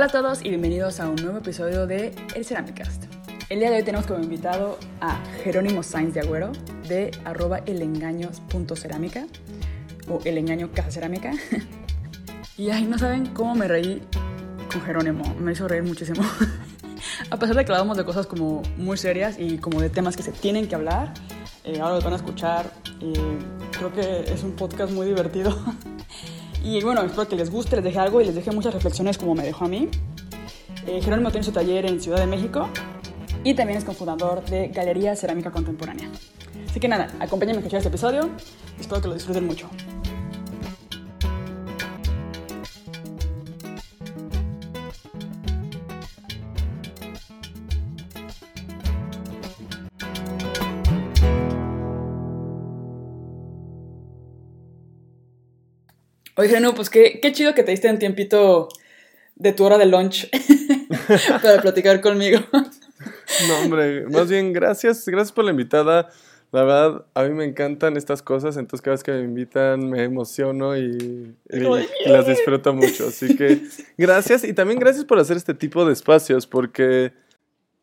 Hola a todos y bienvenidos a un nuevo episodio de El Ceramicast. El día de hoy tenemos como invitado a Jerónimo Sainz de Agüero de arroba elengaños.cerámica o el engaño casa cerámica. y ay, no saben cómo me reí con Jerónimo, me hizo reír muchísimo. a pesar de que hablábamos de cosas como muy serias y como de temas que se tienen que hablar, eh, ahora los van a escuchar y creo que es un podcast muy divertido. Y bueno, espero que les guste, les deje algo y les deje muchas reflexiones como me dejó a mí. Eh, Jerónimo tiene su taller en Ciudad de México y también es cofundador de Galería Cerámica Contemporánea. Así que nada, acompáñenme a escuchar este episodio espero que lo disfruten mucho. Oye, no, pues qué, qué chido que te diste un tiempito de tu hora de lunch para platicar conmigo. No, hombre, más bien gracias, gracias por la invitada. La verdad, a mí me encantan estas cosas, entonces cada vez que me invitan me emociono y, y las disfruto mucho. Así que gracias y también gracias por hacer este tipo de espacios porque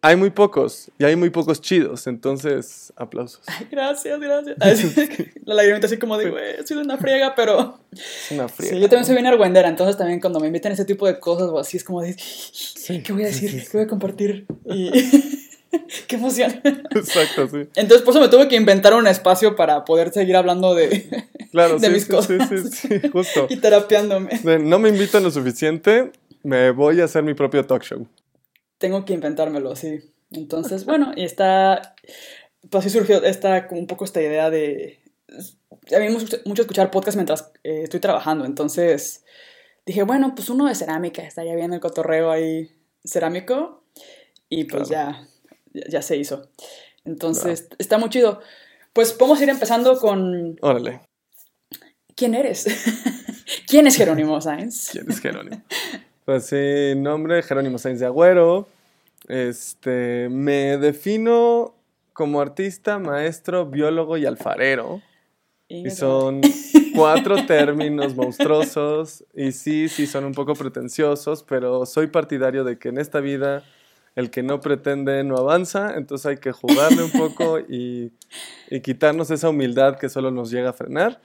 hay muy pocos y hay muy pocos chidos, entonces aplausos. Gracias, gracias. la lagrimita así como de, güey, ha sido una friega, pero... Es una friega. Sí, yo también soy bien argüendera, entonces también cuando me invitan a ese tipo de cosas o así es como de, ¿qué voy a decir? ¿Qué voy a compartir? Y... ¡Qué emoción! Exacto, sí. Entonces, por eso me tuve que inventar un espacio para poder seguir hablando de, claro, de mis sí, cosas. Sí, sí, sí, justo. y terapiándome. No me invitan lo suficiente, me voy a hacer mi propio talk show. Tengo que inventármelo, sí. Entonces, bueno, y está, pues así surgió esta, un poco esta idea de, a mí me gusta mucho escuchar podcast mientras eh, estoy trabajando, entonces dije, bueno, pues uno de cerámica, estaría bien el cotorreo ahí cerámico, y pues Claro. ya, ya se hizo. Entonces, está muy chido. Pues podemos ir empezando con, Órale, ¿quién eres? ¿Quién es Jerónimo Sainz? ¿quién es Jerónimo? Pues sí, nombre Jerónimo Sainz de Agüero. Este, me defino como artista, maestro, biólogo y alfarero. Y son cuatro términos monstruosos. Y sí, sí, son un poco pretenciosos, pero soy partidario de que en esta vida el que no pretende no avanza. Entonces hay que jugarle un poco y, y quitarnos esa humildad que solo nos llega a frenar.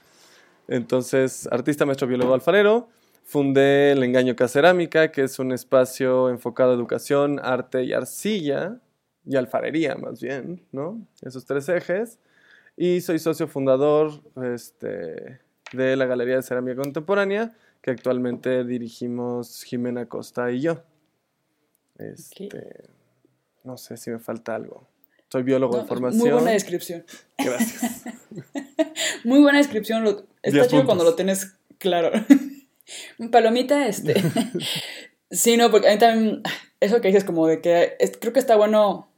Entonces, artista, maestro, biólogo, alfarero. Fundé el Engaño Cacerámica, que es un espacio enfocado a educación, arte y arcilla, y alfarería más bien, ¿no? Esos tres ejes. Y soy socio fundador este, de la Galería de Cerámica Contemporánea, que actualmente dirigimos Jimena Costa y yo. Este, No sé si me falta algo. Soy biólogo No, de formación. Muy buena descripción. Gracias. Muy buena descripción. está chido cuando lo tienes claro. Palomita, este. sí, no, porque a mí también. Eso que dices, como de que. es- creo que está bueno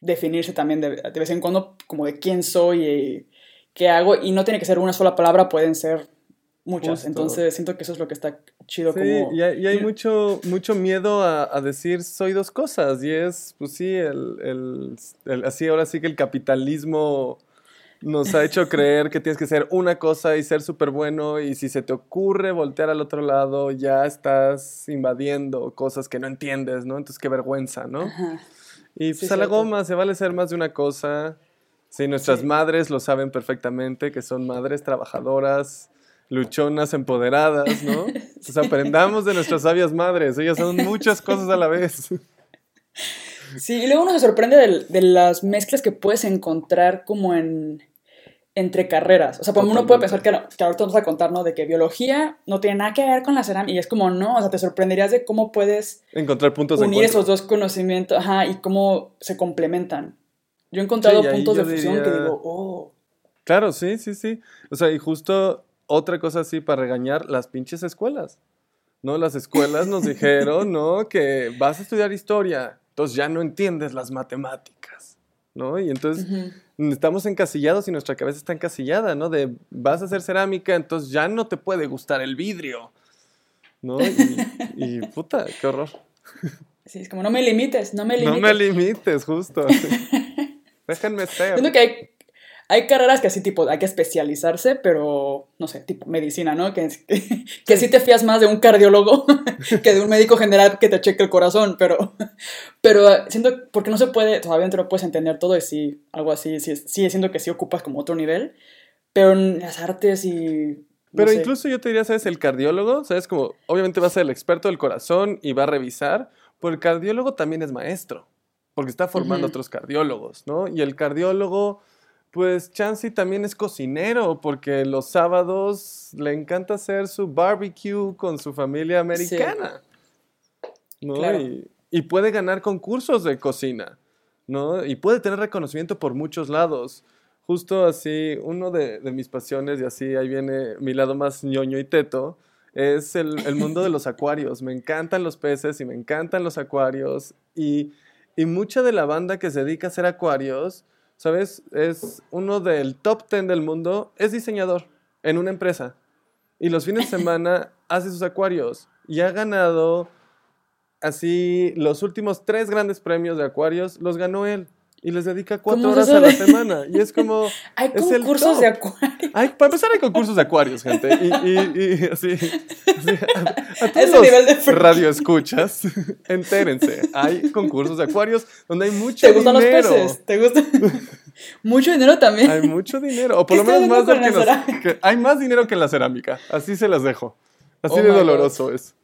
definirse también de, de vez en cuando, como de quién soy y qué hago. Y no tiene que ser una sola palabra, pueden ser muchas. Justo. Entonces siento que eso es lo que está chido. Sí, como, y hay, y hay mucho, mucho miedo a, a decir soy dos cosas. Y es, pues sí, el, el- el- así ahora sí que el capitalismo nos ha hecho creer que tienes que ser una cosa y ser súper bueno. Y si se te ocurre voltear al otro lado, ya estás invadiendo cosas que no entiendes, ¿no? Entonces qué vergüenza, ¿no? Ajá. Y Sí, pues a la goma, se vale ser más de una cosa. Sí, nuestras Sí. madres lo saben perfectamente, que son madres trabajadoras, luchonas, empoderadas, ¿no? Pues aprendamos de nuestras sabias madres, ellas son muchas cosas a la vez. Sí, y luego uno se sorprende de, las mezclas que puedes encontrar como en entre carreras. O sea, pues uno puede pensar que, que ahorita vamos a contar, ¿no? De que biología no tiene nada que ver con la cerámica. Y es como, no, o sea, te sorprenderías de cómo puedes Encontrar puntos de unir encuentro. esos dos conocimientos, ajá, y cómo se complementan. Yo he encontrado Sí, puntos de fusión que digo, oh. Claro, sí, sí, sí. O sea, y justo otra cosa así para regañar, las pinches escuelas. ¿No? Las escuelas nos dijeron, ¿no? Que vas a estudiar historia, entonces ya no entiendes las matemáticas, ¿no? Y entonces. Estamos encasillados y nuestra cabeza está encasillada, ¿no? De vas a hacer cerámica, entonces ya no te puede gustar el vidrio, ¿no? Y, y, puta, qué horror. Sí, es como, no me limites, no me limites. No me limites, justo. Déjenme ser. Siento que hay, hay carreras que así, tipo, hay que especializarse, pero, no sé, tipo medicina, ¿no? Que, que, que sí te fías más de un cardiólogo que de un médico general que te cheque el corazón, pero, pero siento, porque no se puede, todavía no puedes entender todo y sí, algo así, sí, sí siento que sí ocupas como otro nivel, pero en las artes y... pero incluso yo te diría, ¿sabes? El cardiólogo, ¿sabes? Como, obviamente va a ser el experto del corazón y va a revisar, pero el cardiólogo también es maestro, porque está formando otros cardiólogos, ¿no? Y el cardiólogo pues Chansey también es cocinero porque los sábados le encanta hacer su barbecue con su familia americana. ¿no? Y, puede ganar concursos de cocina, ¿no? Y puede tener reconocimiento por muchos lados. Justo así, uno de, mis pasiones, y así ahí viene mi lado más ñoño y teto, es el, el, mundo de los acuarios. Me encantan los peces y me encantan los acuarios. Y, y mucha de la banda que se dedica a hacer acuarios ¿sabes? Es uno del top 10 del mundo, es diseñador en una empresa. Y los fines de semana hace sus acuarios y ha ganado así los últimos tres grandes premios de acuarios, los ganó él y les dedica cuatro horas a la semana. Y es como. hay concursos de acuarios. Hay, para empezar, hay concursos de acuarios, gente. Y, y, así. a, todos los radio escuchas, entérense. Hay concursos de acuarios donde hay mucho dinero. ¿Te gustan los peces? ¿Te gusta? mucho dinero también. Hay mucho dinero. O por lo menos más que, que Hay más dinero que en la cerámica. Así se las dejo. Así oh de doloroso es.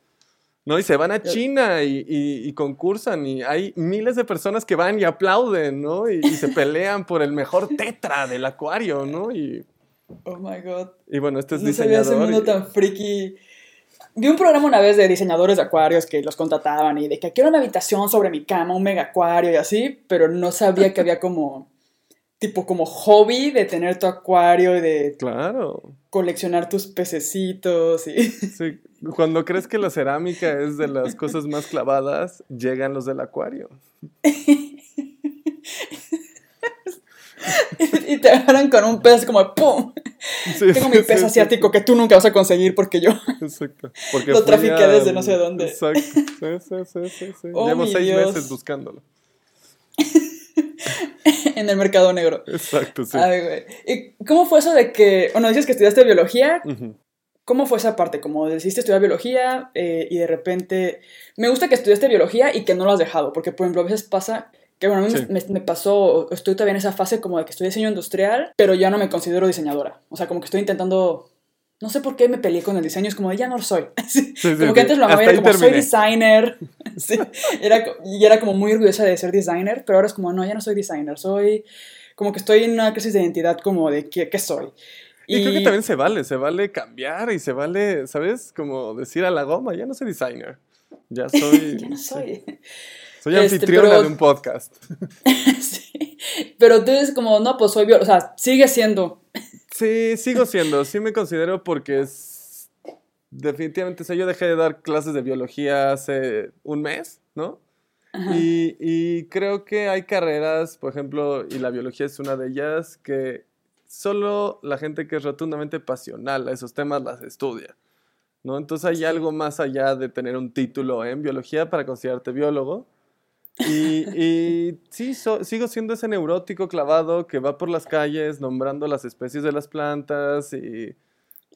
¿No? Y se van a China y, concursan y hay miles de personas que van y aplauden, ¿no? Y, se pelean por el mejor tetra del acuario, ¿no? Y, oh my God. Y bueno, este es no diseñador. ese mundo tan friki. Vi un programa una vez de diseñadores de acuarios que los contrataban y de que quiero una habitación sobre mi cama, un mega acuario y así, pero no sabía que había como tipo como hobby de tener tu acuario y de claro. coleccionar tus pececitos y sí. Cuando crees que la cerámica es de las cosas más clavadas, llegan los del acuario. y te agarran con un pez como ¡pum! Tengo mi pez asiático que tú nunca vas a conseguir porque yo Exacto. lo trafiqué desde no sé dónde. Exacto. Sí, sí, sí, sí. Oh, Llevo seis meses buscándolo. en el mercado negro. Exacto, sí. Ay, güey. ¿Y cómo fue eso de que, bueno, dices que estudiaste biología? ¿Cómo fue esa parte? Como decidiste estudiar biología eh, y de repente... Me gusta que estudiaste biología y que no lo has dejado, porque por ejemplo a veces pasa que bueno, a mí me, me, pasó, estoy todavía en esa fase como de que estoy diseño industrial, pero ya no me considero diseñadora. O sea, como que estoy intentando no sé por qué me peleé con el diseño, es como de ya no lo soy. como que antes lo amaba, era como soy designer. era, y era como muy orgullosa de ser designer, pero ahora es como no, ya no soy designer, soy como que estoy en una crisis de identidad como de qué, qué soy. Y, creo que también se vale, se vale cambiar y se vale, ¿sabes? Como decir a la goma, ya no soy designer, ya soy... ya no soy. Soy este, anfitriona de un podcast. sí, pero tú dices como, no, pues soy, o sea, sigue siendo. Sí, sigo siendo, sí me considero porque es, definitivamente, o sea, yo dejé de dar clases de biología hace un mes, ¿no? Y, y creo que hay carreras, por ejemplo, y la biología es una de ellas, que solo la gente que es rotundamente pasional a esos temas las estudia. ¿no? Entonces hay algo más allá de tener un título en biología para considerarte biólogo. Y, y sí, sigo siendo ese neurótico clavado que va por las calles nombrando las especies de las plantas y,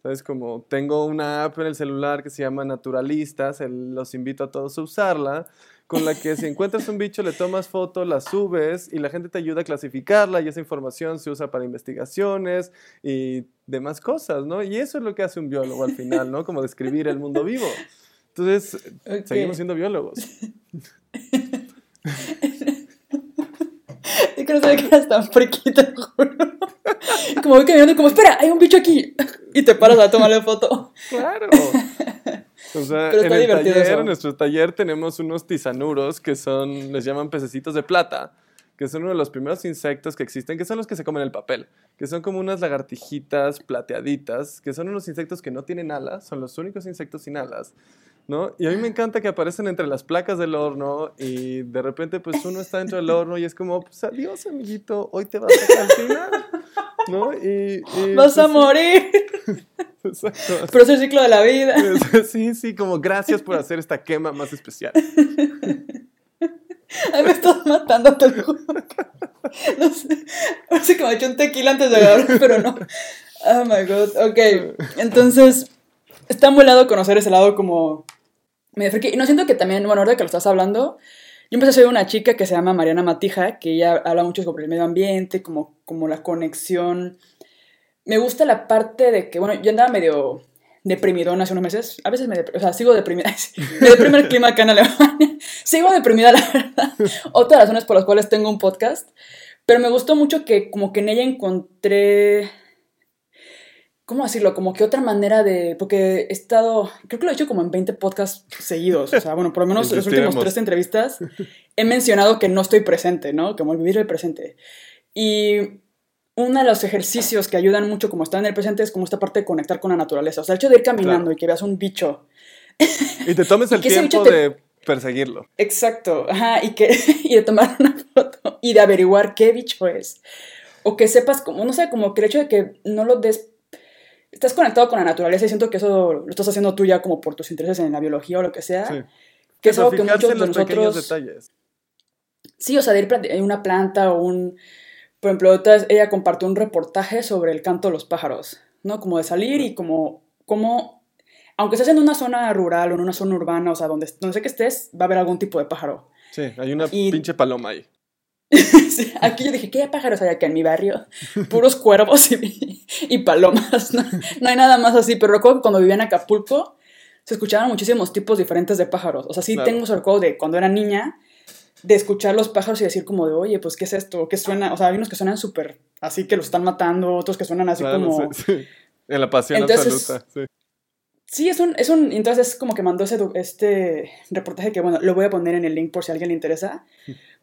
¿sabes? Como tengo una app en el celular que se llama Naturalistas, los invito a todos a usarla con la que si encuentras un bicho le tomas foto, la subes y la gente te ayuda a clasificarla y esa información se usa para investigaciones y demás cosas, ¿no? Y eso es lo que hace un biólogo al final, ¿no? Como describir el mundo vivo. Entonces, seguimos siendo biólogos. Es que no sabía que eras tan friquita, juro. Como voy caminando y como, espera, hay un bicho aquí. Y te paras a tomarle foto. Claro. O sea, en el taller, en nuestro taller tenemos unos tisanuros que son, les llaman pececitos de plata, que son uno de los primeros insectos que existen, que son los que se comen el papel, que son como unas lagartijitas plateaditas, que son unos insectos que no tienen alas, son los únicos insectos sin alas, ¿no? Y a mí me encanta que aparecen entre las placas del horno y de repente pues uno está dentro del horno y es como, pues adiós amiguito, hoy te vas a calcinar, ¿no? Y, vas a pues, morir. Exacto. Pero es el ciclo de la vida. Sí, sí, como gracias por hacer esta quema más especial. Ay, me estás matando, te lo juro. no sé. Parece que me hecho un tequila antes de agarrar, pero no. Oh my god. Ok. Entonces, está muy lado conocer ese lado como. Me Y no siento que también, bueno, ahora que lo estás hablando, yo empecé a ser una chica que se llama Mariana Matija, que ella habla mucho sobre el medio ambiente, como, como la conexión. Me gusta la parte de que, bueno, yo andaba medio deprimidón hace unos meses. A veces me o sea, sigo deprimida. me deprime el clima acá en Alemania. sigo deprimida, la verdad. Otras razones por las cuales tengo un podcast. Pero me gustó mucho que como que en ella encontré... ¿Cómo decirlo? Como que otra manera de... Porque he estado... Creo que lo he hecho como en 20 podcasts seguidos. O sea, bueno, por lo menos en las últimas tres entrevistas he mencionado que no estoy presente, ¿no? Como vivir el presente. Y uno de los ejercicios que ayudan mucho como estar en el presente es como esta parte de conectar con la naturaleza. O sea, el hecho de ir caminando y que veas un bicho. Y te tomes el tiempo de perseguirlo. Exacto, ajá, y, que, y de tomar una foto y de averiguar qué bicho es. O que sepas como, no sé, como que el hecho de que no lo des... Estás conectado con la naturaleza y siento que eso lo estás haciendo tú ya como por tus intereses en la biología o lo que sea. Sí. Que es algo que muchos de nosotros... detalles. Sí, o sea, de ir una planta o un por ejemplo, ella compartió un reportaje sobre el canto de los pájaros, ¿no? Como de salir y como, como aunque estés en una zona rural o en una zona urbana, o sea, donde, donde sé que estés, va a haber algún tipo de pájaro. Sí, hay una pinche paloma ahí. aquí yo dije, ¿qué pájaros hay aquí en mi barrio? Puros cuervos y, y palomas. No, hay nada más así, pero recuerdo que cuando vivía en Acapulco se escuchaban muchísimos tipos diferentes de pájaros. O sea, sí tengo ese recuerdo de cuando era niña de escuchar los pájaros y decir como de, oye, pues, ¿qué es esto? ¿Qué suena? O sea, hay unos que suenan súper así que los están matando, otros que suenan así como... En la pasión absoluta, sí. Sí, es un, es un, entonces como que mandó ese, este reportaje que, bueno, lo voy a poner en el link por si a alguien le interesa,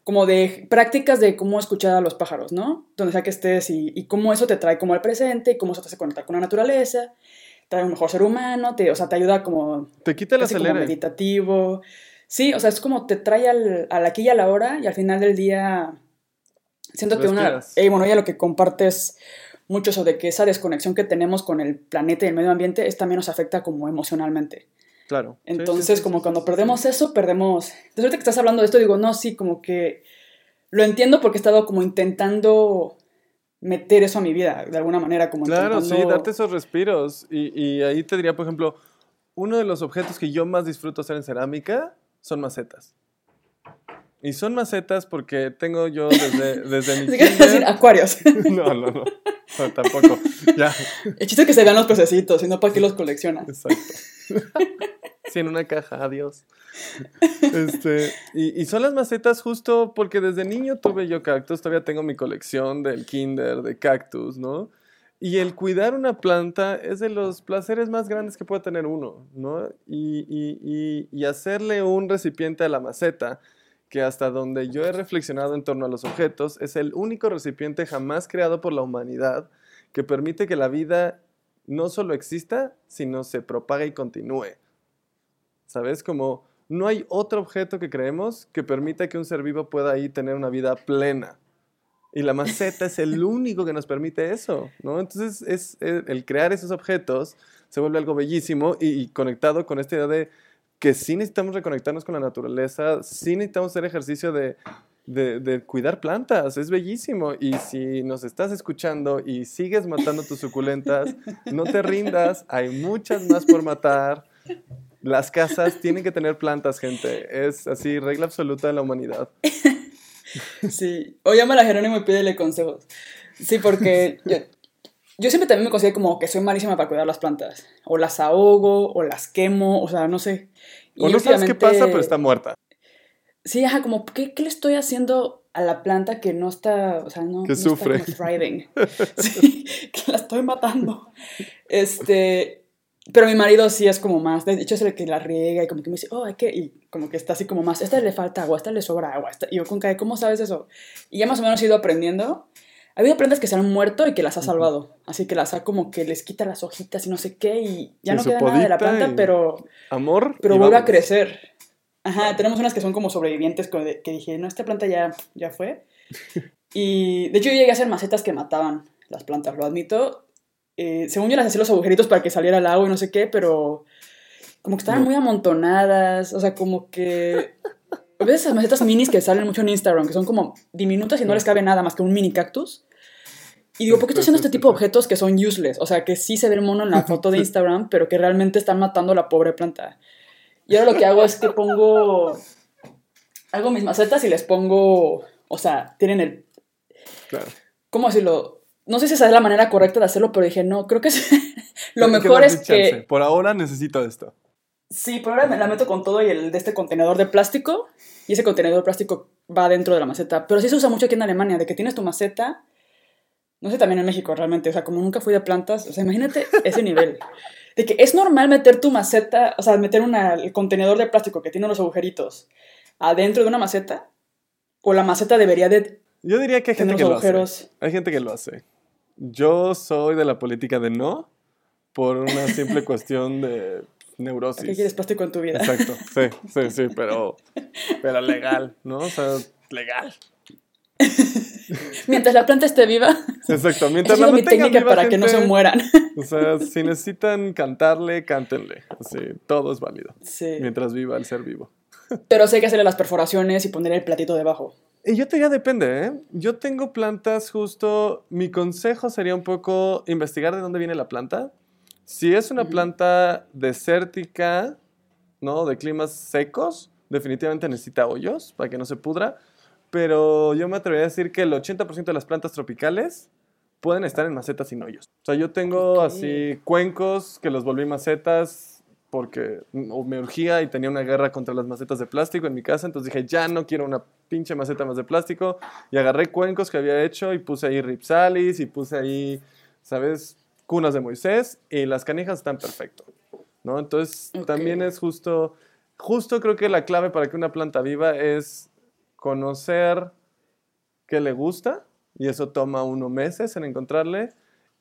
como de prácticas de cómo escuchar a los pájaros, ¿no? Donde sea que estés y, y cómo eso te trae como al presente y cómo eso te hace conectar con la naturaleza, trae un mejor ser humano, te, o sea, te ayuda como... Te quita el acelere. meditativo. Sí, o sea, es como te trae al, al aquí y a la hora y al final del día siento que una... Y bueno, ella lo que comparte es mucho sobre que esa desconexión que tenemos con el planeta y el medio ambiente es también nos afecta como emocionalmente. Claro. Entonces, como cuando perdemos eso, perdemos... Desde ahorita que estás hablando de esto, digo, no, sí, como que lo entiendo porque he estado como intentando meter eso a mi vida, de alguna manera, como Claro, sí, darte esos respiros. Y, y ahí te diría, por ejemplo, uno de los objetos que yo más disfruto hacer en cerámica son macetas. Y son macetas porque tengo yo desde, desde mi decir acuarios. No, no, no, tampoco. Ya. El chiste es que se vean los procesitos, y no para qué los colecciona. Exacto. Sí, en una caja, adiós. Este, y, y, son las macetas justo porque desde niño tuve yo cactus, todavía tengo mi colección del kinder, de cactus, ¿no? Y el cuidar una planta es de los placeres más grandes que puede tener uno, ¿no? Y, hacerle un recipiente a la maceta, que hasta donde yo he reflexionado en torno a los objetos, es el único recipiente jamás creado por la humanidad que permite que la vida no solo exista, sino se propague y continúe. ¿Sabes? Como no hay otro objeto que creemos que permita que un ser vivo pueda ahí tener una vida plena. Y la maceta es el único que nos permite eso, ¿no? Entonces, es, eh, el crear esos objetos se vuelve algo bellísimo y, conectado con esta idea de que sí necesitamos reconectarnos con la naturaleza, sí necesitamos hacer ejercicio de, de, de, cuidar plantas, es bellísimo. Y si nos estás escuchando y sigues matando tus suculentas, no te rindas, hay muchas más por matar. Las casas tienen que tener plantas, gente. Es así, regla absoluta de la humanidad. Sí, o llama a Jerónimo y pídele consejos. Sí, porque yo, yo siempre también me considero como que soy malísima para cuidar las plantas. O las ahogo, o las quemo, o sea, no sé. o no sabes qué pasa, pero está muerta. Sí, ajá, como, ¿qué, ¿qué, le estoy haciendo a la planta que no está, o sea, no, que sufre. está thriving? sí, que la estoy matando. Este, pero mi marido sí es como más, de hecho es el que la riega y como que me dice, oh, hay que, y como que está así como más, esta le falta agua, esta le sobra agua, y yo con que, ¿cómo sabes eso? Y ya más o menos he ido aprendiendo. Ha habido plantas que se han muerto y que las ha salvado, así que las ha como que les quita las hojitas y no sé qué, y ya no queda nada de la planta, pero... Amor. Pero vuelve a crecer. Ajá, tenemos unas que son como sobrevivientes que dije, no, esta planta ya, ya fue. Y de hecho yo llegué a hacer macetas que mataban las plantas, lo admito, eh, según yo las hacía los agujeritos para que saliera el agua y no sé qué, pero como que estaban muy amontonadas, o sea, como que... ¿Ves esas macetas minis que salen mucho en Instagram, que son como diminutas y no les cabe nada más que un mini cactus? Y digo, ¿por qué estoy haciendo este tipo de objetos que son useless? O sea, que sí se ve el mono en la foto de Instagram, pero que realmente están matando a la pobre planta. Y ahora lo que hago es que pongo. Hago mis macetas y les pongo. O sea, tienen el. Claro. ¿Cómo decirlo? No sé si esa es la manera correcta de hacerlo, pero dije, no, creo que es, lo mejor es que. Por ahora necesito esto. Sí, por ahora me la meto con todo y el de este contenedor de plástico. Y ese contenedor de plástico va dentro de la maceta. Pero sí se usa mucho aquí en Alemania, de que tienes tu maceta no sé también en México realmente, o sea, como nunca fui de plantas, o sea, imagínate ese nivel. De que es normal meter tu maceta, o sea, meter una, el contenedor de plástico que tiene los agujeritos adentro de una maceta, o la maceta debería de... Yo diría que hay gente que lo hace. Hay gente que lo hace. Yo soy de la política de no, por una simple cuestión de neurosis. ¿Qué quieres plástico en tu vida? Exacto, sí, sí, sí, pero, pero legal, ¿no? O sea, legal. mientras la planta esté viva. Exacto, mientras la mi técnica para que no se mueran. o sea, si necesitan cantarle, cántenle. Así, todo es válido. Sí. Mientras viva el ser vivo. Pero sé que hacerle las perforaciones y poner el platito debajo. Y yo te diría, depende, ¿eh? Yo tengo plantas justo. Mi consejo sería un poco investigar de dónde viene la planta. Si es una planta desértica, ¿no? De climas secos, definitivamente necesita hoyos para que no se pudra pero yo me atrevería a decir que el 80% de las plantas tropicales pueden estar en macetas sin hoyos. O sea, yo tengo así cuencos que los volví macetas porque me urgía y tenía una guerra contra las macetas de plástico en mi casa, entonces dije, ya no quiero una pinche maceta más de plástico y agarré cuencos que había hecho y puse ahí ripsalis y puse ahí, ¿sabes? Cunas de Moisés y las canijas están perfecto, ¿no? Entonces también es justo, justo creo que la clave para que una planta viva es conocer qué le gusta, y eso toma unos meses en encontrarle,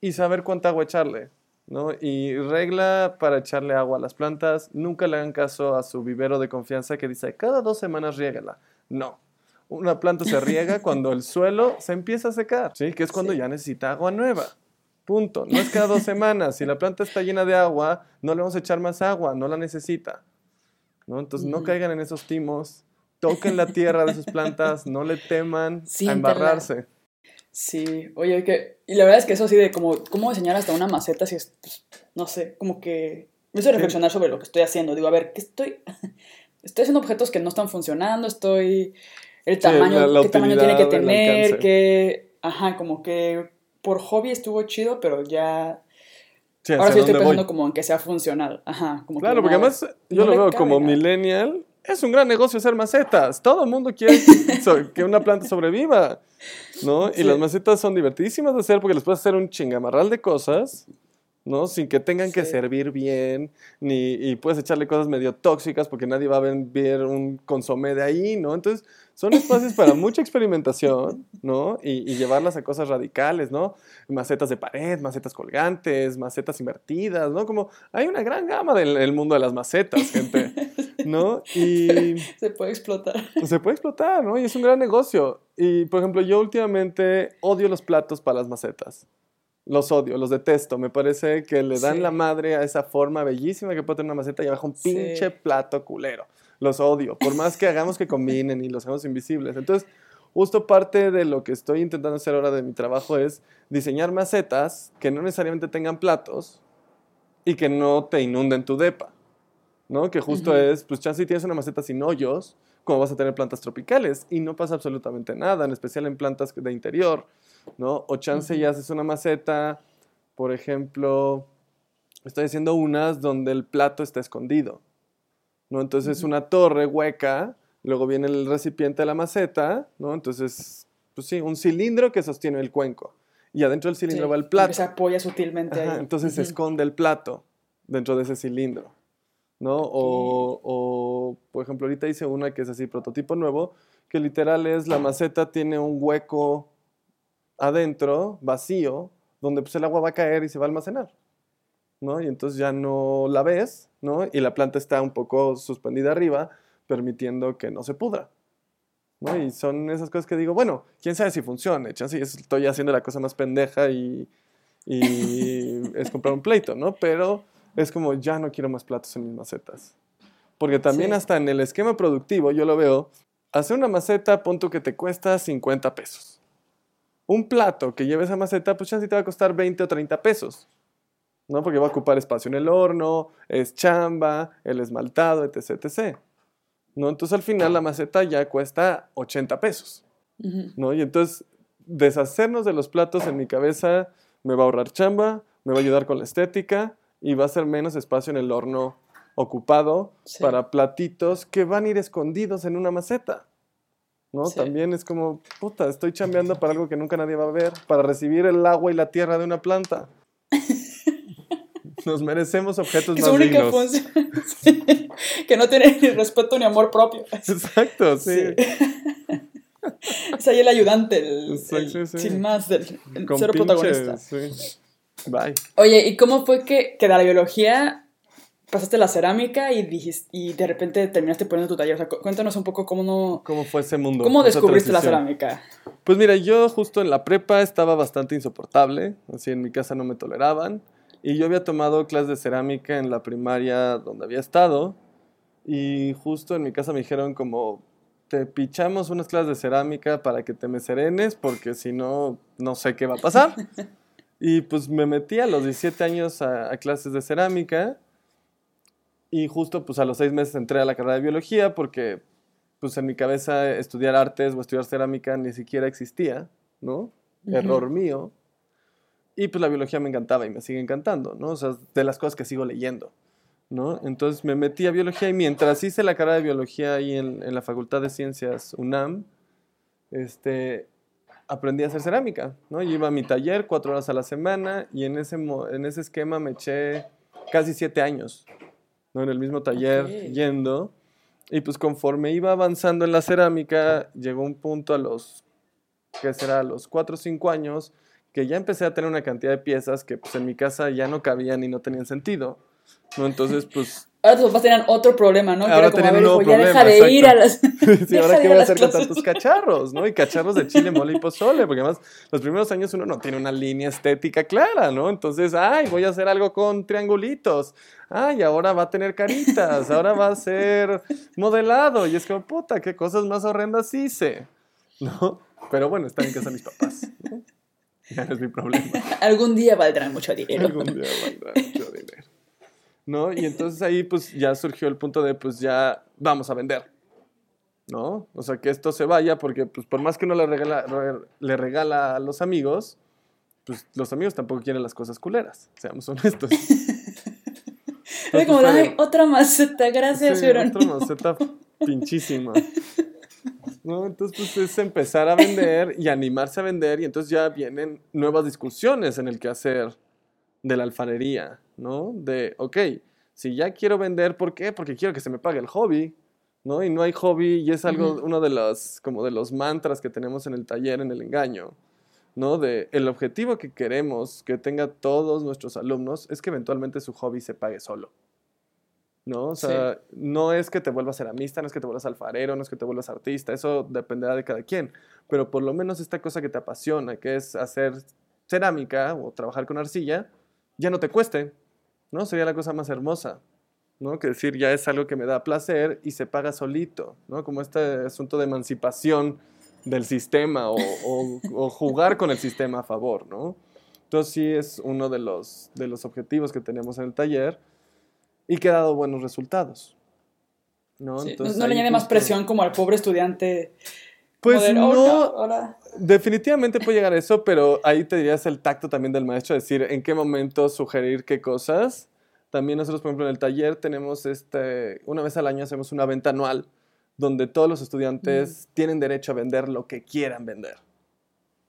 y saber cuánta agua echarle. ¿no? Y regla para echarle agua a las plantas, nunca le hagan caso a su vivero de confianza que dice, cada dos semanas riégala. No. Una planta se riega cuando el suelo se empieza a secar, ¿sí? Que es cuando ya necesita agua nueva. Punto. No es cada dos semanas. Si la planta está llena de agua, no le vamos a echar más agua, no la necesita. ¿no? Entonces no caigan en esos timos toquen la tierra de sus plantas, no le teman a embarrarse. Sí, oye, que, y la verdad es que eso sí de como, cómo diseñar hasta una maceta, si es, pues, no sé, como que me hizo reflexionar sobre lo que estoy haciendo. Digo, a ver, ¿qué estoy? Estoy haciendo objetos que no están funcionando, estoy, el tamaño, qué tamaño tiene que tener, que, ajá, como que por hobby estuvo chido, pero ya Ahora sí estoy pensando como en que sea funcional. Ajá, como claro, porque además yo lo veo como millennial es un gran negocio hacer macetas. Todo el mundo quiere que una planta sobreviva, ¿no? Y las macetas son divertidísimas de hacer porque les puedes hacer un chingamarral de cosas, ¿no? Sin que tengan que servir bien, ni, y puedes echarle cosas medio tóxicas porque nadie va a ver un consomé de ahí, ¿no? Entonces, son espacios para mucha experimentación, ¿no? Y, llevarlas a cosas radicales, ¿no? Macetas de pared, macetas colgantes, macetas invertidas, ¿no? Como hay una gran gama del mundo de las macetas, gente, ¿no? Y... Se puede explotar. Se puede explotar, ¿no? Y es un gran negocio. Y, por ejemplo, yo últimamente odio los platos para las macetas. Los odio, los detesto. Me parece que le dan la madre a esa forma bellísima que puede tener una maceta y abajo un pinche plato culero los odio, por más que hagamos que combinen y los hagamos invisibles. Entonces, justo parte de lo que estoy intentando hacer ahora de mi trabajo es diseñar macetas que no necesariamente tengan platos y que no te inunden tu depa, ¿no? Que justo es, pues chance si tienes una maceta sin hoyos, como vas a tener plantas tropicales y no pasa absolutamente nada, en especial en plantas de interior, ¿no? O chance ya haces una maceta, por ejemplo, estoy haciendo unas donde el plato está escondido. ¿No? Entonces una torre hueca, luego viene el recipiente de la maceta, ¿no? Entonces, pues sí, un cilindro que sostiene el cuenco. Y adentro del cilindro va el plato. Se apoya sutilmente ahí. Entonces se esconde el plato dentro de ese cilindro, ¿no? O, o, por ejemplo, ahorita hice una que es así, prototipo nuevo, que literal es la maceta tiene un hueco adentro, vacío, donde pues el agua va a caer y se va a almacenar. ¿No? Y entonces ya no la ves, ¿no? Y la planta está un poco suspendida arriba, permitiendo que no se pudra. ¿no? Y son esas cosas que digo, bueno, quién sabe si funciona. si estoy haciendo la cosa más pendeja y, y es comprar un pleito, ¿no? Pero es como, ya no quiero más platos en mis macetas. Porque también hasta en el esquema productivo yo lo veo, hacer una maceta, punto que te cuesta 50 pesos. Un plato que lleve esa maceta, pues ya sí te va a costar 20 o 30 pesos. ¿No? Porque va a ocupar espacio en el horno, es chamba, el esmaltado, etc, etc. ¿No? Entonces al final la maceta ya cuesta 80 pesos. ¿No? Y entonces deshacernos de los platos en mi cabeza me va a ahorrar chamba, me va a ayudar con la estética y va a ser menos espacio en el horno ocupado para platitos que van a ir escondidos en una maceta. ¿no? También es como, puta, estoy chambeando para algo que nunca nadie va a ver, para recibir el agua y la tierra de una planta. Nos merecemos objetos más dignos. que no tiene ni respeto ni amor propio. Exacto, sí. es ahí el ayudante, el, sin más, el, ser protagonista. Bye. Oye, ¿y cómo fue que, que de la biología pasaste la cerámica y dijiste, y de repente terminaste poniendo tu taller. O sea, cuéntanos un poco cómo no... ¿Cómo fue ese mundo? ¿Cómo descubriste la cerámica? Pues mira, yo justo en la prepa estaba bastante insoportable. Así en mi casa no me toleraban. Y yo había tomado clases de cerámica en la primaria donde había estado. Y justo en mi casa me dijeron como, te pichamos unas clases de cerámica para que te me serenes porque si no, no sé qué va a pasar. y pues me metí a los 17 años a, a clases de cerámica y justo pues a los seis meses entré a la carrera de biología porque pues en mi cabeza estudiar artes o estudiar cerámica ni siquiera existía, ¿no? Error mío. Y pues la biología me encantaba y me sigue encantando, ¿no? O sea, de las cosas que sigo leyendo, ¿no? Entonces me metí a biología y mientras hice la carrera de biología ahí en, en la Facultad de Ciencias UNAM, este, aprendí a hacer cerámica, ¿no? Yo iba a mi taller cuatro horas a la semana y en ese, en ese esquema me eché casi siete años, ¿no? En el mismo taller yendo. Y pues conforme iba avanzando en la cerámica, llegó un punto a los, ¿qué será? A los 4 o 5 años, que ya empecé a tener una cantidad de piezas que pues en mi casa ya no cabían y no tenían sentido. ¿no? Entonces, pues Ahora tus papás tenían otro problema, ¿no? Ahora tenían un nuevo problema, ya deja de ir a las. sí, ahora qué voy a hacer con tantos cacharros, ¿no? Y cacharros de chile, mole y pozole, porque además los primeros años uno no tiene una línea estética clara, ¿no? Entonces, ay, voy a hacer algo con triangulitos. Ay, ahora va a tener caritas, ahora va a ser modelado. Y es como, puta, qué cosas más horrendas hice, ¿no? Pero bueno, están en casa mis papás, ¿no? Ya no es mi problema. Algún día valdrán mucho dinero. Algún día valdrán mucho dinero. ¿no? Y entonces ahí pues ya surgió el punto de pues ya vamos a vender, ¿no? O sea, que esto se vaya porque pues por más que uno le regala, le regala a los amigos, pues los amigos tampoco quieren las cosas culeras, seamos honestos. Entonces, como, Ay, otra maceta, gracias, sí, Otra maceta pinchísima. ¿no? Entonces, pues es empezar a vender y animarse a vender y entonces ya vienen nuevas discusiones en el que hacer de la alfarería, ¿no? De, ok, si ya quiero vender, ¿por qué? Porque quiero que se me pague el hobby, ¿no? Y no hay hobby y es algo, uno de los, como de los mantras que tenemos en el taller, en el engaño, ¿no? De el objetivo que queremos que tenga todos nuestros alumnos es que eventualmente su hobby se pague solo. ¿No? O sea, no es que te vuelvas ceramista, no es que te vuelvas alfarero, no es que te vuelvas artista, eso dependerá de cada quien, pero por lo menos esta cosa que te apasiona, que es hacer cerámica o trabajar con arcilla, ya no te cueste, ¿no? Sería la cosa más hermosa, ¿no? Que decir, ya es algo que me da placer y se paga solito, ¿no? Como este asunto de emancipación del sistema o, jugar con el sistema a favor, ¿no? Entonces sí es uno de los, de los objetivos que tenemos en el taller y que ha dado buenos resultados. ¿no? no, le añade más presión como al pobre estudiante pues oh, no, definitivamente puede llegar a eso, pero ahí te dirías el tacto también del maestro, decir en qué momento sugerir qué cosas. También nosotros, por ejemplo, en el taller tenemos este, una vez al año hacemos una venta anual donde todos los estudiantes mm. tienen derecho a vender lo que quieran vender,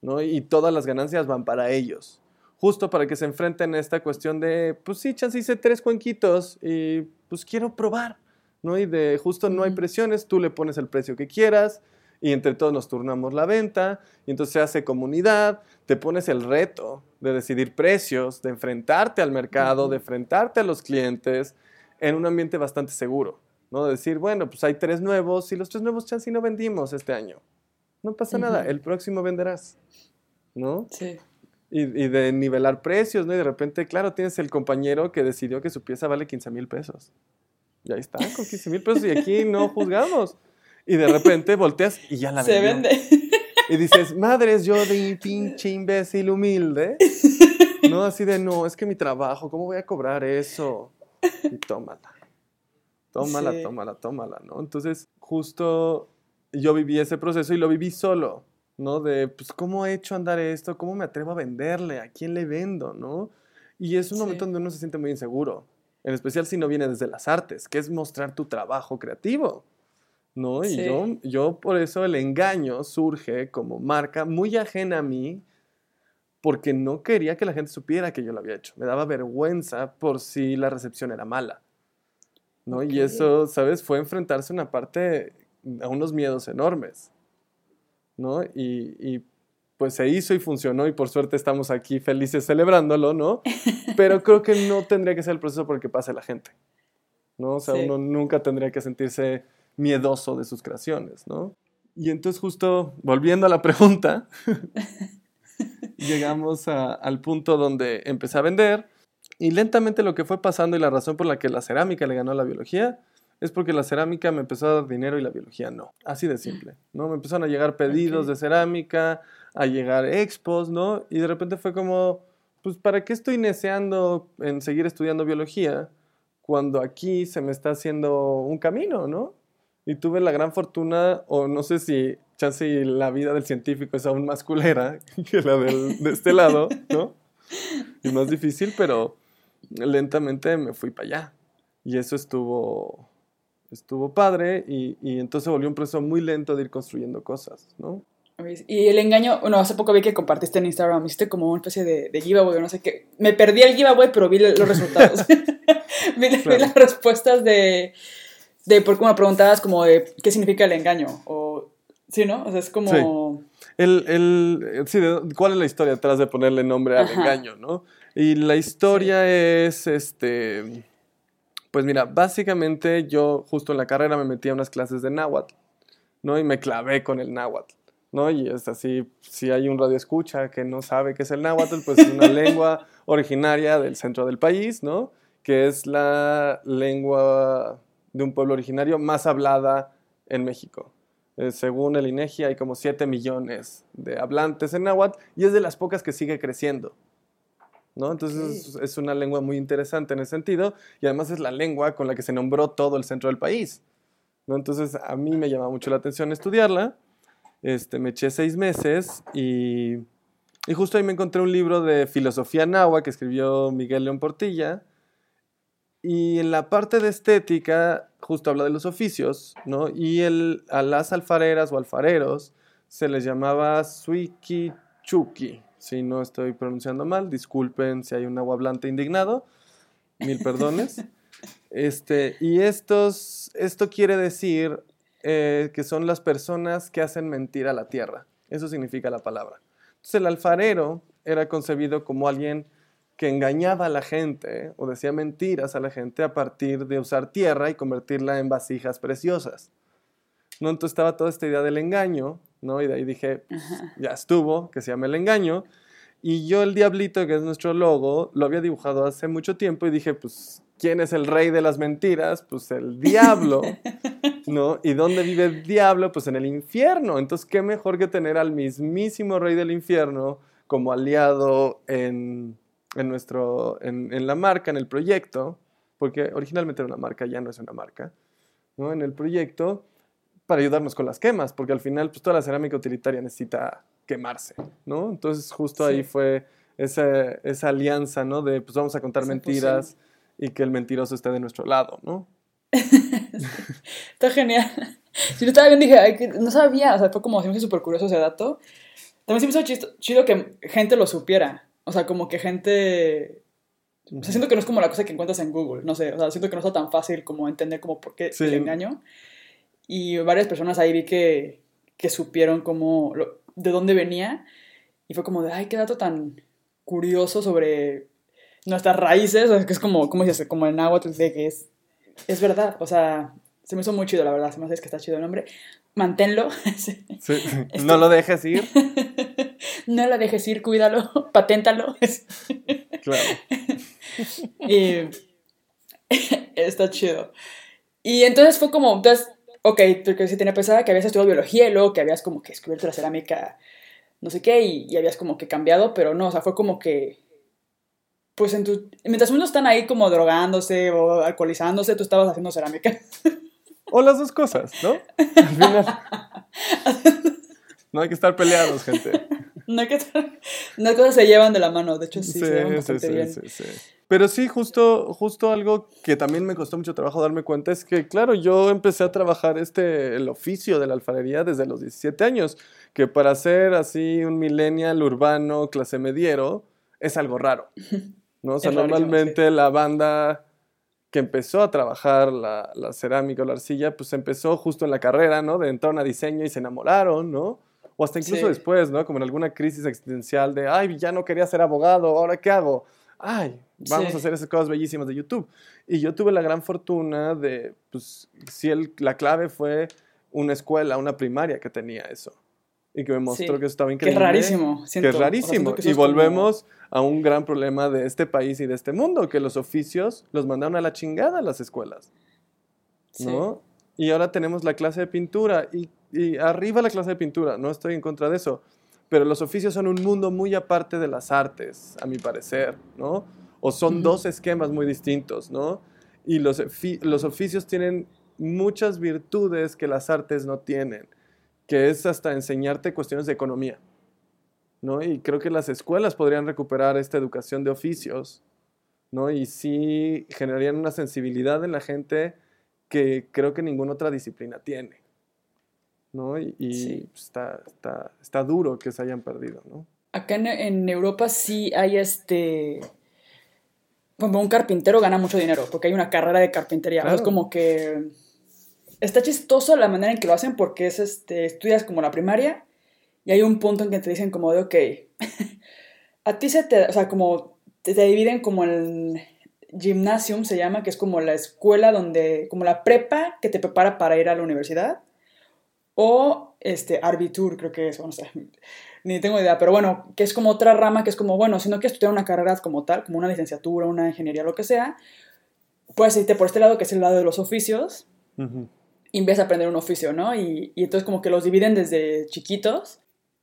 ¿no? Y todas las ganancias van para ellos, justo para que se enfrenten a esta cuestión de, pues sí, chance hice tres cuenquitos y pues quiero probar, ¿no? Y de justo no hay presiones, tú le pones el precio que quieras, y entre todos nos turnamos la venta y entonces se hace comunidad, te pones el reto de decidir precios, de enfrentarte al mercado, de enfrentarte a los clientes en un ambiente bastante seguro, ¿no? De decir, bueno, pues hay tres nuevos y los tres nuevos chance no vendimos este año. No pasa nada, el próximo venderás, ¿no? Sí. Y, y, de nivelar precios, ¿no? Y de repente, claro, tienes el compañero que decidió que su pieza vale 15 mil pesos. Y ahí está, con 15 mil pesos y aquí no juzgamos. Y de repente volteas y ya la Se vende. Y dices, madres, yo de pinche imbécil humilde. No, así de, no, es que mi trabajo, ¿cómo voy a cobrar eso? Y tómala. Tómala, tómala, tómala, ¿no? Entonces, justo yo viví ese proceso y lo viví solo, ¿no? De, pues, ¿cómo he hecho andar esto? ¿Cómo me atrevo a venderle? ¿A quién le vendo? ¿No? Y es un momento donde uno se siente muy inseguro, en especial si no viene desde las artes, que es mostrar tu trabajo creativo. ¿no? Y yo, yo por eso el engaño surge como marca muy ajena a mí, porque no quería que la gente supiera que yo lo había hecho. Me daba vergüenza por si la recepción era mala. ¿no? Y eso, ¿sabes? Fue enfrentarse a una parte, a unos miedos enormes. ¿No? Y, y, pues se hizo y funcionó y por suerte estamos aquí felices celebrándolo, ¿no? Pero creo que no tendría que ser el proceso por el que pase la gente. ¿no? O sea, uno nunca tendría que sentirse miedoso de sus creaciones, ¿no? Y entonces justo volviendo a la pregunta, llegamos al punto donde empecé a vender y lentamente lo que fue pasando y la razón por la que la cerámica le ganó a la biología es porque la cerámica me empezó a dar dinero y la biología no. Así de simple, ¿no? Me empezaron a llegar pedidos de cerámica, a llegar expos, ¿no? Y de repente fue como, pues, ¿para qué estoy neceando en seguir estudiando biología cuando aquí se me está haciendo un camino, ¿no? Y tuve la gran fortuna, o no sé si chance y la vida del científico es aún más culera que la del, de este lado, ¿no? Y más difícil, pero lentamente me fui para allá. Y eso estuvo, estuvo padre y, y entonces volvió un proceso muy lento de ir construyendo cosas, ¿no? Y el engaño, bueno, hace poco vi que compartiste en Instagram, viste como una especie de, de giveaway, no sé qué. Me perdí el giveaway, pero vi los resultados. vi, vi, las respuestas de, de por cómo me preguntabas como de qué significa el engaño, o sí, ¿no? O sea, es como... Sí. El, el, sí, ¿cuál es la historia detrás de ponerle nombre al engaño, no? Y la historia es, este, pues mira, básicamente yo justo en la carrera me metí a unas clases de náhuatl, ¿no? Y me clavé con el náhuatl. ¿no? Y es así, si hay un radio escucha que no sabe qué es el náhuatl, pues es una lengua originaria del centro del país, ¿no? Que es la lengua de un pueblo originario más hablada en México. Eh, según el INEGI hay como 7 millones de hablantes en náhuatl y es de las pocas que sigue creciendo. ¿No? Entonces es, una lengua muy interesante en ese sentido y además es la lengua con la que se nombró todo el centro del país. ¿no? Entonces a mí me llama mucho la atención estudiarla. Este, me eché seis meses y, y justo ahí me encontré un libro de filosofía náhuatl que escribió Miguel León Portilla y en la parte de estética, justo habla de los oficios, ¿no? Y el, a las alfareras o alfareros se les llamaba suikichuki. Si no estoy pronunciando mal, disculpen si hay un agua hablante indignado. Mil perdones. Este, y estos, esto quiere decir eh, que son las personas que hacen mentir a la tierra. Eso significa la palabra. Entonces el alfarero era concebido como alguien que engañaba a la gente o decía mentiras a la gente a partir de usar tierra y convertirla en vasijas preciosas. ¿No? Entonces estaba toda esta idea del engaño, ¿no? Y de ahí dije, ya estuvo, que se llama el engaño. Y yo el diablito, que es nuestro logo, lo había dibujado hace mucho tiempo y dije, pues, ¿quién es el rey de las mentiras? Pues el diablo, ¿no? ¿Y dónde vive el diablo? Pues en el infierno. Entonces, ¿qué mejor que tener al mismísimo rey del infierno como aliado en en, nuestro, en, en, la marca, en el proyecto, porque originalmente era una marca, ya no es una marca, ¿no? en el proyecto, para ayudarnos con las quemas, porque al final pues, toda la cerámica utilitaria necesita quemarse, ¿no? Entonces justo ahí fue esa, esa, alianza, ¿no? De pues vamos a contar mentiras y que el mentiroso esté de nuestro lado, ¿no? Está genial. Si no estaba bien, dije, no sabía, o sea, fue como, siempre súper curioso ese dato. También se me hizo chido que gente lo supiera. O sea, como que gente... O sea, siento que no es como la cosa que encuentras en Google, no sé, o sea, siento que no está tan fácil como entender como por qué el engaño. Y varias personas ahí vi que, que supieron como de dónde venía y fue como de, ay, qué dato tan curioso sobre nuestras raíces, o sea, que es como, ¿cómo dices? Como el náhuatl, de que es, es verdad, o sea, se me hizo muy chido, la verdad, se me hace que está chido el nombre. Manténlo. Sí. No lo dejes ir. no lo dejes ir, cuídalo, paténtalo. claro. y está chido. Y entonces fue como, entonces, ok, porque sí tenía pensada que habías estudiado biología y luego que habías como que descubierto la cerámica, no sé qué, y, habías como que cambiado, pero no, o sea, fue como que, pues en tu, mientras unos están ahí como drogándose o alcoholizándose, tú estabas haciendo cerámica. O las dos cosas, ¿no? Al final. no hay que estar peleados, gente. No hay que estar... Las cosas se llevan de la mano, de hecho sí, se llevan sí, sí, bien. Sí, Pero sí, justo, justo algo que también me costó mucho trabajo darme cuenta es que, claro, yo empecé a trabajar este, el oficio de la alfarería desde los 17 años, que para ser así un millennial urbano, clase mediero, es algo raro, ¿no? O sea, normalmente la banda que empezó a trabajar la, la, cerámica o la arcilla, pues empezó justo en la carrera, ¿no? De entrar a diseño y se enamoraron, ¿no? O hasta incluso después, ¿no? Como en alguna crisis existencial de, ay, ya no quería ser abogado, ¿ahora qué hago? Ay, vamos a hacer esas cosas bellísimas de YouTube. Y yo tuve la gran fortuna de, pues, si el, la clave fue una escuela, una primaria que tenía eso y que me mostró que eso estaba increíble. Que es rarísimo. que es rarísimo. y volvemos a un gran problema de este país y de este mundo, que los oficios los mandaron a la chingada a las escuelas. ¿No? Y ahora tenemos la clase de pintura y, y, arriba la clase de pintura, no estoy en contra de eso, pero los oficios son un mundo muy aparte de las artes, a mi parecer, ¿no? O son dos esquemas muy distintos, ¿no? Y los, los oficios tienen muchas virtudes que las artes no tienen que es hasta enseñarte cuestiones de economía. ¿no? Y creo que las escuelas podrían recuperar esta educación de oficios, ¿no? Y sí generarían una sensibilidad en la gente que creo que ninguna otra disciplina tiene, ¿no? Y, está, está, está, duro que se hayan perdido, ¿no? Acá en, Europa sí hay este... Como un carpintero gana mucho dinero, porque hay una carrera de carpintería. Es como que está chistoso la manera en que lo hacen porque es, este, estudias como la primaria y hay un punto en que te dicen como de, ok, a ti se te, o sea, como te, dividen como el gymnasium se llama, que es como la escuela donde, como la prepa que te prepara para ir a la universidad, o este, Arbitur, creo que es, no sé, ni tengo idea, pero bueno, que es como otra rama que es como, bueno, si no quieres estudiar una carrera como tal, como una licenciatura, una ingeniería, lo que sea, puedes irte por este lado, que es el lado de los oficios, y empiezas a aprender un oficio, ¿no? Y, y, entonces como que los dividen desde chiquitos,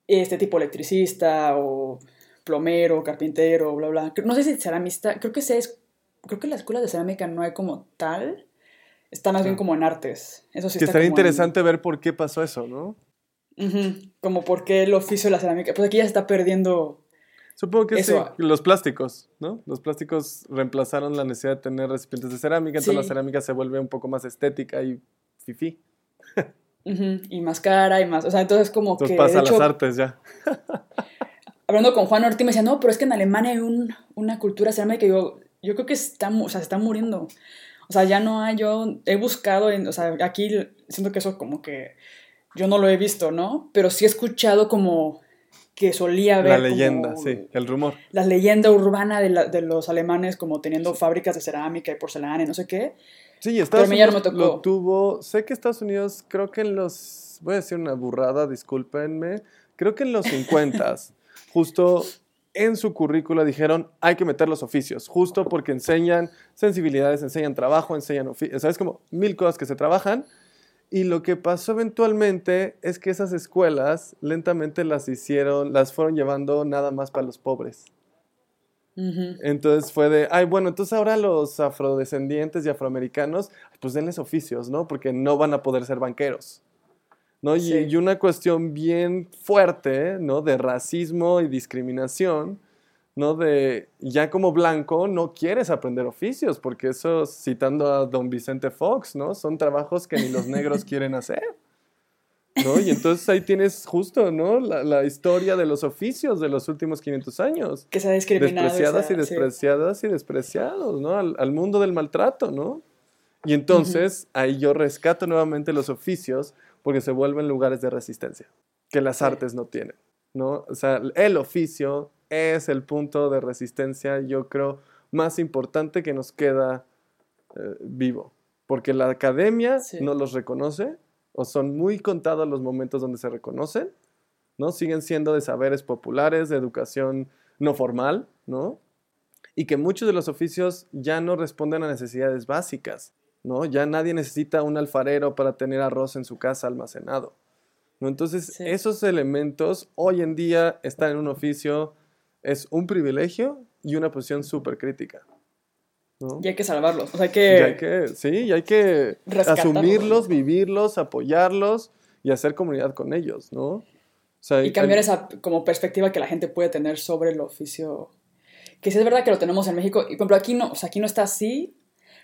este tipo electricista o plomero, carpintero, bla, bla. No sé si ceramista, creo que es, creo que la escuela de cerámica no hay como tal, está más bien como en artes. Eso sí que estaría interesante ver por qué pasó eso, ¿no? Como por qué el oficio de la cerámica, pues aquí ya está perdiendo Supongo que sí, los plásticos, ¿no? Los plásticos reemplazaron la necesidad de tener recipientes de cerámica, entonces la cerámica se vuelve un poco más estética y fifi. Y más cara y más. O sea, entonces como que. pasa las artes ya. hablando con Juan Ortiz me decía, no, pero es que en Alemania hay un, una cultura cerámica que yo, yo creo que está, o sea, se está muriendo. O sea, ya no hay, yo he buscado, en, o sea, aquí siento que eso como que yo no lo he visto, ¿no? Pero sí he escuchado como que solía haber. La leyenda, sí, el rumor. La leyenda urbana de, de los alemanes como teniendo fábricas de cerámica y porcelana y no sé qué. Sí, Estados Unidos lo tuvo. Sé que Estados Unidos, creo que en los. Voy a decir una burrada, discúlpenme. Creo que en los 50 justo en su currícula dijeron hay que meter los oficios, justo porque enseñan sensibilidades, enseñan trabajo, enseñan oficios, ¿sabes? Como mil cosas que se trabajan. Y lo que pasó eventualmente es que esas escuelas lentamente las hicieron, las fueron llevando nada más para los pobres. Entonces fue de, ay, bueno, entonces ahora los afrodescendientes y afroamericanos, pues denles oficios, ¿no? Porque no van a poder ser banqueros. ¿No? Y, una cuestión bien fuerte, ¿no? De racismo y discriminación, ¿no? De ya como blanco no quieres aprender oficios, porque eso, citando a don Vicente Fox, ¿no? Son trabajos que ni los negros quieren hacer. ¿no? Y entonces ahí tienes justo, ¿no? La, historia de los oficios de los últimos 500 años. Que se ha discriminado. Despreciadas y despreciadas y despreciados, ¿no? Al, mundo del maltrato, ¿no? Y entonces ahí yo rescato nuevamente los oficios porque se vuelven lugares de resistencia que las artes no tienen, ¿no? O sea, el oficio es el punto de resistencia, yo creo, más importante que nos queda eh, vivo. Porque la academia no los reconoce, o son muy contados los momentos donde se reconocen, ¿no? Siguen siendo de saberes populares, de educación no formal, ¿no? Y que muchos de los oficios ya no responden a necesidades básicas, ¿no? Ya nadie necesita un alfarero para tener arroz en su casa almacenado. ¿no? Entonces, esos elementos hoy en día están en un oficio, es un privilegio y una posición súper crítica. Y hay que salvarlos. O sea, hay que, hay que sí, y hay que asumirlos, vivirlos, apoyarlos y hacer comunidad con ellos, ¿no? y cambiar esa como perspectiva que la gente puede tener sobre el oficio. Que sí es verdad que lo tenemos en México, y por ejemplo aquí no, o sea, aquí no está así,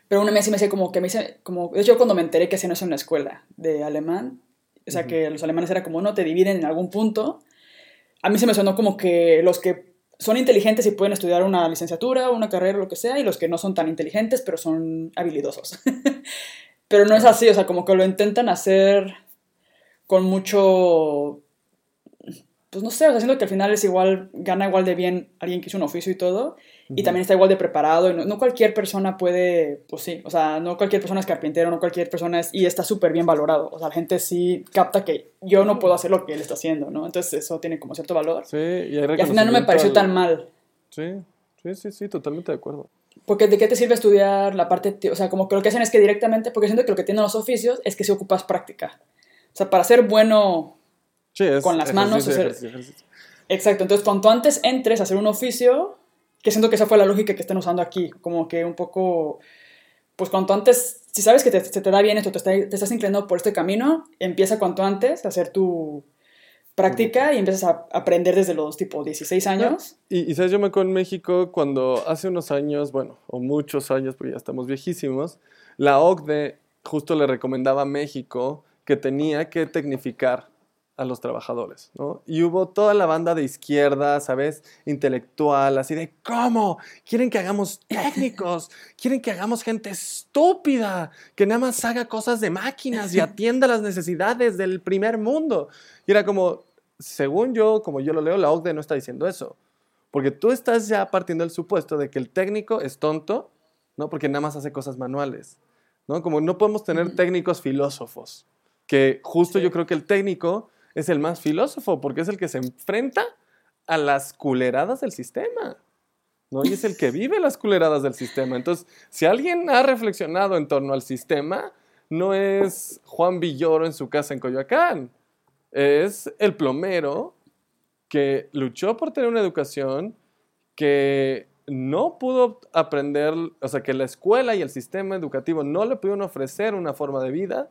pero una vez sí me decía como que me dice, como, de hecho cuando me enteré que hacían eso en la escuela de alemán, o sea, que los alemanes era como no te dividen en algún punto, a mí se me sonó como que los que son inteligentes y pueden estudiar una licenciatura, una carrera, lo que sea, y los que no son tan inteligentes, pero son habilidosos. pero no es así, o sea, como que lo intentan hacer con mucho pues no sé, o sea, siento que al final es igual, gana igual de bien alguien que hizo un oficio y todo, y también está igual de preparado, y no, cualquier persona puede, pues sí, o sea, no cualquier persona es carpintero, no cualquier persona es, y está súper bien valorado, o sea, la gente sí capta que yo no puedo hacer lo que él está haciendo, ¿no? Entonces eso tiene como cierto valor. Sí, y, hay y al final no me pareció tan mal. Sí, sí, sí, sí, totalmente de acuerdo. Porque ¿de qué te sirve estudiar la parte, o sea, como que lo que hacen es que directamente, porque siento que lo que tienen los oficios es que si ocupas práctica. O sea, para ser bueno con las manos. Exacto, entonces cuanto antes entres a hacer un oficio, que siento que esa fue la lógica que están usando aquí, como que un poco, pues cuanto antes, si sabes que te, se te da bien esto, te, te, estás inclinando por este camino, empieza cuanto antes a hacer tu práctica y empiezas a aprender desde los tipo 16 años. Y, y sabes, yo me acuerdo en México cuando hace unos años, bueno, o muchos años, porque ya estamos viejísimos, la OCDE justo le recomendaba a México que tenía que tecnificar a los trabajadores, ¿no? Y hubo toda la banda de izquierda, ¿sabes? Intelectual, así de, ¿cómo? Quieren que hagamos técnicos, quieren que hagamos gente estúpida, que nada más haga cosas de máquinas y atienda las necesidades del primer mundo. Y era como, según yo, como yo lo leo, la OCDE no está diciendo eso. Porque tú estás ya partiendo del supuesto de que el técnico es tonto, ¿no? Porque nada más hace cosas manuales, ¿no? Como no podemos tener técnicos filósofos, que justo yo creo que el técnico es el más filósofo porque es el que se enfrenta a las culeradas del sistema. ¿no? Y es el que vive las culeradas del sistema. Entonces, si alguien ha reflexionado en torno al sistema, no es Juan Villoro en su casa en Coyoacán. Es el plomero que luchó por tener una educación, que no pudo aprender, o sea, que la escuela y el sistema educativo no le pudieron ofrecer una forma de vida,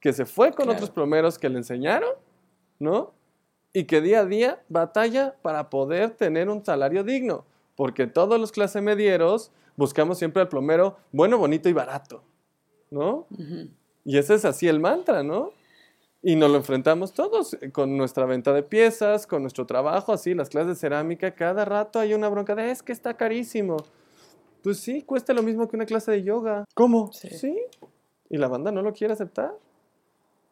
que se fue con otros plomeros que le enseñaron ¿no? Y que día a día batalla para poder tener un salario digno, porque todos los clase medieros buscamos siempre al plomero bueno, bonito y barato, ¿no? Y ese es así el mantra, ¿no? Y nos lo enfrentamos todos eh, con nuestra venta de piezas, con nuestro trabajo, así, las clases de cerámica, cada rato hay una bronca de es que está carísimo. Pues sí, cuesta lo mismo que una clase de yoga. ¿Cómo? sí. Y la banda no lo quiere aceptar.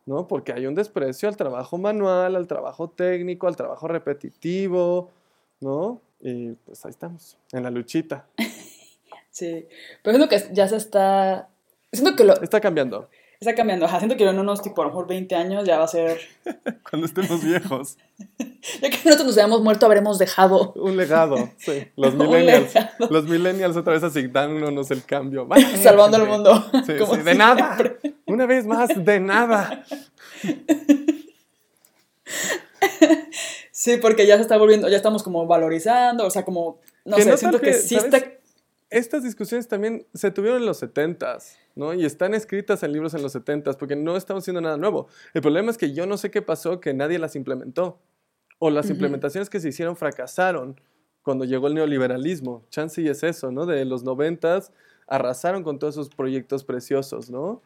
¿No? Porque hay un desprecio al trabajo manual, al trabajo técnico, al trabajo repetitivo, ¿no? Y pues ahí estamos, en la luchita. sí, pero siento que ya se está... Siento que lo... Está cambiando. Está cambiando, ajá, siento que en unos tipo a lo mejor 20 años ya va a ser... Cuando estemos viejos. ya que nosotros nos hayamos muerto habremos dejado... Un legado, sí. Los millennials. Los millennials otra vez asignándonos el cambio. Salvando al mundo. Sí, sí, de nada. Una vez más, de nada. Sí, porque ya se está volviendo, ya estamos como valorizando, o sea, como, no sé, siento que, sí está... Estas discusiones también se tuvieron en los 70s, ¿no? Y están escritas en libros en los 70s, porque no estamos haciendo nada nuevo. El problema es que yo no sé qué pasó, que nadie las implementó. O las implementaciones que se hicieron fracasaron cuando llegó el neoliberalismo. Chance y es eso, ¿no? De los 90s arrasaron con todos esos proyectos preciosos, ¿no?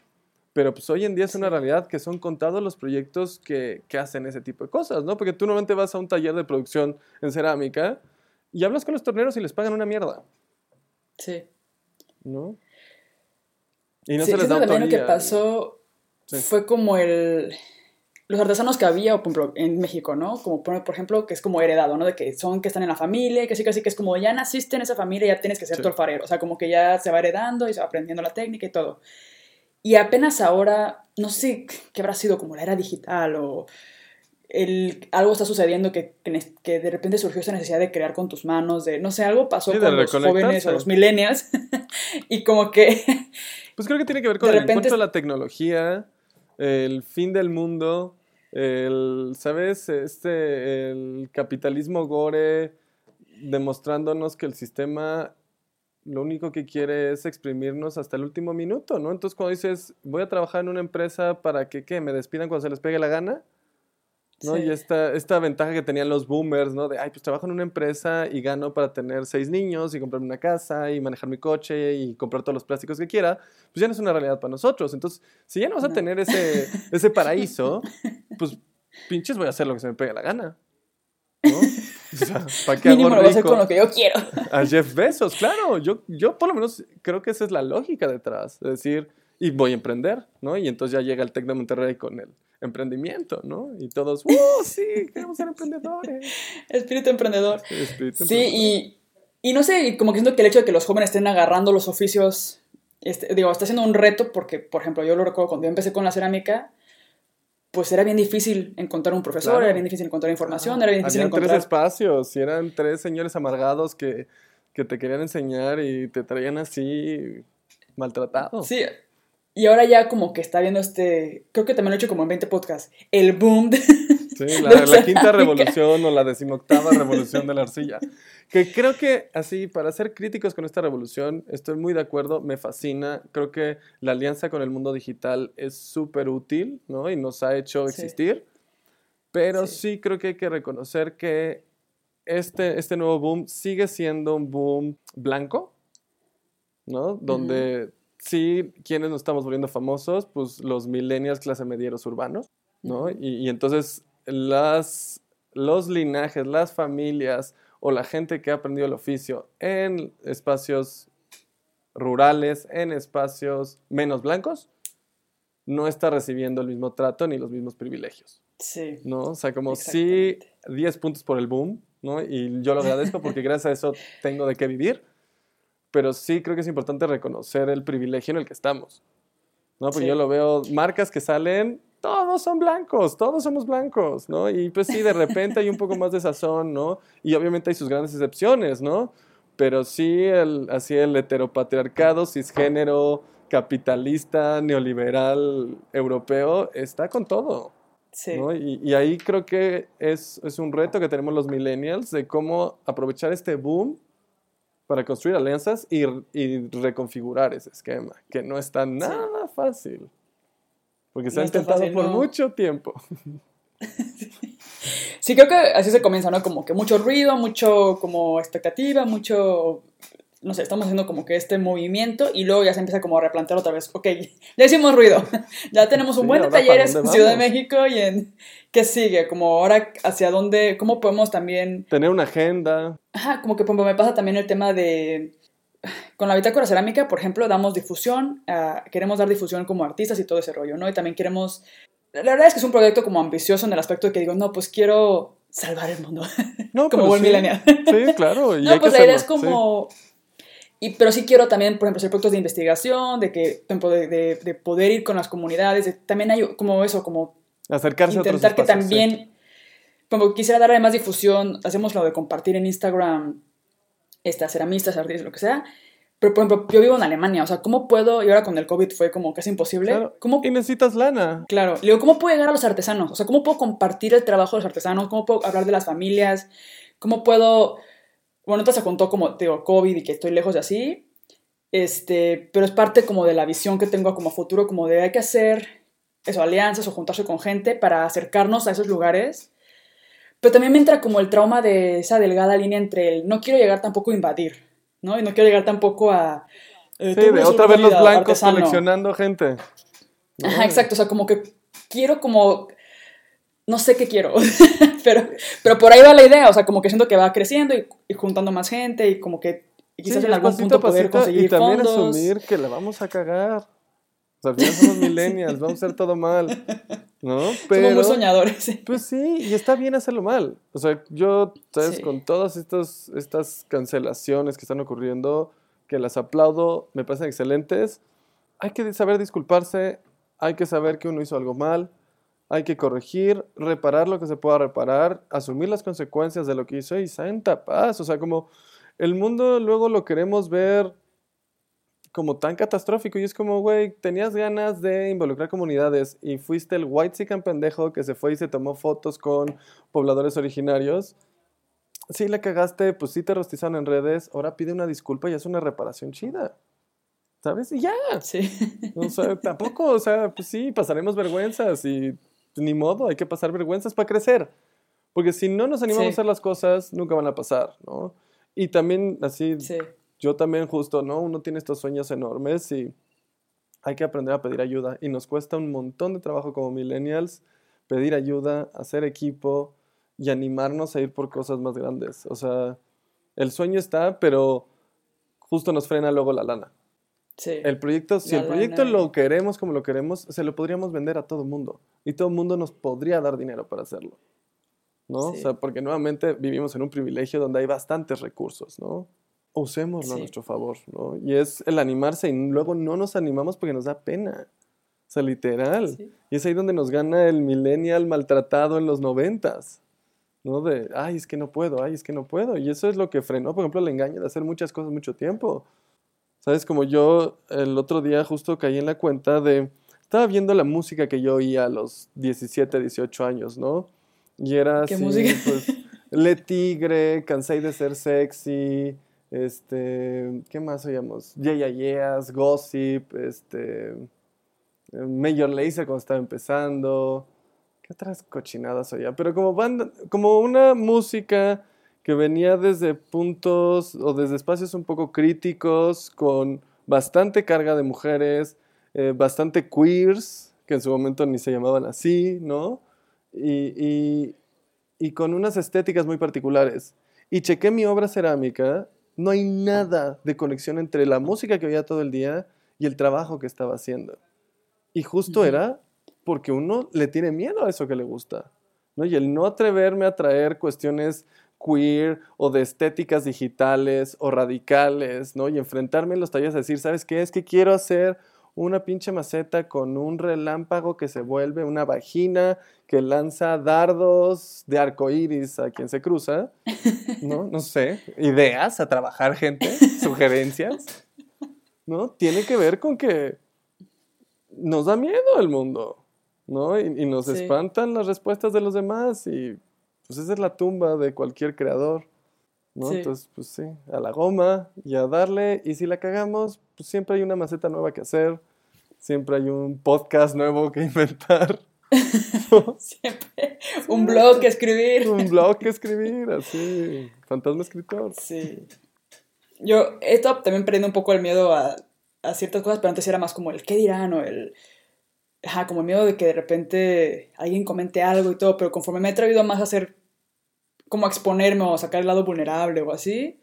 Pero pues hoy en día es una realidad que son contados los proyectos que, que, hacen ese tipo de cosas, ¿no? Porque tú normalmente vas a un taller de producción en cerámica y hablas con los torneros y les pagan una mierda. Sí. ¿No? Y no se les da también lo que pasó fue como el... Los artesanos que había, por ejemplo, en México, ¿no? Como por, ejemplo, que es como heredado, ¿no? De que son que están en la familia, que sí, casi que es como ya naciste en esa familia, ya tienes que ser tu alfarero. O sea, como que ya se va heredando y se va aprendiendo la técnica y todo. Y apenas ahora, no sé qué habrá sido como la era digital o el, algo está sucediendo que, que, de repente surgió esa necesidad de crear con tus manos, de no sé, algo pasó con los jóvenes o los millennials y como que Pues creo que tiene que ver con el encuentro de la tecnología, el fin del mundo, el, ¿sabes? Este, el capitalismo gore demostrándonos que el sistema lo único que quiere es exprimirnos hasta el último minuto, ¿no? Entonces cuando dices, voy a trabajar en una empresa para que, ¿qué? ¿Me despidan cuando se les pegue la gana? ¿no? Y esta, esta ventaja que tenían los boomers, ¿no? De, ay, pues trabajo en una empresa y gano para tener seis niños y comprarme una casa y manejar mi coche y comprar todos los plásticos que quiera, pues ya no es una realidad para nosotros. Entonces, si ya no vas a tener ese, ese paraíso, pues pinches voy a hacer lo que se me pegue la gana. ¿no? O sea, ¿para qué Mínimo lo voy a hacer con lo que yo quiero. A Jeff Bezos, claro. Yo, yo por lo menos creo que esa es la lógica detrás. Es decir, y voy a emprender, ¿no? Y entonces ya llega el Tec de Monterrey con él emprendimiento, ¿no? Y todos, ¡uh, sí! Queremos ser emprendedores. Espíritu emprendedor. sí, Y, y, no sé, como que siento que el hecho de que los jóvenes estén agarrando los oficios, este, digo, está siendo un reto porque, por ejemplo, yo lo recuerdo cuando yo empecé con la cerámica, pues era bien difícil encontrar un profesor, era bien difícil encontrar información, era bien difícil Habían encontrar... tres espacios y eran tres señores amargados que, que te querían enseñar y te traían así maltratado. Sí, y ahora ya como que está viendo este, creo que también lo he hecho como en 20 podcasts, el boom. De, sí, la, la quinta revolución o la decimoctava revolución de la arcilla. Que creo que así, para ser críticos con esta revolución, estoy muy de acuerdo, me fascina. Creo que la alianza con el mundo digital es súper útil, ¿no? Y nos ha hecho existir. Pero sí. creo que hay que reconocer que este, este nuevo boom sigue siendo un boom blanco, ¿no? Donde sí, ¿quiénes nos estamos volviendo famosos? Pues los millennials clase medieros urbanos, ¿no? y, entonces las, los linajes, las familias o la gente que ha aprendido el oficio en espacios rurales, en espacios menos blancos, no está recibiendo el mismo trato ni los mismos privilegios. Sí. ¿No? O sea, como sí, 10 puntos por el boom, ¿no? Y yo lo agradezco porque gracias a eso tengo de qué vivir pero sí creo que es importante reconocer el privilegio en el que estamos. ¿no? Porque yo lo veo, marcas que salen, todos son blancos, todos somos blancos, ¿no? Y pues sí, de repente hay un poco más de sazón, ¿no? Y obviamente hay sus grandes excepciones, ¿no? Pero sí, el, así el heteropatriarcado, cisgénero, capitalista, neoliberal, europeo, está con todo. Sí. ¿no? Y, y, ahí creo que es, es un reto que tenemos los millennials de cómo aprovechar este boom para construir alianzas y, reconfigurar ese esquema, que no está nada fácil, porque se ha intentado por mucho tiempo. Sí, creo que así se comienza, ¿no? Como que mucho ruido, mucho como expectativa, mucho, no sé, estamos haciendo como que este movimiento y luego ya se empieza como a replantear otra vez, ok, ya hicimos ruido, ya tenemos un buen de talleres en Ciudad de México y en, ¿qué sigue? Como ahora hacia dónde, cómo podemos también... Tener una agenda. Ajá, como que me pasa también el tema de... Con la bitácora cerámica, por ejemplo, damos difusión, ah, queremos dar difusión como artistas y todo ese rollo, ¿no? Y también queremos... La verdad es que es un proyecto como ambicioso en el aspecto de que digo, no, pues quiero salvar el mundo. No, como buen sí. millennial. Sí, claro. no, pues la idea es como... Y, pero sí quiero también, por ejemplo, hacer proyectos de investigación, de que de, de, poder ir con las comunidades, también hay como eso, como Acercarse Intentar a otros que también, como quisiera darle más difusión, hacemos lo de compartir en Instagram, estas ceramistas, artistas, lo que sea. Pero, por ejemplo, yo vivo en Alemania, o sea, ¿cómo puedo, y ahora con el COVID fue como casi imposible, ¿cómo, y necesitas lana. Claro, le digo, ¿cómo puedo llegar a los artesanos? O sea, ¿cómo puedo compartir el trabajo de los artesanos? ¿Cómo puedo hablar de las familias? ¿Cómo puedo, bueno, te se contó como, digo, COVID y que estoy lejos de así, este, pero es parte como de la visión que tengo como futuro, como de hay que hacer eso, alianzas o juntarse con gente para acercarnos a esos lugares. Pero también me entra como el trauma de esa delgada línea entre el no quiero llegar tampoco a invadir, ¿no? Y no quiero llegar tampoco a... Eh, sí, de otra vez los blancos coleccionando gente. Ajá, exacto, o sea, como que quiero como... No sé qué quiero, pero, pero por ahí va la idea, o sea, como que siento que va creciendo y, juntando más gente y como que quizás en algún punto poder conseguir y también asumir que le vamos a cagar. O sea, al final somos millennials, vamos a hacer todo mal, ¿no? Pero, somos muy soñadores. Pues sí, y está bien hacerlo mal. O sea, yo, ¿sabes? Con todas estas, estas cancelaciones que están ocurriendo, que las aplaudo, me parecen excelentes, hay que saber disculparse, hay que saber que uno hizo algo mal, hay que corregir, reparar lo que se pueda reparar, asumir las consecuencias de lo que hizo y santa paz. O sea, como el mundo luego lo queremos ver como tan catastrófico. Y es como, güey, tenías ganas de involucrar comunidades y fuiste el white chicken pendejo que se fue y se tomó fotos con pobladores originarios. Sí, le cagaste, pues sí te rostizaron en redes, ahora pide una disculpa y es una reparación chida. ¿Sabes? Y ya. Sí. O sea, tampoco, o sea, pues sí, pasaremos vergüenzas y ni modo, hay que pasar vergüenzas para crecer. Porque si no nos animamos a hacer las cosas, nunca van a pasar, ¿no? Y también así, yo también justo, ¿no? Uno tiene estos sueños enormes y hay que aprender a pedir ayuda. Y nos cuesta un montón de trabajo como millennials pedir ayuda, hacer equipo y animarnos a ir por cosas más grandes. O sea, el sueño está, pero justo nos frena luego la lana. Sí. El proyecto, si el proyecto lo queremos como lo queremos, se lo podríamos vender a todo el mundo. Y todo el mundo nos podría dar dinero para hacerlo. ¿No? O sea, porque nuevamente vivimos en un privilegio donde hay bastantes recursos, ¿no? usémoslo a nuestro favor, ¿no? Y es el animarse y luego no nos animamos porque nos da pena. O sea, literal. Y es ahí donde nos gana el millennial maltratado en los noventas, ¿no? De, ay, es que no puedo, ay, es que no puedo. Y eso es lo que frenó, por ejemplo, el engaño de hacer muchas cosas mucho tiempo. ¿Sabes? Como yo el otro día justo caí en la cuenta de, estaba viendo la música que yo oía a los 17, 18 años, ¿no? Y era ¿Qué música? pues, Le Tigre, Cansé de ser sexy, este, ¿qué más oíamos? Yeah, yeah, Gossip, este, Major Lazer cuando estaba empezando. ¿Qué otras cochinadas oía? Pero como banda, como una música que venía desde puntos o desde espacios un poco críticos, con bastante carga de mujeres, eh, bastante queers, que en su momento ni se llamaban así, ¿no? Y, y, y con unas estéticas muy particulares. Y chequé mi obra cerámica no hay nada de conexión entre la música que oía todo el día y el trabajo que estaba haciendo. Y justo era porque uno le tiene miedo a eso que le gusta. ¿no? Y el no atreverme a traer cuestiones queer o de estéticas digitales o radicales, ¿no? Y enfrentarme en los talleres a decir, ¿sabes qué? Es que quiero hacer una pinche maceta con un relámpago que se vuelve una vagina que lanza dardos de arco iris a quien se cruza, ¿no? No sé, ideas a trabajar, gente, sugerencias, ¿no? Tiene que ver con que nos da miedo el mundo, ¿no? Y, nos espantan las respuestas de los demás y pues esa es la tumba de cualquier creador. ¿no? Entonces, pues sí, a la goma y a darle. Y si la cagamos, pues siempre hay una maceta nueva que hacer, siempre hay un podcast nuevo que inventar. siempre. Un blog que escribir. Un blog que escribir, así. Fantasma escritor. Sí. Yo, esto también prende un poco el miedo a, a ciertas cosas, pero antes era más como el qué dirán o el. Ajá, como el miedo de que de repente alguien comente algo y todo, pero conforme me he atrevido más a hacer como exponerme o sacar el lado vulnerable o así,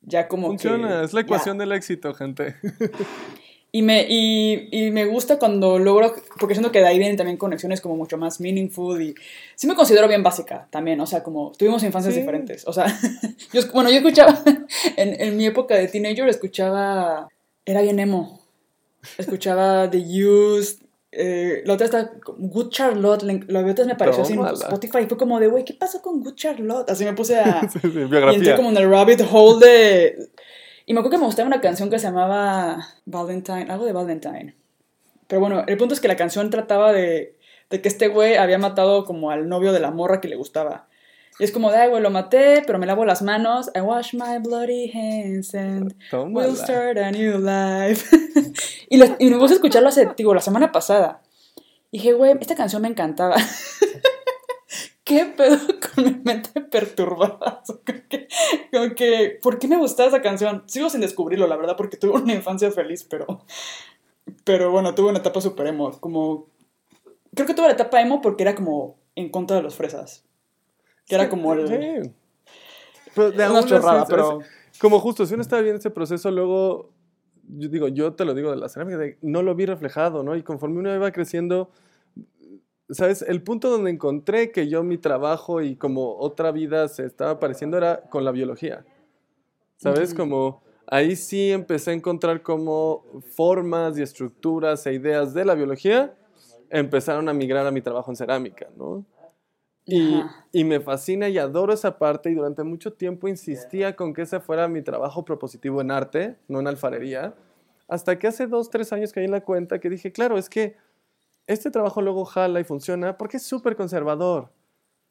ya como Funciona, es la ecuación del éxito, gente. Y me, y, y, me gusta cuando logro, porque siento que de ahí vienen también conexiones como mucho más meaningful y sí me considero bien básica también, o sea, como tuvimos infancias diferentes, o sea, yo, bueno, yo escuchaba, en, en mi época de teenager escuchaba, era bien emo, escuchaba The Used, eh, la otra está Good Charlotte, la otra me pareció así en Spotify. Fue como de, güey, ¿qué pasó con Good Charlotte? Así me puse a. sí, Y entré como en el rabbit hole de. Y me acuerdo que me gustaba una canción que se llamaba Valentine, algo de Valentine. Pero bueno, el punto es que la canción trataba de, de que este güey había matado como al novio de la morra que le gustaba. Y es como de, ay, güey, lo maté, pero me lavo las manos. I wash my bloody hands and we'll start a new life. y, me puse a escucharlo hace, digo, la semana pasada. Y dije, güey, esta canción me encantaba. ¿Qué pedo con mi mente perturbada? Como que, ¿por qué me gustaba esa canción? Sigo sin descubrirlo, la verdad, porque tuve una infancia feliz, pero. Pero bueno, tuve una etapa super emo. Como. Creo que tuve la etapa emo porque era como en contra de los fresas. Que era como el. Sí. Pero de una chorrada, pero. como justo, si uno estaba viendo ese proceso, luego. Yo digo, yo te lo digo de la cerámica, no lo vi reflejado, ¿no? Y conforme uno iba creciendo, ¿sabes? El punto donde encontré que yo mi trabajo y como otra vida se estaba apareciendo era con la biología. ¿Sabes? Como ahí sí empecé a encontrar como formas y estructuras e ideas de la biología empezaron a migrar a mi trabajo en cerámica, ¿no? Y, me fascina y adoro esa parte y durante mucho tiempo insistía con que ese fuera mi trabajo propositivo en arte, no en alfarería, hasta que hace dos, tres años caí en la cuenta que dije, claro, es que este trabajo luego jala y funciona porque es súper conservador.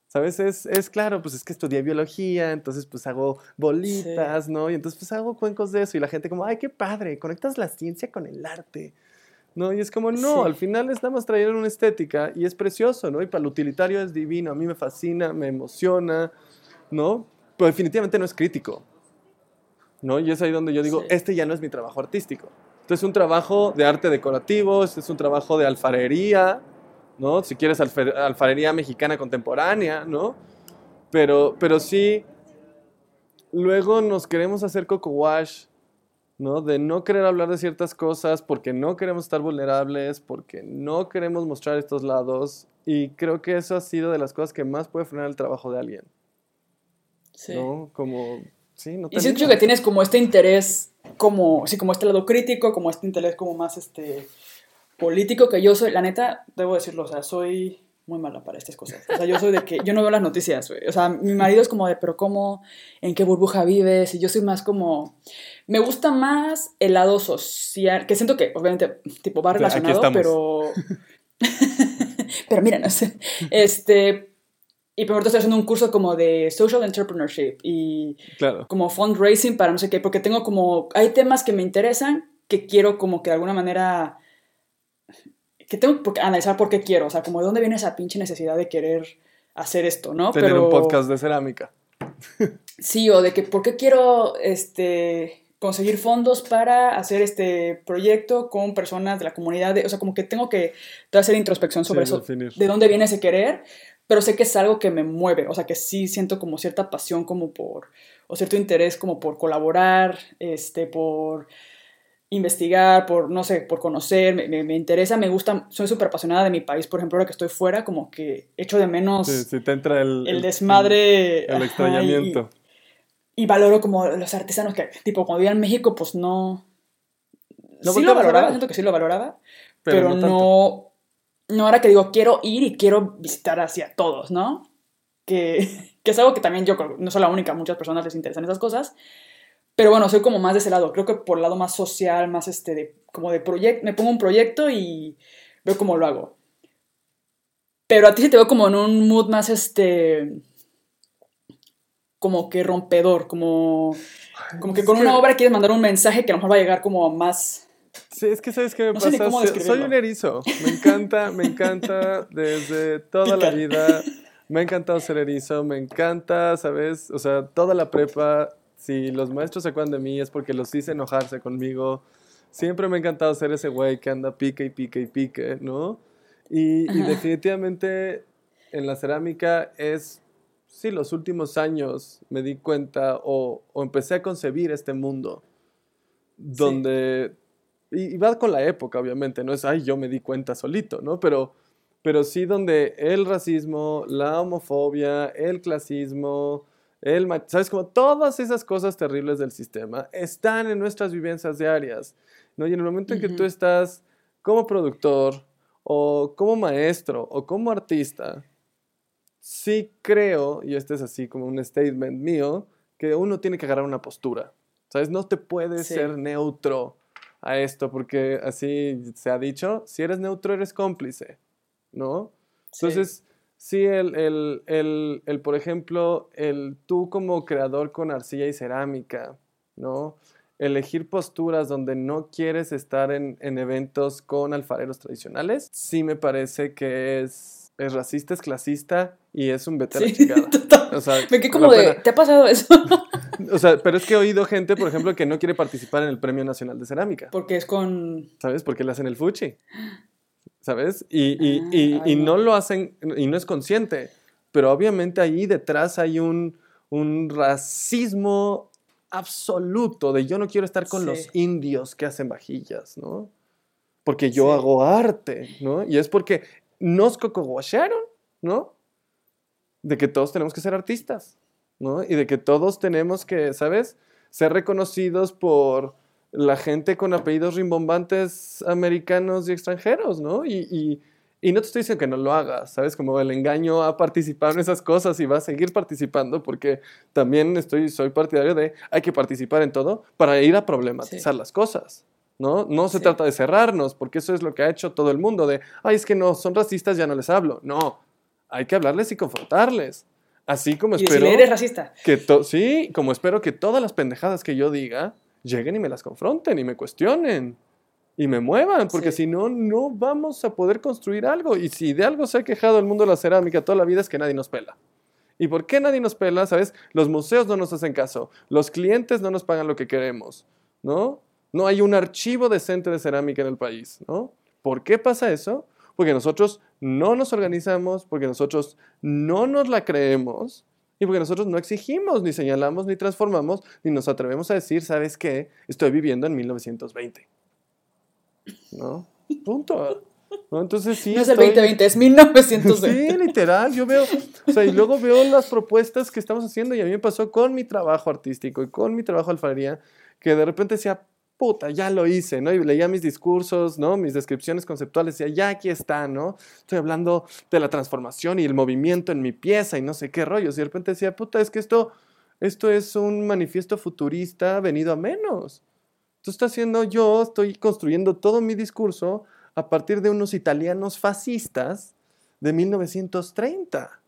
¿Sabes? Es, es, claro, pues es que estudié biología, entonces pues hago bolitas, ¿no? Y entonces pues hago cuencos de eso y la gente como, ay, qué padre, conectas la ciencia con el arte. ¿No? Y es como, no, al final es nada más traer una estética y es precioso, ¿no? Y para el utilitario es divino, a mí me fascina, me emociona, ¿no? Pero definitivamente no es crítico, ¿no? Y es ahí donde yo digo, este ya no es mi trabajo artístico. Este es un trabajo de arte decorativo, este es un trabajo de alfarería, ¿no? Si quieres alfarería mexicana contemporánea, ¿no? Pero, pero sí, luego nos queremos hacer coco wash, ¿no? De no querer hablar de ciertas cosas porque no queremos estar vulnerables, porque no queremos mostrar estos lados. Y creo que eso ha sido de las cosas que más puede frenar el trabajo de alguien. Sí. ¿No? Como, sí, no Y siento que tienes como este interés, como, sí, como este lado crítico, como este interés como más, este, político que yo soy, la neta, debo decirlo, o sea, soy muy mala para estas cosas. O sea, yo soy de que yo no veo las noticias, güey. O sea, mi marido es como de, pero ¿cómo? ¿En qué burbuja vives? Y yo soy más como, me gusta más el lado social, que siento que obviamente tipo va relacionado, pero pero mira, no sé. Este, y por estoy haciendo un curso como de social entrepreneurship y claro. como fundraising para no sé qué, porque tengo como, hay temas que me interesan que quiero como que de alguna manera que tengo que analizar por qué quiero, o sea, como de dónde viene esa pinche necesidad de querer hacer esto, ¿no? Tener un podcast de cerámica. sí, o de que por qué quiero este conseguir fondos para hacer este proyecto con personas de la comunidad, o sea, como que tengo que hacer introspección sobre eso, de dónde viene ese querer, pero sé que es algo que me mueve, o sea, que sí siento como cierta pasión como por, o cierto interés como por colaborar, este, por investigar, por, no sé, por conocer, me, me, interesa, me gusta, soy súper apasionada de mi país, por ejemplo, ahora que estoy fuera, como que echo de menos sí, te entra el, el desmadre. El, extrañamiento. Y, valoro como los artesanos que, tipo, cuando vivía en México, pues no... no sí lo valoraba, siento que sí lo valoraba, pero, no, no, ahora que digo, quiero ir y quiero visitar hacia todos, ¿no? Que, que es algo que también yo, no soy la única, muchas personas les interesan esas cosas, pero bueno, soy como más de ese lado. Creo que por el lado más social, más este, de, como de proyecto, me pongo un proyecto y veo cómo lo hago. Pero a ti se te veo como en un mood más este. como que rompedor, como. como que con una obra quieres mandar un mensaje que a lo mejor va a llegar como más. Sí, es que sabes qué me pasa. soy un erizo. Me encanta, me encanta desde toda la vida. Me ha encantado ser erizo, me encanta, ¿sabes? O sea, toda la prepa si los maestros se acuerdan de mí es porque los hice enojarse conmigo. Siempre me ha encantado ser ese güey que anda pique y pique y pique, ¿no? Y, definitivamente en la cerámica es, sí, los últimos años me di cuenta o, empecé a concebir este mundo donde, y, va con la época, obviamente, no es, ay, yo me di cuenta solito, ¿no? Pero, pero sí donde el racismo, la homofobia, el clasismo, el, ¿sabes? Como todas esas cosas terribles del sistema están en nuestras vivencias diarias, ¿no? Y en el momento en que tú estás como productor o como maestro o como artista, sí creo, y este es así como un statement mío, que uno tiene que agarrar una postura, ¿sabes? No te puedes ser neutro a esto, porque así se ha dicho, si eres neutro eres cómplice, ¿no? Entonces, Sí, el, el, el, el, por ejemplo, el tú como creador con arcilla y cerámica, ¿no? Elegir posturas donde no quieres estar en, en eventos con alfareros tradicionales, sí me parece que es, es racista, es clasista y es un vete sí, O sea, me quedé como de, ¿te ha pasado eso? o sea, pero es que he oído gente, por ejemplo, que no quiere participar en el Premio Nacional de Cerámica. Porque es con... ¿Sabes? Porque le hacen el fuchi. ¿Sabes? Y, y, y, no lo hacen, y no es consciente, pero obviamente ahí detrás hay un, un racismo absoluto de yo no quiero estar con los indios que hacen vajillas, ¿no? Porque yo hago arte, ¿no? Y es porque nos cocogosharon, ¿no? De que todos tenemos que ser artistas, ¿no? Y de que todos tenemos que, ¿sabes? Ser reconocidos por la gente con apellidos rimbombantes americanos y extranjeros, ¿no? Y, no te estoy diciendo que no lo hagas, ¿sabes? Como el engaño a participar en esas cosas y va a seguir participando porque también estoy, soy partidario de hay que participar en todo para ir a problematizar las cosas, ¿no? No se trata de cerrarnos, porque eso es lo que ha hecho todo el mundo, de, ay, es que no, son racistas, ya no les hablo. No, hay que hablarles y confrontarles. Así como y espero... eres racista. Que sí, como espero que todas las pendejadas que yo diga lleguen y me las confronten y me cuestionen y me muevan, porque si no, no vamos a poder construir algo. Y si de algo se ha quejado el mundo de la cerámica toda la vida es que nadie nos pela. ¿Y por qué nadie nos pela? ¿Sabes? Los museos no nos hacen caso, los clientes no nos pagan lo que queremos, ¿no? No hay un archivo decente de cerámica en el país, ¿no? ¿Por qué pasa eso? Porque nosotros no nos organizamos, porque nosotros no nos la creemos y porque nosotros no exigimos, ni señalamos, ni transformamos, ni nos atrevemos a decir, ¿sabes qué? Estoy viviendo en 1920. ¿No? Punto. ¿No? Entonces sí. No es el 2020, es 1920. Sí, literal. Yo veo, o sea, y luego veo las propuestas que estamos haciendo y a mí me pasó con mi trabajo artístico y con mi trabajo de alfarería, que de repente decía, puta, ya lo hice, ¿no? Y leía mis discursos, ¿no? Mis descripciones conceptuales, decía, ya aquí está, ¿no? Estoy hablando de la transformación y el movimiento en mi pieza y no sé qué rollos. Y de repente decía, puta, es que esto, esto es un manifiesto futurista venido a menos. Esto está haciendo yo, estoy construyendo todo mi discurso a partir de unos italianos fascistas de 1930.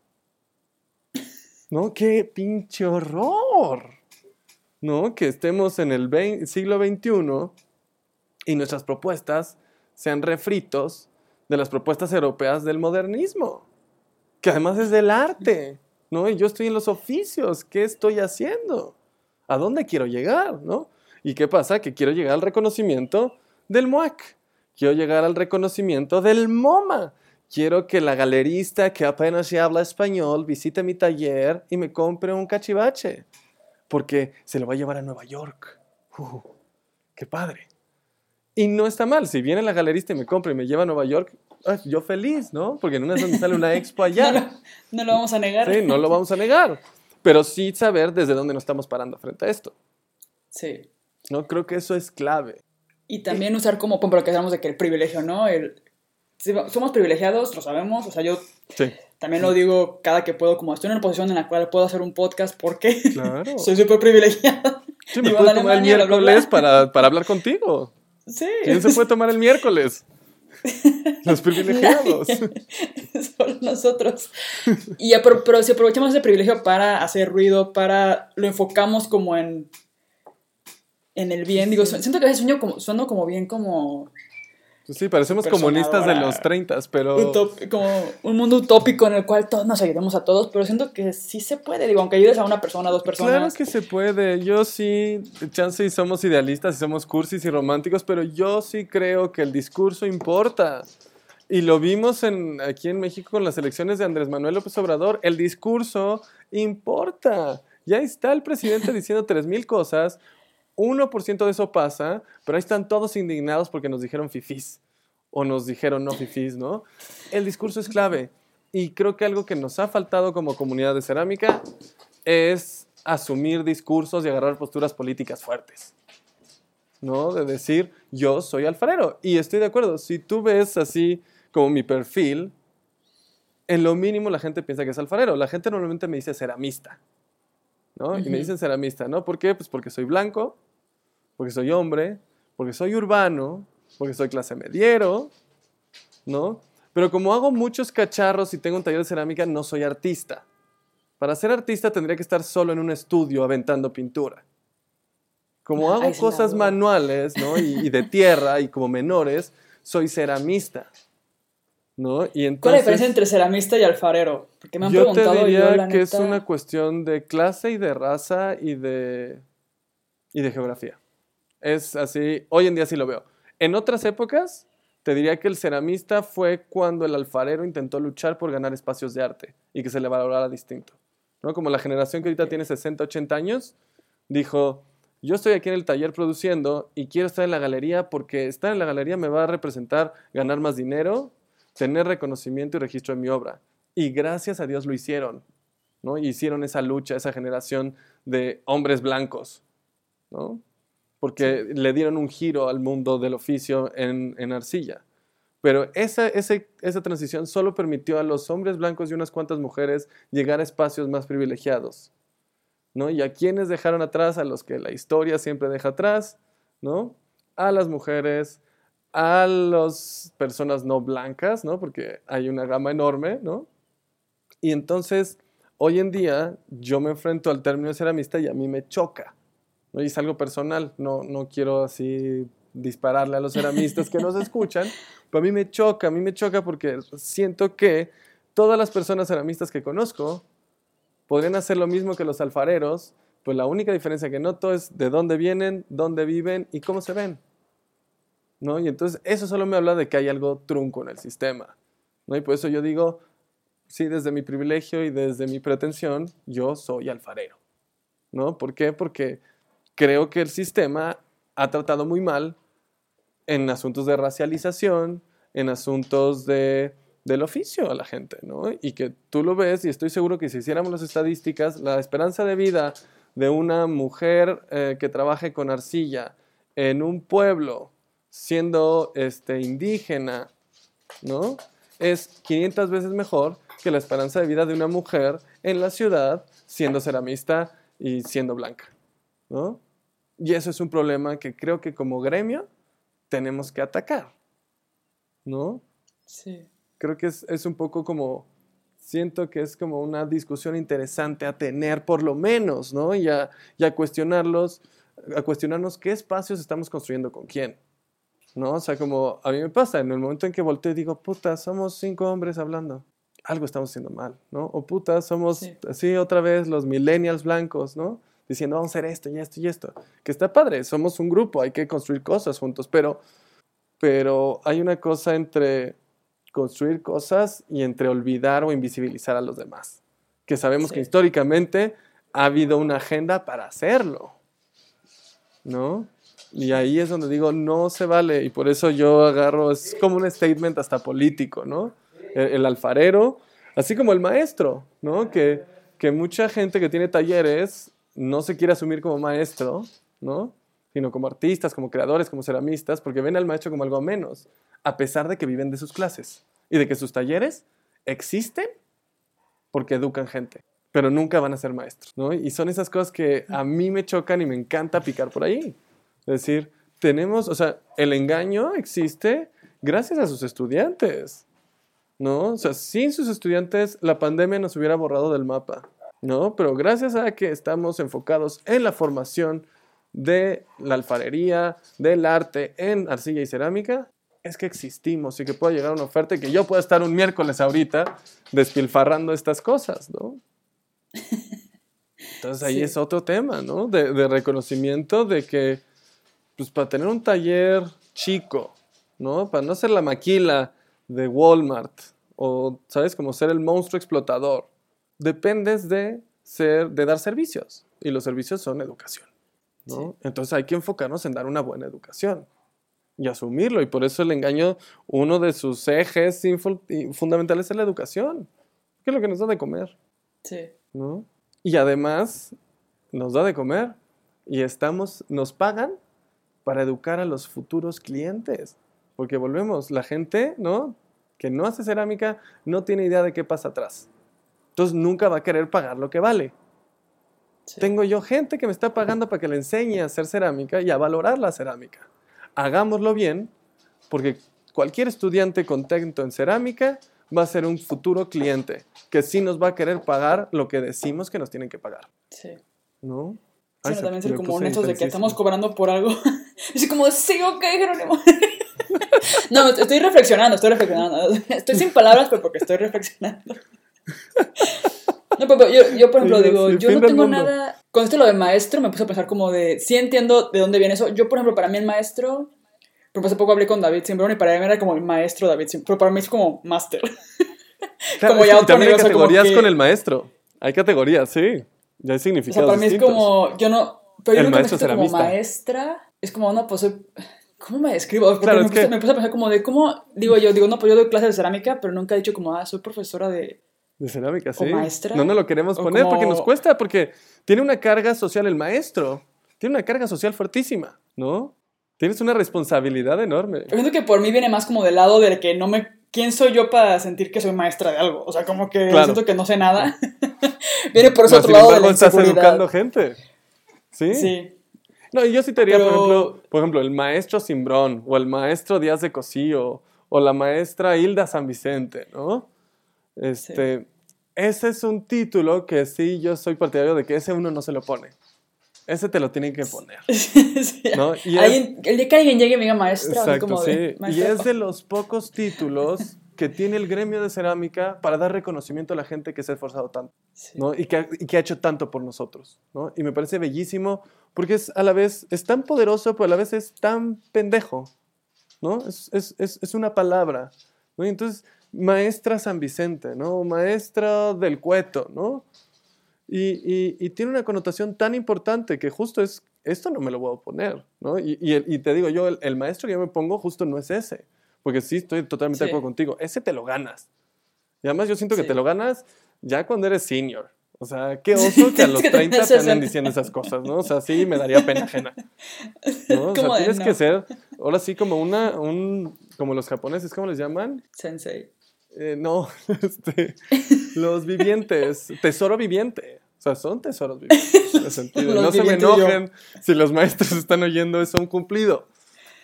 ¿No? ¡Qué pinche horror! ¿No? Que estemos en el siglo XXI y nuestras propuestas sean refritos de las propuestas europeas del modernismo, que además es del arte, ¿no? Y yo estoy en los oficios, ¿qué estoy haciendo? ¿A dónde quiero llegar, no? ¿Y qué pasa? Que quiero llegar al reconocimiento del MOAC, quiero llegar al reconocimiento del MoMA, quiero que la galerista que apenas habla español visite mi taller y me compre un cachivache porque se lo va a llevar a Nueva York. Uh, ¡Qué padre! Y no está mal, si viene la galerista y me compra y me lleva a Nueva York, yo feliz, ¿no? Porque en una donde sale una expo allá. no, lo, no, lo, vamos a negar. Sí, no lo vamos a negar. Pero sí saber desde dónde nos estamos parando frente a esto. Sí. No, creo que eso es clave. Y también usar como, por lo que hablamos de que el privilegio, ¿no? El, somos privilegiados, lo sabemos. O sea, yo sí. También lo digo cada que puedo, como estoy en una posición en la cual puedo hacer un podcast porque claro. soy súper privilegiada. Sí, me puedo tomar el miércoles Para, para, hablar contigo. Sí. ¿Quién se puede tomar el miércoles? Los privilegiados. Solo nosotros. Y pero, pero si aprovechamos ese privilegio para hacer ruido, para lo enfocamos como en en el bien, digo, siento que a veces sueño como, sueno como bien como sí, parecemos comunistas de los 30, pero... como un mundo utópico en el cual todos nos ayudemos a todos, pero siento que sí se puede, digo, aunque ayudes a una persona, a dos personas. Claro que se puede, yo sí, chance y somos idealistas y somos cursis y románticos, pero yo sí creo que el discurso importa. Y lo vimos en, aquí en México con las elecciones de Andrés Manuel López Obrador, el discurso importa. Ya está el presidente diciendo tres mil cosas, 1% de eso pasa, pero ahí están todos indignados porque nos dijeron fifís o nos dijeron no fifís, ¿no? El discurso es clave y creo que algo que nos ha faltado como comunidad de cerámica es asumir discursos y agarrar posturas políticas fuertes. ¿No? De decir, yo soy alfarero. Y estoy de acuerdo, si tú ves así como mi perfil, en lo mínimo la gente piensa que es alfarero. La gente normalmente me dice ceramista. ¿no? Y me dicen ceramista, ¿no? ¿Por qué? Pues porque soy blanco, porque soy hombre, porque soy urbano, porque soy clase mediero, ¿no? Pero como hago muchos cacharros y tengo un taller de cerámica, no soy artista. Para ser artista tendría que estar solo en un estudio aventando pintura. Como hago cosas manuales, ¿no? Y, de tierra y como menores, soy ceramista. ¿No? Y entonces, ¿Cuál es la diferencia entre ceramista y alfarero? Porque me han yo preguntado te diría que es una cuestión de clase y de raza y de, y de geografía. Es así, hoy en día sí lo veo. En otras épocas, te diría que el ceramista fue cuando el alfarero intentó luchar por ganar espacios de arte y que se le valorara distinto. ¿no? Como la generación que ahorita tiene 60, 80 años, dijo, yo estoy aquí en el taller produciendo y quiero estar en la galería porque estar en la galería me va a representar ganar más dinero, tener reconocimiento y registro en mi obra. Y gracias a Dios lo hicieron. ¿no? Y hicieron esa lucha, esa generación de hombres blancos. ¿no? Porque le dieron un giro al mundo del oficio en, arcilla. Pero esa, esa transición solo permitió a los hombres blancos y unas cuantas mujeres llegar a espacios más privilegiados. ¿no? Y a quienes dejaron atrás, a los que la historia siempre deja atrás, ¿no? a las mujeres, a las personas no blancas, ¿no? Porque hay una gama enorme, ¿no? Y entonces, hoy en día, yo me enfrento al término ceramista y a mí me choca, ¿no? Y es algo personal, no, no quiero así dispararle a los ceramistas que nos escuchan, pero a mí me choca, a mí me choca porque siento que todas las personas ceramistas que conozco podrían hacer lo mismo que los alfareros, pues la única diferencia que noto es de dónde vienen, dónde viven y cómo se ven. ¿No? Y entonces eso solo me habla de que hay algo trunco en el sistema. ¿no? Y por eso yo digo, sí, desde mi privilegio y desde mi pretensión, yo soy alfarero. ¿No? ¿Por qué? Porque creo que el sistema ha tratado muy mal en asuntos de racialización, en asuntos de, del oficio a la gente, ¿no? Y que tú lo ves y estoy seguro que si hiciéramos las estadísticas, la esperanza de vida de una mujer eh, que trabaje con arcilla en un pueblo siendo este, indígena, ¿no? Es 500 veces mejor que la esperanza de vida de una mujer en la ciudad siendo ceramista y siendo blanca, ¿no? Y eso es un problema que creo que como gremio tenemos que atacar, ¿no? Sí. Creo que es, es un poco como siento que es como una discusión interesante a tener por lo menos, ¿no? Y a, cuestionarlos, a cuestionarnos qué espacios estamos construyendo con quién, ¿no? O sea, como a mí me pasa, en el momento en que volteo y digo, puta, somos cinco hombres hablando, algo estamos haciendo mal, ¿no? O puta, somos así otra vez los millennials blancos, ¿no? Diciendo, vamos a hacer esto y esto y esto, que está padre, somos un grupo, hay que construir cosas juntos, pero, pero hay una cosa entre construir cosas y entre olvidar o invisibilizar a los demás. Que sabemos que históricamente ha habido una agenda para hacerlo. ¿No? Y ahí es donde digo, no se vale. Y por eso yo agarro, es como un statement hasta político, ¿no? El, alfarero, así como el maestro, ¿no? Que, que mucha gente que tiene talleres no se quiere asumir como maestro, ¿no? Sino como artistas, como creadores, como ceramistas, porque ven al maestro como algo menos a pesar de que viven de sus clases y de que sus talleres existen porque educan gente, pero nunca van a ser maestros, ¿no? Y son esas cosas que a mí me chocan y me encanta picar por ahí. Es decir, tenemos, o sea, el engaño existe gracias a sus estudiantes, ¿no? O sea, sin sus estudiantes la pandemia nos hubiera borrado del mapa, ¿no? Pero gracias a que estamos enfocados en la formación de la alfarería, del arte en arcilla y cerámica, es que existimos y que pueda llegar una oferta y que yo pueda estar un miércoles ahorita despilfarrando estas cosas, ¿no? Entonces ahí es otro tema, ¿no? De, reconocimiento de que, pues para tener un taller chico, ¿no? Para no ser la maquila de Walmart o, ¿sabes? Como ser el monstruo explotador, dependes de ser, de dar servicios y los servicios son educación, ¿no? Entonces hay que enfocarnos en dar una buena educación y asumirlo. Y por eso el engaño, uno de sus ejes fundamentales es la educación, que es lo que nos da de comer. Sí. ¿no? Y además nos da de comer y estamos, nos pagan para educar a los futuros clientes. Porque volvemos, la gente, ¿no? Que no hace cerámica no tiene idea de qué pasa atrás. Entonces nunca va a querer pagar lo que vale. Tengo yo gente que me está pagando para que le enseñe a hacer cerámica y a valorar la cerámica hagámoslo bien, porque cualquier estudiante contento en cerámica va a ser un futuro cliente que sí nos va a querer pagar lo que decimos que nos tienen que pagar. Sí. ¿No? Sí, también ser como honestos de que estamos cobrando por algo. Así como, sí, ok, Jerónimo. no, estoy reflexionando, estoy reflexionando. Estoy sin palabras, pero porque estoy reflexionando. No, pero yo, yo por ejemplo, digo, yo no tengo nada. Con esto lo de maestro, me puse a pensar como de. Sí entiendo de dónde viene eso. Yo, por ejemplo, para mí el maestro. Pero hace poco hablé con David Simbrón y para mí era como el maestro David Simbrón. Pero para mí es como máster. como ya también hay categorías con el maestro. Hay categorías, sí. Ya hay significados. O sea, para mí es como. Yo no. Pero yo el maestro me como maestra. Es como, no, pues. ¿Cómo me describo? Porque claro, me, puse, me puse a pensar como de cómo. Digo yo, digo, no, pues yo doy clases de cerámica, pero nunca he dicho como, ah, soy profesora de de cerámica, sí. No nos lo queremos poner porque nos cuesta, porque tiene una carga social el maestro. Tiene una carga social fuertísima, ¿no? Tienes una responsabilidad enorme. Yo siento que por mí viene más como del lado de que no me... ¿Quién soy yo para sentir que soy maestra de algo? O sea, como que siento que no sé nada. viene por ese otro lado de la estás educando gente. ¿Sí? Sí. No, y yo sí te diría, por, ejemplo, por ejemplo, el maestro Simbrón, o el maestro Díaz de Cosío, o la maestra Hilda San Vicente, ¿no? Este, Ese es un título que sí yo soy partidario de que ese uno no se lo pone. Ese te lo tienen que poner. ¿no? Y el día que alguien llegue y me diga maestro, exacto, como sí. Y es de los pocos títulos que tiene el gremio de cerámica para dar reconocimiento a la gente que se ha esforzado tanto ¿no? y, que, y, que, ha hecho tanto por nosotros. ¿no? Y me parece bellísimo porque es a la vez es tan poderoso, pero a la vez es tan pendejo. ¿no? Es, es, es, es una palabra. ¿no? Y entonces, maestra San Vicente, ¿no? maestra del cueto, ¿no? Y, y, tiene una connotación tan importante que justo es, esto no me lo voy a poner, ¿no? Y, y te digo, yo, el, el, maestro que yo me pongo justo no es ese, porque sí, estoy totalmente de acuerdo contigo, ese te lo ganas. Y además yo siento que te lo ganas ya cuando eres senior. O sea, qué oso que a los 30 te anden diciendo esas cosas, ¿no? O sea, sí me daría pena ajena. ¿no? O sea, tienes que ser, ahora sí, como una, un, como los japoneses, ¿cómo les llaman? Sensei. Eh, no, este, los vivientes, tesoro viviente. O sea, son tesoros vivientes. no se me enojen si los maestros están oyendo eso un cumplido.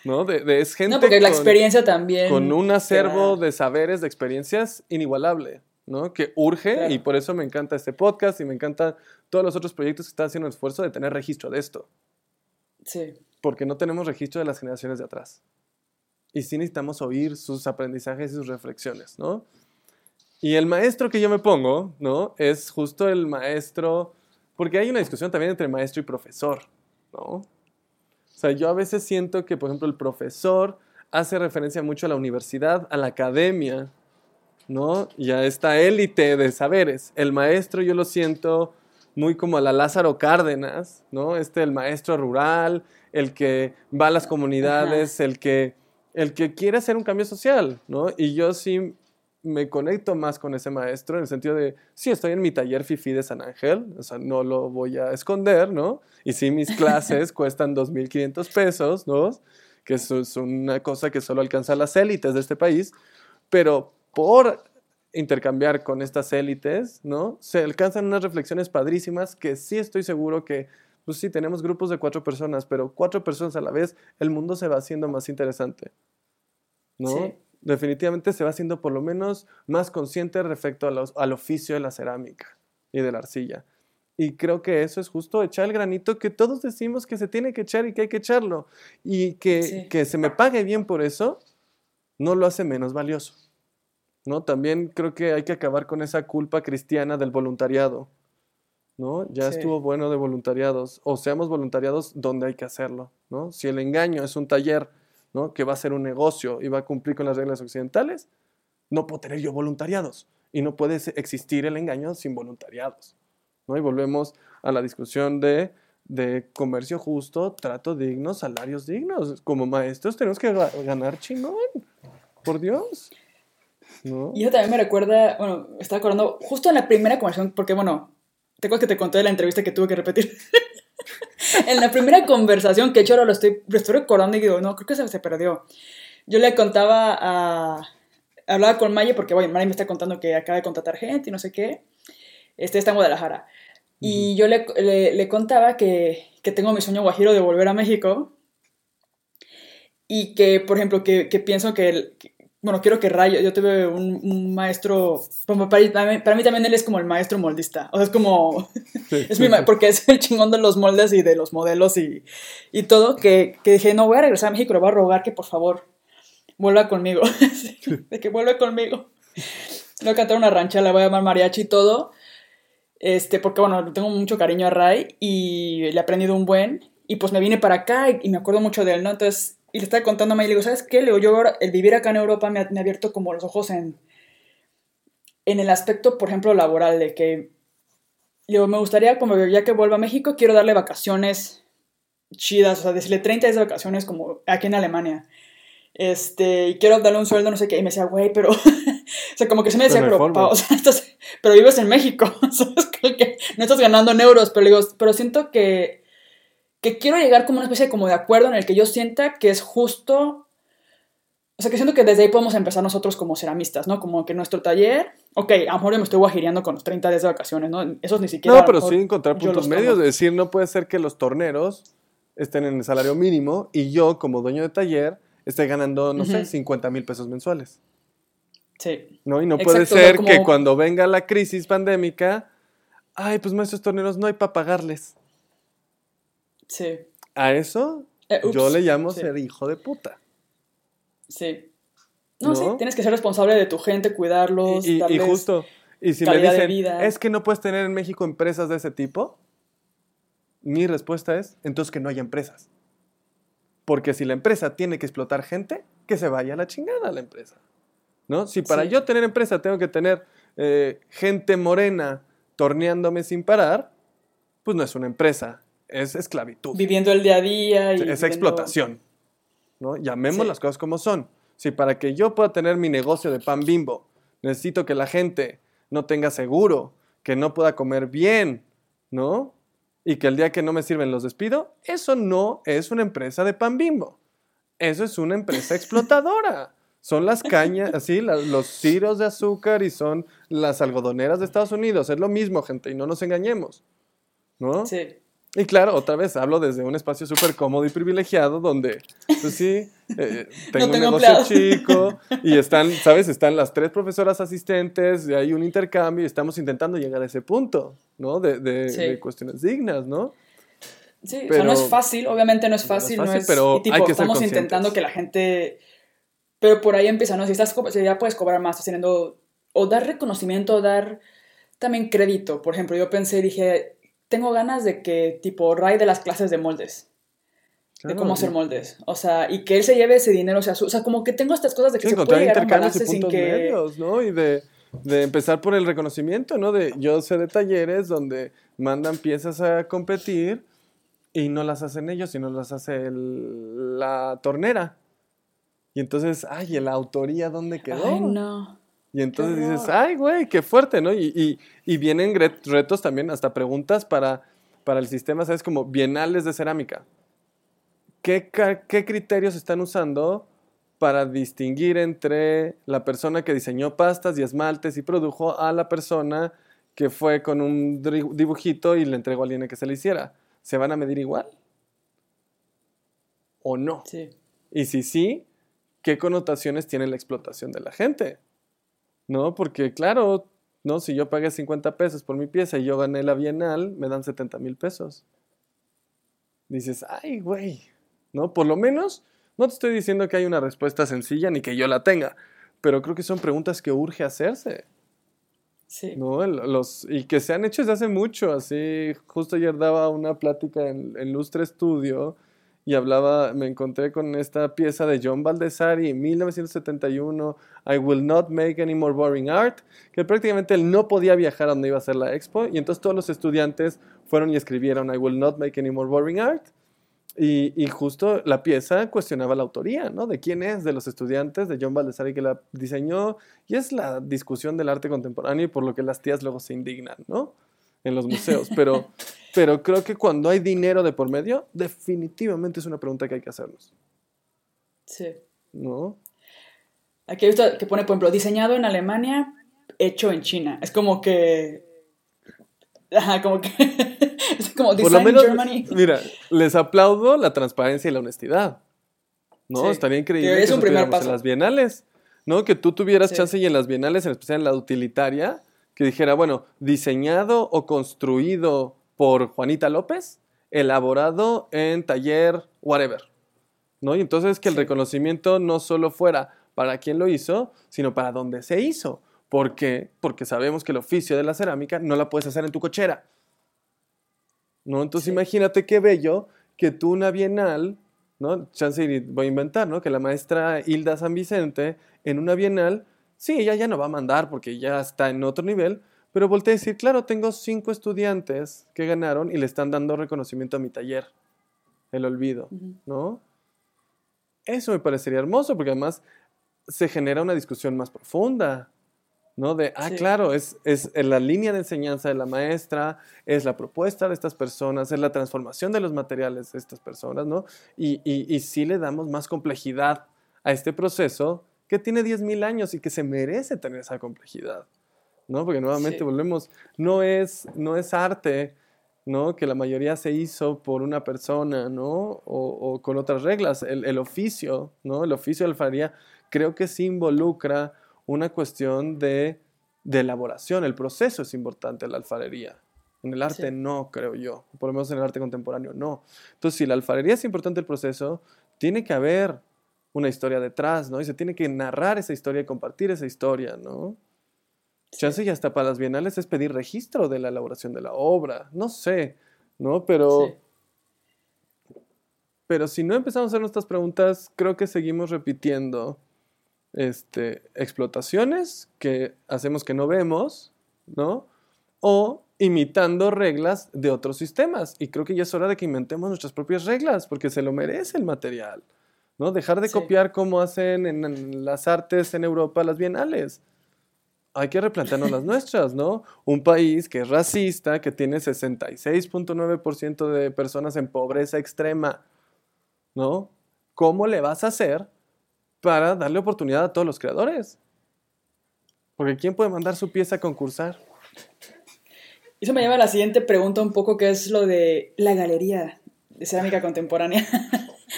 ¿No? De, de es gente. No, porque la experiencia también. Con un acervo de saberes, de experiencias inigualable. ¿no? Que urge y por eso me encanta este podcast y me encantan todos los otros proyectos que están haciendo el esfuerzo de tener registro de esto. Sí. Porque no tenemos registro de las generaciones de atrás y sí necesitamos oír sus aprendizajes y sus reflexiones, ¿no? Y el maestro que yo me pongo, ¿no? Es justo el maestro, porque hay una discusión también entre maestro y profesor, ¿no? O sea, yo a veces siento que, por ejemplo, el profesor hace referencia mucho a la universidad, a la academia, ¿no? Y a esta élite de saberes. El maestro yo lo siento muy como a la Lázaro Cárdenas, ¿no? Este, el maestro rural, el que va a las comunidades, el que el que quiere hacer un cambio social, ¿no? Y yo sí me conecto más con ese maestro en el sentido de, sí, estoy en mi taller FIFI de San Ángel, o sea, no lo voy a esconder, ¿no? Y sí, mis clases cuestan 2.500 pesos, ¿no? Que eso es una cosa que solo alcanza las élites de este país, pero por intercambiar con estas élites, ¿no? Se alcanzan unas reflexiones padrísimas que sí estoy seguro que pues sí, tenemos grupos de cuatro personas, pero cuatro personas a la vez, el mundo se va haciendo más interesante. ¿No? Definitivamente se va haciendo por lo menos más consciente respecto al oficio de la cerámica y de la arcilla. Y creo que eso es justo echar el granito que todos decimos que se tiene que echar y que hay que echarlo. Y que, que se me pague bien por eso, no lo hace menos valioso. ¿no? También creo que hay que acabar con esa culpa cristiana del voluntariado. ¿No? Ya estuvo bueno de voluntariados, o seamos voluntariados donde hay que hacerlo, ¿no? Si el engaño es un taller, ¿no? Que va a ser un negocio y va a cumplir con las reglas occidentales, no puedo tener yo voluntariados y no puede existir el engaño sin voluntariados, ¿no? Y volvemos a la discusión de, de comercio justo, trato digno, salarios dignos. Como maestros tenemos que ganar chingón, por Dios. ¿No? Y eso también me recuerda, bueno, estaba acordando justo en la primera conversación, porque bueno, ¿Te acuerdas que te conté de la entrevista que tuve que repetir? en la primera conversación que he hecho ahora lo estoy, lo estoy recordando y digo, no, creo que se, se perdió. Yo le contaba a... Hablaba con Maye porque, bueno, Maye me está contando que acaba de contratar gente y no sé qué. Este está en Guadalajara. Y yo le, le, contaba que, que, tengo mi sueño guajiro de volver a México. Y que, por ejemplo, que, que pienso que, el, bueno, quiero que Rayo, yo tuve un, maestro, para, para, mí también él es como el maestro moldista, o sea, es como, es mi, porque es el chingón de los moldes y de los modelos y, y todo, que, que, dije, no, voy a regresar a México, le voy a rogar que por favor vuelva conmigo, de que vuelva conmigo. Le voy a cantar una rancha, le voy a llamar mariachi y todo, este, porque bueno, tengo mucho cariño a Ray y le he aprendido un buen, y pues me vine para acá y, y me acuerdo mucho de él, ¿no? Entonces y le estaba contando a May, le digo, ¿sabes qué? Le digo, yo ahora, el vivir acá en Europa me ha, abierto como los ojos en, en el aspecto, por ejemplo, laboral, de que, digo, me gustaría, como ya que vuelva a México, quiero darle vacaciones chidas, o sea, decirle 30 días de vacaciones como aquí en Alemania. Este, y quiero darle un sueldo, no sé qué, y me decía, güey, pero, o sea, como que se me decía, pero, o sea, pero vives en México, no estás ganando en euros, pero digo, pero siento que que quiero llegar como una especie como de acuerdo en el que yo sienta que es justo, o sea, que siento que desde ahí podemos empezar nosotros como ceramistas, ¿no? Como que nuestro taller, ok, a lo mejor yo me estoy guajireando con los 30 días de vacaciones, ¿no? Esos ni siquiera... No, pero sí encontrar puntos medios, de decir, no puede ser que los torneros estén en el salario mínimo y yo, como dueño de taller, esté ganando, no sé, 50 mil pesos mensuales. Sí. ¿No? Y no puede ser que cuando venga la crisis pandémica, ay, pues maestros torneros no hay para pagarles. Sí. A eso eh, yo le llamo ser hijo de puta. Sí. No, sí, tienes que ser responsable de tu gente, cuidarlos. Y, y justo, y si me dicen, es que no puedes tener en México empresas de ese tipo, mi respuesta es, entonces que no haya empresas. Porque si la empresa tiene que explotar gente, que se vaya a la chingada la empresa. ¿No? Si para yo tener empresa tengo que tener eh, gente morena torneándome sin parar, pues no es una empresa, es esclavitud. Viviendo el día a día. Y es explotación. ¿no? Llamemos las cosas como son. Si para que yo pueda tener mi negocio de pan bimbo, necesito que la gente no tenga seguro, que no pueda comer bien, ¿no? y que el día que no me sirven los despido, eso no es una empresa de pan bimbo. Eso es una empresa explotadora. Son las cañas, así, los ciros de azúcar y son las algodoneras de Estados Unidos. Es lo mismo, gente, y no nos engañemos. ¿No? Sí. Y claro, otra vez hablo desde un espacio súper cómodo y privilegiado donde, pues sí, eh, tengo, un negocio chico y están, ¿sabes? Están las tres profesoras asistentes, y hay un intercambio y estamos intentando llegar a ese punto, ¿no? De, cuestiones dignas, ¿no? Sí, pero, o sea, no es fácil, obviamente no es fácil, no es, pero y tipo, estamos intentando que la gente, pero por ahí empieza, ¿no? Si, estás, si ya puedes cobrar más, estás o dar reconocimiento, o dar también crédito. Por ejemplo, yo pensé, dije, tengo ganas de que, tipo, Ray de las clases de moldes. de cómo hacer moldes. O sea, y que él se lleve ese dinero. O sea, o sea como que tengo estas cosas de que se puede llegar a un sin que... medios, ¿no? Y de, de, empezar por el reconocimiento, ¿no? De, yo sé de talleres donde mandan piezas a competir y no las hacen ellos, sino las hace la tornera. Y entonces, ay, ¿la autoría dónde quedó? Ay, no. Y entonces dices, ay, güey, qué fuerte, ¿no? Y, vienen retos también, hasta preguntas para, para el sistema, ¿sabes? Como bienales de cerámica. ¿Qué, ¿Qué criterios están usando para distinguir entre la persona que diseñó pastas y esmaltes y produjo a la persona que fue con un dibujito y le entregó a alguien que se le hiciera? ¿Se van a medir igual? ¿O no? Sí. Y si sí, ¿qué connotaciones tiene la explotación de la gente? ¿No? Porque claro, ¿no? Si yo pagué 50 pesos por mi pieza y yo gané la bienal, me dan 70 mil pesos. Dices, ay, güey, ¿no? Por lo menos, no te estoy diciendo que hay una respuesta sencilla ni que yo la tenga, pero creo que son preguntas que urge hacerse. Sí. ¿no? Los, y que se han hecho desde hace mucho, así, justo ayer daba una plática en, en Lustre Estudio y hablaba, me encontré con esta pieza de John Baldessari en 1971, I Will Not Make Any More Boring Art, que prácticamente él no podía viajar a donde iba a ser la expo, y entonces todos los estudiantes fueron y escribieron I Will Not Make Any More Boring Art, y, y, justo la pieza cuestionaba la autoría, ¿no? De quién es, de los estudiantes, de John Baldessari que la diseñó, y es la discusión del arte contemporáneo y por lo que las tías luego se indignan, ¿no? En los museos, pero... Pero creo que cuando hay dinero de por medio, definitivamente es una pregunta que hay que hacernos. Sí. ¿No? Aquí visto que pone, por ejemplo, diseñado en Alemania, hecho en China. Es como que. Ajá, como que. es como Design Germany. Mira, les aplaudo la transparencia y la honestidad. ¿No? Estaría increíble que, es un primer paso. en las bienales. ¿No? Que tú tuvieras chance y en las bienales, en especial en la utilitaria, que dijera, bueno, diseñado o construido por Juanita López, elaborado en taller whatever. ¿no? Y entonces que el reconocimiento no solo fuera para quien lo hizo, sino para dónde se hizo. ¿Por qué? Porque sabemos que el oficio de la cerámica no la puedes hacer en tu cochera. ¿no? Entonces imagínate qué bello que tú una bienal, ¿no? Chance voy a inventar, ¿no? Que la maestra Hilda San Vicente en una bienal, sí, ella ya no va a mandar porque ya está en otro nivel, pero volteé a decir, claro, tengo cinco estudiantes que ganaron y le están dando reconocimiento a mi taller. El olvido, ¿no? Eso me parecería hermoso porque además se genera una discusión más profunda, ¿no? De, ah, claro, es, es la línea de enseñanza de la maestra, es la propuesta de estas personas, es la transformación de los materiales de estas personas, ¿no? Y, y, y sí le damos más complejidad a este proceso que tiene 10.000 años y que se merece tener esa complejidad. ¿No? Porque nuevamente volvemos, no es, no es arte ¿no? Que la mayoría se hizo por una persona, ¿no? O, con otras reglas. El, oficio, ¿no? El oficio de alfarería creo que sí involucra una cuestión de, elaboración. El proceso es importante en la alfarería. En el arte no, creo yo. Por lo menos en el arte contemporáneo no. Entonces, si la alfarería es importante el proceso, tiene que haber una historia detrás, ¿no? Y se tiene que narrar esa historia y compartir esa historia, ¿no? Chance y hasta para las bienales es pedir registro de la elaboración de la obra. No sé, ¿no? Pero. Pero si no empezamos a hacer nuestras preguntas, creo que seguimos repitiendo este, explotaciones que hacemos que no vemos, ¿no? O imitando reglas de otros sistemas. Y creo que ya es hora de que inventemos nuestras propias reglas, porque se lo merece el material, ¿no? Dejar de copiar como hacen en las artes en Europa las bienales hay que replantearnos las nuestras, ¿no? Un país que es racista, que tiene 66.9% de personas en pobreza extrema, ¿no? ¿Cómo le vas a hacer para darle oportunidad a todos los creadores? Porque ¿quién puede mandar su pieza a concursar? Eso me lleva a la siguiente pregunta un poco, que es lo de la galería de cerámica contemporánea.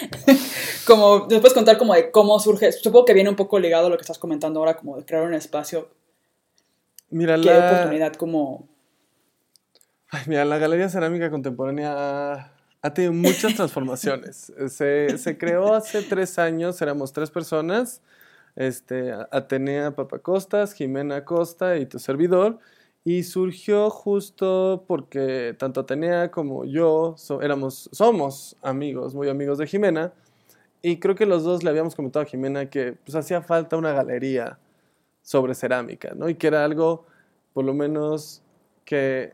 como, ¿nos puedes contar como de cómo surge? Supongo que viene un poco ligado a lo que estás comentando ahora, como de crear un espacio Mira, ¿Qué oportunidad como...? Ay, mira, la Galería Cerámica Contemporánea ha, tenido muchas transformaciones. se, se, creó hace tres años, éramos tres personas, este, Atenea Papacostas, Jimena Costa y tu servidor, y surgió justo porque tanto Atenea como yo éramos, somos amigos, muy amigos de Jimena, y creo que los dos le habíamos comentado a Jimena que pues hacía falta una galería sobre cerámica, ¿no? Y que era algo, por lo menos, que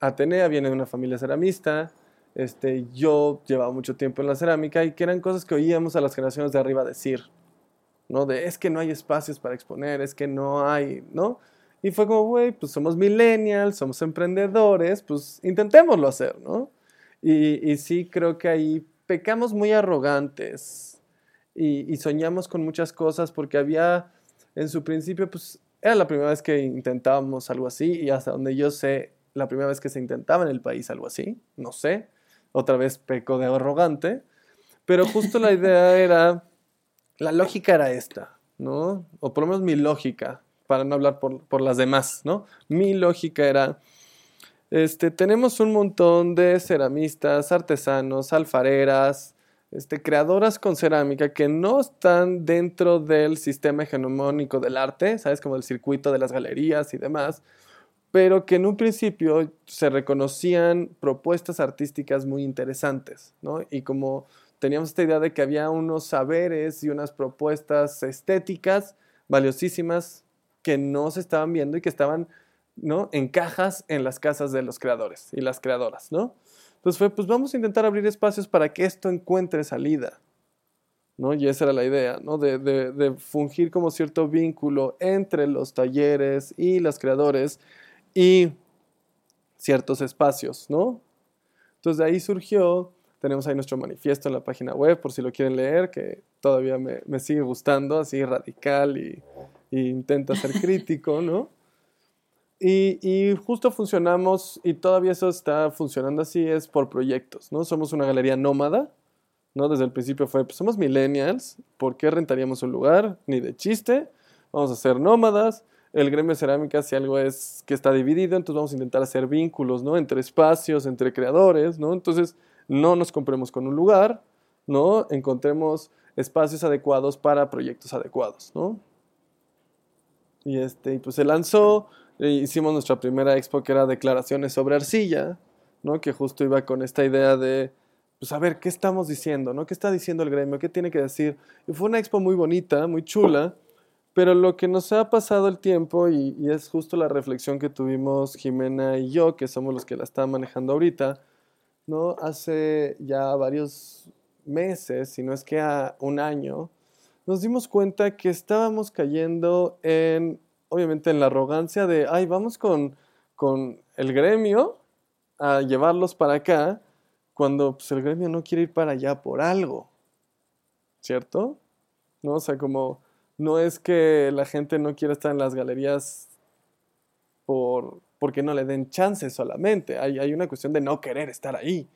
Atenea viene de una familia ceramista, este, yo llevaba mucho tiempo en la cerámica y que eran cosas que oíamos a las generaciones de arriba decir, ¿no? De es que no hay espacios para exponer, es que no hay, ¿no? Y fue como, güey, pues somos millennials, somos emprendedores, pues intentémoslo hacer, ¿no? Y, sí creo que ahí pecamos muy arrogantes y soñamos con muchas cosas porque había en su principio, pues era la primera vez que intentábamos algo así y hasta donde yo sé, la primera vez que se intentaba en el país algo así, no sé, otra vez peco de arrogante, pero justo la idea era, la lógica era esta, ¿no? O por lo menos mi lógica, para no hablar por, por las demás, ¿no? Mi lógica era, este, tenemos un montón de ceramistas, artesanos, alfareras, este, creadoras con cerámica que no están dentro del sistema hegemónico del arte, ¿sabes? Como el circuito de las galerías y demás, pero que en un principio se reconocían propuestas artísticas muy interesantes, ¿no? Y como teníamos esta idea de que había unos saberes y unas propuestas estéticas valiosísimas que no se estaban viendo y que estaban, ¿no? En cajas en las casas de los creadores y las creadoras, ¿no? Entonces fue, pues vamos a intentar abrir espacios para que esto encuentre salida. ¿no? Y esa era la idea, ¿no? De, de, fungir como cierto vínculo entre los talleres y los creadores y ciertos espacios, ¿no? Entonces de ahí surgió, tenemos ahí nuestro manifiesto en la página web por si lo quieren leer, que todavía me, me sigue gustando, así radical y, y intenta ser crítico, ¿no? Y, justo funcionamos, y todavía eso está funcionando así, es por proyectos, ¿no? Somos una galería nómada, ¿no? Desde el principio fue, pues somos millennials, ¿por qué rentaríamos un lugar? Ni de chiste, vamos a ser nómadas. El gremio cerámica, si algo es que está dividido, entonces vamos a intentar hacer vínculos, ¿no? Entre espacios, entre creadores, ¿no? Entonces, no nos compremos con un lugar, ¿no? Encontremos espacios adecuados para proyectos adecuados, ¿no? Y este, pues se lanzó hicimos nuestra primera expo que era declaraciones sobre arcilla, ¿no? Que justo iba con esta idea de, pues a ver, ¿qué estamos diciendo, no? ¿Qué está diciendo el gremio? ¿Qué tiene que decir? Y fue una expo muy bonita, muy chula, pero lo que nos ha pasado el tiempo, y, es justo la reflexión que tuvimos Jimena y yo, que somos los que la están manejando ahorita, ¿no? Hace ya varios meses, si no es que a un año, nos dimos cuenta que estábamos cayendo en obviamente en la arrogancia de, ay, vamos con, con el gremio a llevarlos para acá, cuando pues, el gremio no quiere ir para allá por algo, ¿cierto? ¿No? O sea, como no es que la gente no quiera estar en las galerías por, porque no le den chance solamente. Hay, hay una cuestión de no querer estar ahí.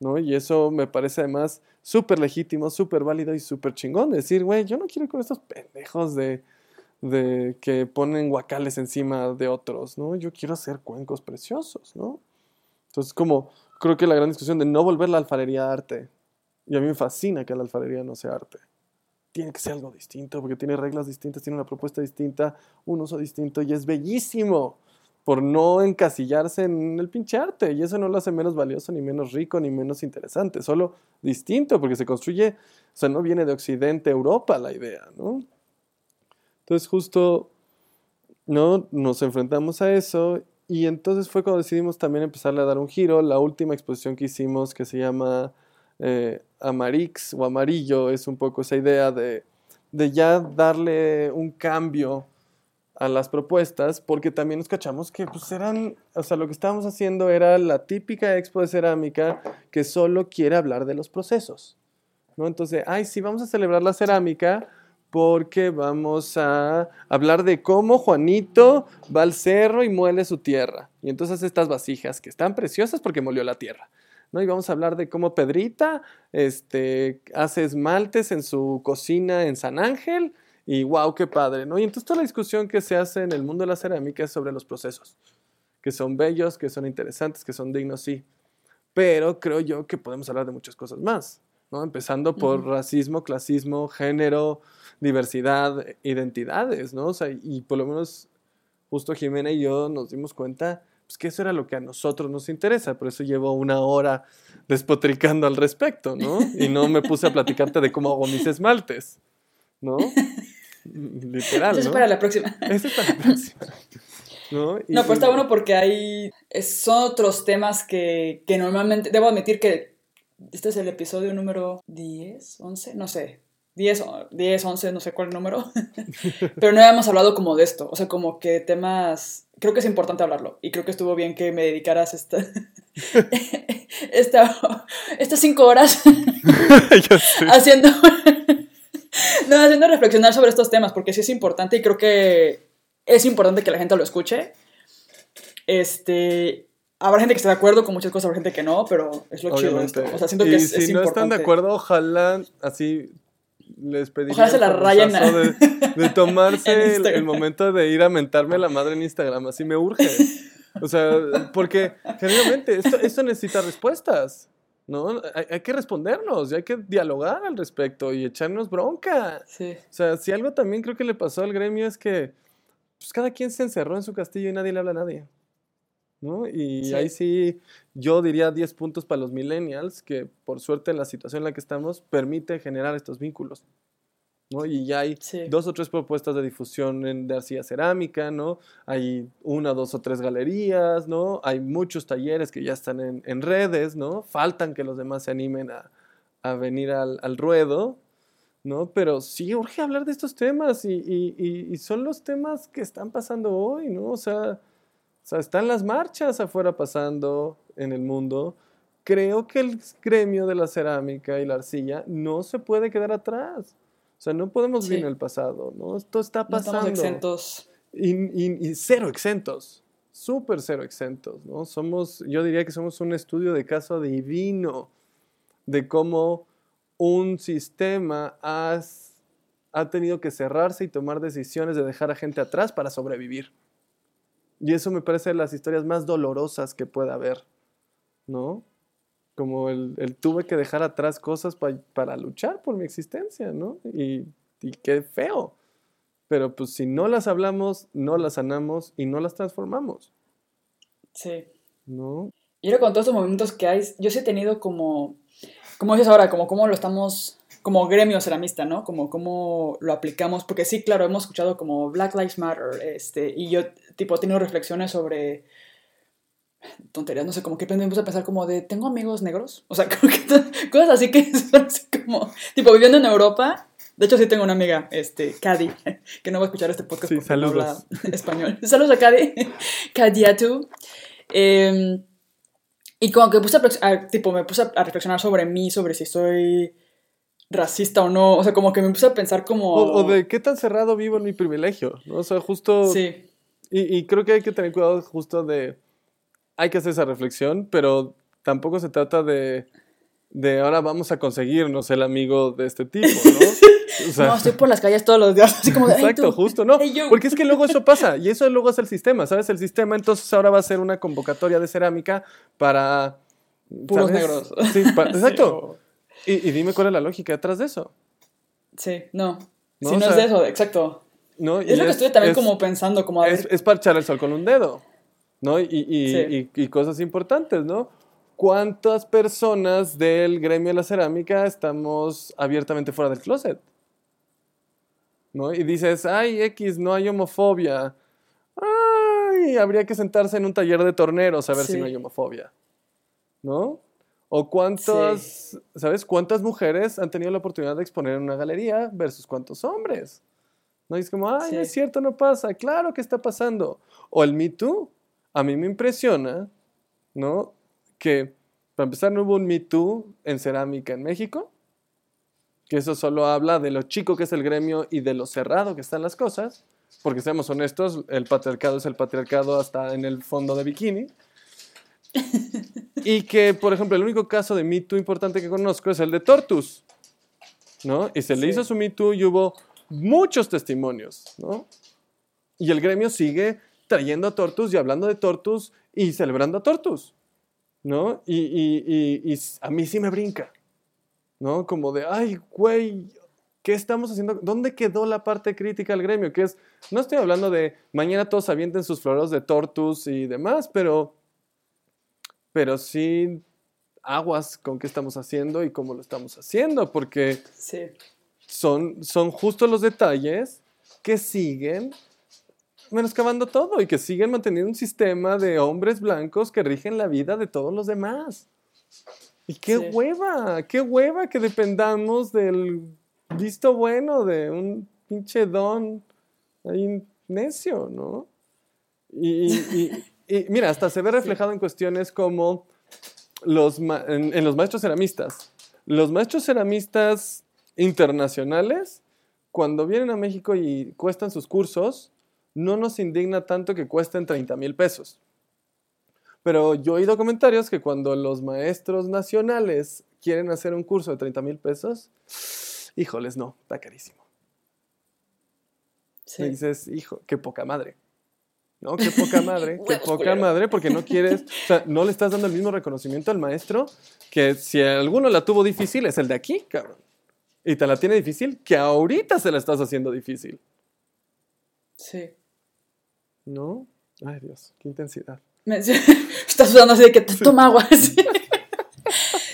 ¿no? Y eso me parece además súper legítimo, súper válido y súper chingón. Decir, güey, yo no quiero ir con estos pendejos de, de que ponen guacales encima de otros, ¿no? Yo quiero hacer cuencos preciosos, ¿no? Entonces, como creo que la gran discusión de no volver la alfarería arte. Y a mí me fascina que la alfarería no sea arte. Tiene que ser algo distinto, porque tiene reglas distintas, tiene una propuesta distinta, un uso distinto y es bellísimo por no encasillarse en el pinche arte. Y eso no lo hace menos valioso, ni menos rico, ni menos interesante. Solo distinto, porque se construye, o sea, no viene de Occidente, Europa la idea, ¿no? Entonces justo, ¿no? Nos enfrentamos a eso y entonces fue cuando decidimos también empezarle a dar un giro. La última exposición que hicimos, que se llama eh, Amarix o Amarillo, es un poco esa idea de, de ya darle un cambio a las propuestas, porque también nos cachamos que pues eran, o sea, lo que estábamos haciendo era la típica expo de cerámica que solo quiere hablar de los procesos, ¿no? Entonces, ay, sí, vamos a celebrar la cerámica, porque vamos a hablar de cómo Juanito va al cerro y muele su tierra. Y entonces estas vasijas que están preciosas porque molió la tierra. ¿no? Y vamos a hablar de cómo Pedrita este, hace esmaltes en su cocina en San Ángel. Y wow, qué padre, ¿no? Y entonces toda la discusión que se hace en el mundo de la cerámica es sobre los procesos, que son bellos, que son interesantes, que son dignos, sí. Pero creo yo que podemos hablar de muchas cosas más, ¿no? Empezando por racismo, clasismo, género, diversidad, identidades, ¿no? O sea, y por lo menos justo Jimena y yo nos dimos cuenta pues, que eso era lo que a nosotros nos interesa, por eso llevo una hora despotricando al respecto, ¿no? Y no me puse a platicarte de cómo hago mis esmaltes, ¿no? Literal. Eso es para la próxima. Eso es para la próxima. ¿No? no, pero está bueno porque hay. Son otros temas que, que normalmente. Debo admitir que este es el episodio número 10, 11, no sé. 10, 10, 11, no sé cuál número, pero no habíamos hablado como de esto, o sea, como que temas, creo que es importante hablarlo y creo que estuvo bien que me dedicaras esta, esta estas cinco horas haciendo, no, haciendo reflexionar sobre estos temas, porque sí es importante y creo que es importante que la gente lo escuche. Este, habrá gente que esté de acuerdo con muchas cosas, habrá gente que no, pero es lo chido esto. O sea, siento que es, si no están de acuerdo, ojalá así les pedí se la de, tomarse el, momento de ir a mentarme la madre en Instagram, así me urge. O sea, porque generalmente esto, esto necesita respuestas, ¿no? Hay, que respondernos y hay que dialogar al respecto y echarnos bronca. Sí. O sea, si algo también creo que le pasó al gremio es que pues, cada quien se encerró en su castillo y nadie le habla a nadie. ¿No? Y ahí sí, yo diría 10 puntos para los millennials, que por suerte en la situación en la que estamos permite generar estos vínculos. ¿no? Y ya hay dos o tres propuestas de difusión en, de arcilla cerámica, ¿no? Hay una, dos o tres galerías, ¿no? Hay muchos talleres que ya están en, redes, ¿no? Faltan que los demás se animen a, venir al, ruedo, ¿no? Pero sí urge hablar de estos temas y, y, son los temas que están pasando hoy, ¿no? O sea, o sea, están las marchas afuera pasando en el mundo. Creo que el gremio de la cerámica y la arcilla no se puede quedar atrás. O sea, no podemos vivir en el pasado, ¿no? Esto está pasando. No estamos exentos. Y, cero exentos. Súper cero exentos, ¿no? Somos, yo diría que somos un estudio de caso divino de cómo un sistema ha tenido que cerrarse y tomar decisiones de dejar a gente atrás para sobrevivir. Y eso me parece de las historias más dolorosas que pueda haber, ¿no? Como el, tuve que dejar atrás cosas para luchar por mi existencia, ¿no? Y, y qué feo. Pero pues si no las hablamos, no las sanamos y no las transformamos. Sí. ¿No? Y ahora con todos estos movimientos que hay, yo sí he tenido como, como dices ahora, como cómo lo estamos, como gremio ceramista, ¿no? Como cómo lo aplicamos, porque sí, claro, hemos escuchado como Black Lives Matter, este, y yo tipo, he tenido reflexiones sobre tonterías, no sé, como que me puse a pensar como de, ¿tengo amigos negros? O sea, como que cosas así que son así como, tipo, viviendo en Europa, de hecho sí tengo una amiga, este, Cady, que no va a escuchar este podcast sí, porque habla español. Saludos a Cady, Cadiatu. Eh, y como que puse a, tipo, me puse a reflexionar sobre mí, sobre si soy racista o no, o sea, como que me puse a pensar como... O, de qué tan cerrado vivo en mi privilegio, ¿no? O sea, justo... Sí Y, creo que hay que tener cuidado justo de, hay que hacer esa reflexión, pero tampoco se trata de, de ahora vamos a conseguirnos el amigo de este tipo, ¿no? no, estoy por las calles todos los días, así como de, Exacto, justo, no. Porque es que luego eso pasa, y eso luego es el sistema, ¿sabes? El sistema entonces ahora va a ser una convocatoria de cerámica para... Puros negros. Sí, exacto. Y, y, dime cuál es la lógica detrás de eso. Sí, no. Si no es de eso, exacto. ¿no? Es lo que estoy también como pensando, como es, es, para echar el sol con un dedo, ¿no? Y, y, y, cosas importantes, ¿no? ¿Cuántas personas del gremio de la cerámica estamos abiertamente fuera del closet? ¿No? Y dices, ay, X, no hay homofobia. Ay, habría que sentarse en un taller de torneros a ver si no hay homofobia. ¿No? O cuántas, ¿sabes? ¿Cuántas mujeres han tenido la oportunidad de exponer en una galería versus cuántos hombres? No es como, ay, no es cierto, no pasa. Claro que está pasando. O el Me Too. A mí me impresiona, ¿no? Que, para empezar, no hubo un Me Too en cerámica en México. Que eso solo habla de lo chico que es el gremio y de lo cerrado que están las cosas. Porque seamos honestos, el patriarcado es el patriarcado hasta en el fondo de bikini. Y que, por ejemplo, el único caso de Me Too importante que conozco es el de Tortus, ¿no? Y se le hizo su Me Too y hubo muchos testimonios, ¿no? Y el gremio sigue trayendo a Tortus y hablando de Tortus y celebrando a Tortus, ¿no? Y, y, y, a mí sí me brinca, ¿no? Como de, ay, güey, ¿qué estamos haciendo? ¿Dónde quedó la parte crítica al gremio? Que es, no estoy hablando de mañana todos avienten sus floreros de Tortus y demás, pero pero sí aguas con qué estamos haciendo y cómo lo estamos haciendo, porque son, son justo los detalles que siguen menoscabando todo y que siguen manteniendo un sistema de hombres blancos que rigen la vida de todos los demás. Y qué hueva, qué hueva que dependamos del visto bueno de un pinche don ahí necio, ¿no? y, y mira, hasta se ve reflejado en cuestiones como los en, los maestros ceramistas. Los maestros ceramistas internacionales, cuando vienen a México y cuestan sus cursos, no nos indigna tanto que cuesten 30 mil pesos. Pero yo he oído comentarios que cuando los maestros nacionales quieren hacer un curso de 30 mil pesos, híjoles, no, está carísimo. Sí. dices, hijo, qué poca madre. ¿No? Qué poca madre, qué poca madre, porque no quieres, o sea, no le estás dando el mismo reconocimiento al maestro que si alguno la tuvo difícil es el de aquí, cabrón. Y te la tiene difícil, que ahorita se la estás haciendo difícil. Sí. ¿No? Ay, Dios, qué intensidad. estás sudando así de que te toma agua.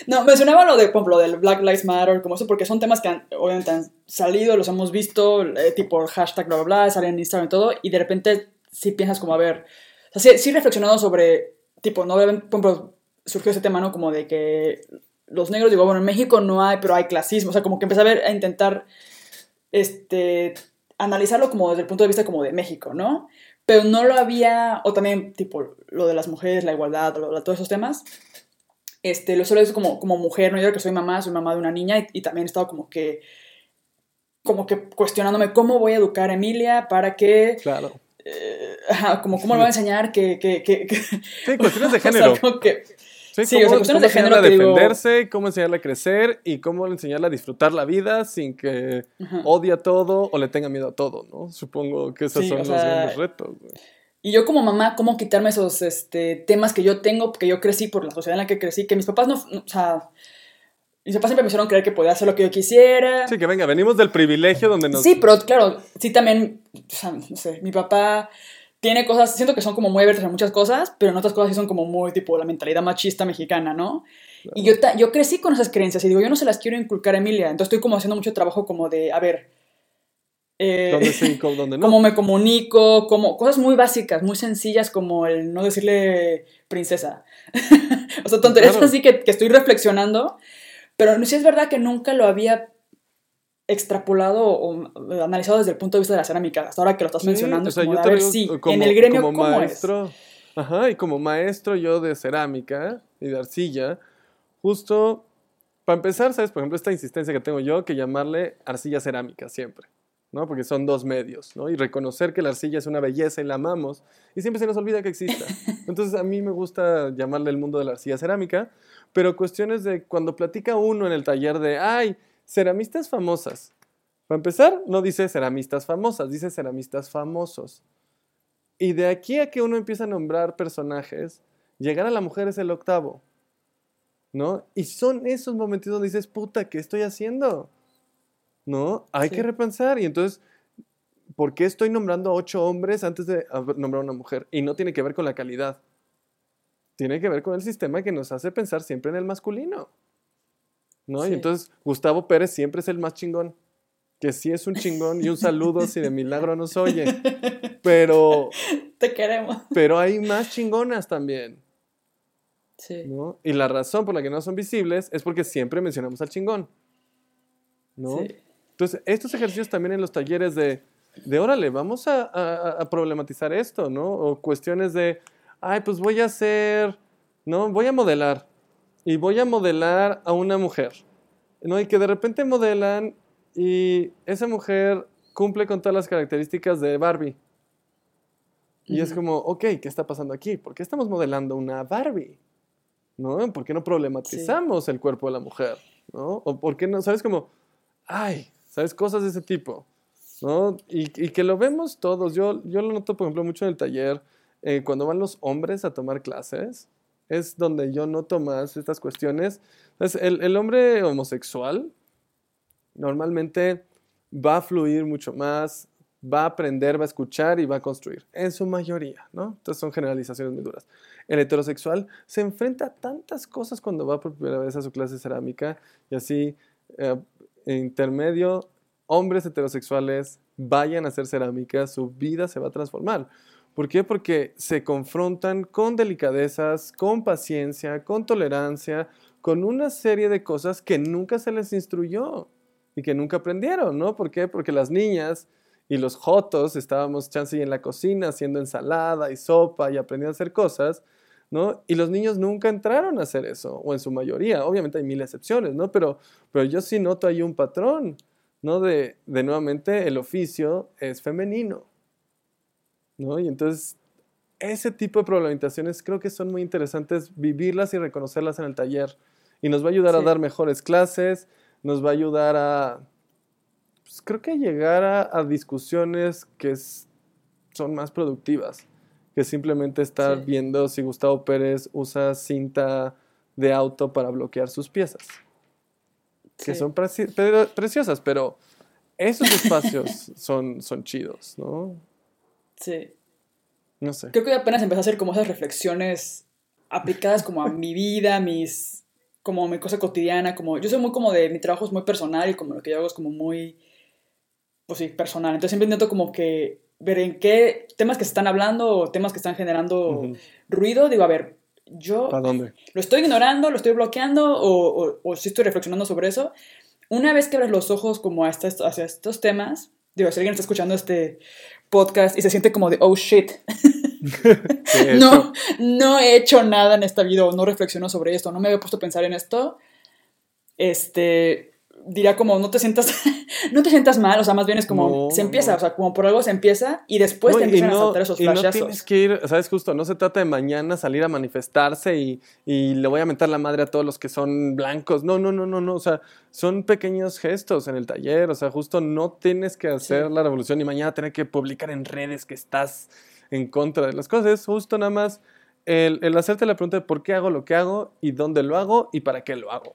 No, mencionaba lo de, por ejemplo, del Black Lives Matter, como eso, porque son temas que han, obviamente han salido, los hemos visto, eh, tipo hashtag, bla, bla, bla, salen en Instagram y todo, y de repente si piensas como, a ver, o sea, sí, reflexionado sobre, tipo, no, por ejemplo, surgió ese tema, ¿no? Como de que los negros, digo, bueno, en México no hay, pero hay clasismo, o sea, como que empecé a ver, a intentar, este, analizarlo como desde el punto de vista como de México, ¿no? Pero no lo había, o también, tipo, lo de las mujeres, la igualdad, todos esos temas, este, lo solo es como, como mujer, ¿no? Yo que soy mamá, soy mamá de una niña y, y también he estado como que, como que cuestionándome cómo voy a educar a Emilia para que... Claro eh, como cómo le voy a enseñar que... que, que, sí, cuestiones de género. sí, cómo, cuestiones de género. a defenderse, cómo enseñarle a crecer y cómo enseñarle a disfrutar la vida sin que odie a todo o le tenga miedo a todo, ¿no? Supongo que esos son los grandes retos. Y yo como mamá, ¿cómo quitarme esos este, temas que yo tengo, que yo crecí por la sociedad en la que crecí, que mis papás no, o sea, mis papás siempre me hicieron creer que podía hacer lo que yo quisiera. Sí, que venga, venimos del privilegio donde nos... Sí, pero claro, sí también, o sea, no sé, mi papá tiene cosas, siento que son como muy abiertas en muchas cosas, pero en otras cosas sí son como muy tipo la mentalidad machista mexicana, ¿no? Y yo, yo crecí con esas creencias y digo, yo no se las quiero inculcar a Emilia, entonces estoy como haciendo mucho trabajo como de, a ver, eh, ¿Dónde sí, dónde no? Cómo me comunico, como cosas muy básicas, muy sencillas como el no decirle princesa. o sea, tonterías así que, que, estoy reflexionando pero sí es verdad que nunca lo había extrapolado o analizado desde el punto de vista de la cerámica. Hasta ahora que lo estás mencionando, como, a ver, sí, en el gremio, como ¿cómo maestro, Ajá, y como maestro yo de cerámica y de arcilla, justo, para empezar, ¿sabes? Por ejemplo, esta insistencia que tengo yo, que llamarle arcilla cerámica siempre. ¿No? Porque son dos medios, ¿no? Y reconocer que la arcilla es una belleza y la amamos, y siempre se nos olvida que exista. Entonces a mí me gusta llamarle el mundo de la arcilla cerámica, pero cuestiones de cuando platica uno en el taller de, ay, ceramistas famosas. Para empezar, no dice ceramistas famosas, dice ceramistas famosos. Y de aquí a que uno empieza a nombrar personajes, llegar a la mujer es el octavo. ¿No? Y son esos momentos donde dices, puta, ¿qué estoy haciendo? ¿No? Hay que repensar. Y entonces, ¿por qué estoy nombrando a ocho hombres antes de nombrar a una mujer? Y no tiene que ver con la calidad. Tiene que ver con el sistema que nos hace pensar siempre en el masculino. ¿No? Y entonces, Gustavo Pérez siempre es el más chingón que sí es un chingón y un saludo si de milagro nos oye. Pero. Te queremos. Pero hay más chingonas también. Sí. ¿no? Y la razón por la que no son visibles es porque siempre mencionamos al chingón. ¿No? Sí. Entonces, estos ejercicios también en los talleres de, de órale, vamos a, a, problematizar esto, ¿no? O cuestiones de, ay, pues voy a hacer, ¿no? Voy a modelar. Y voy a modelar a una mujer. ¿no? Y que de repente modelan y esa mujer cumple con todas las características de Barbie. Y es como, ok, ¿qué está pasando aquí? ¿Por qué estamos modelando una Barbie? ¿No? ¿Por qué no problematizamos el cuerpo de la mujer? ¿No? ¿O por qué no? ¿Sabes? Como, ay, ¿sabes? Cosas de ese tipo. ¿No? Y, que lo vemos todos. Yo, yo lo noto, por ejemplo, mucho en el taller. Eh, cuando van los hombres a tomar clases, es donde yo noto más estas cuestiones. Entonces, el, el hombre homosexual normalmente va a fluir mucho más, va a aprender, va a escuchar y va a construir, en su mayoría, ¿no? Entonces son generalizaciones muy duras. El heterosexual se enfrenta a tantas cosas cuando va por primera vez a su clase de cerámica y así, eh, intermedio, hombres heterosexuales vayan a hacer cerámica, su vida se va a transformar. ¿Por qué? Porque se confrontan con delicadezas, con paciencia, con tolerancia, con una serie de cosas que nunca se les instruyó y que nunca aprendieron, ¿no? ¿Por qué? Porque las niñas y los jotos estábamos chance en la cocina haciendo ensalada y sopa y aprendiendo a hacer cosas, ¿no? Y los niños nunca entraron a hacer eso, o en su mayoría, obviamente hay mil excepciones, ¿no? Pero, pero yo sí noto ahí un patrón, ¿no? De, de nuevamente el oficio es femenino, ¿no? Y entonces ese tipo de problematizaciones creo que son muy interesantes vivirlas y reconocerlas en el taller y nos va a ayudar a dar mejores clases, nos va a ayudar a, pues, creo que llegar a, discusiones que son más productivas que simplemente estar viendo si Gustavo Pérez usa cinta de auto para bloquear sus piezas. Que son preciosas, pero esos espacios son, son chidos, ¿no? Sí. No sé. Creo que apenas empecé a hacer como esas reflexiones aplicadas como a mi vida, mis como mi cosa cotidiana, como yo soy muy como de, mi trabajo es muy personal y como lo que yo hago es como muy, pues sí, personal. Entonces siempre intento como que ver en qué temas que se están hablando o temas que están generando ruido, digo, a ver, yo dónde? lo estoy ignorando, lo estoy bloqueando o, o, o si estoy reflexionando sobre eso. Una vez que abres los ojos como hacia estos temas, digo, si alguien está escuchando este podcast y se siente como de, oh shit, no, no he hecho nada en esta vida, no reflexiono sobre esto, no me había puesto a pensar en esto. Este, diría como, no te sientas, no te sientas mal, o sea, más bien es como, se empieza, o sea, como por algo se empieza y después te empiezan a saltar esos flashazos. no tienes que ir, sabes, justo, no se trata de mañana salir a manifestarse y, y, le voy a mentar la madre a todos los que son blancos, no, no, no, no, no, o sea, son pequeños gestos en el taller, o sea, justo no tienes que hacer la revolución y mañana tener que publicar en redes que estás en contra de las cosas, es justo nada más el, el, hacerte la pregunta de por qué hago lo que hago y dónde lo hago y para qué lo hago.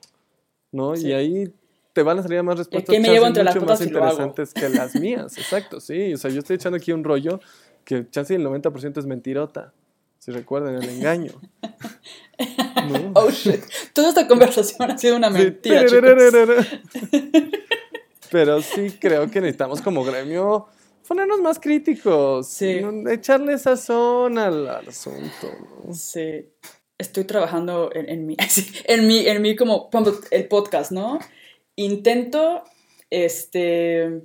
¿no? Y ahí te van a salir más respuestas me llevo entre mucho las más interesantes que las mías. Exacto, sí. O sea, yo estoy echando aquí un rollo que casi el 90% es mentirota. Si recuerdan el engaño. Oh shit. Toda esta conversación ha sido una mentira. Pero sí creo que necesitamos como gremio ponernos más críticos. Sí. Echarle sazón al, al asunto. Sí. Estoy trabajando en, en mi, en mi, en mi como el podcast, ¿no? Intento, este,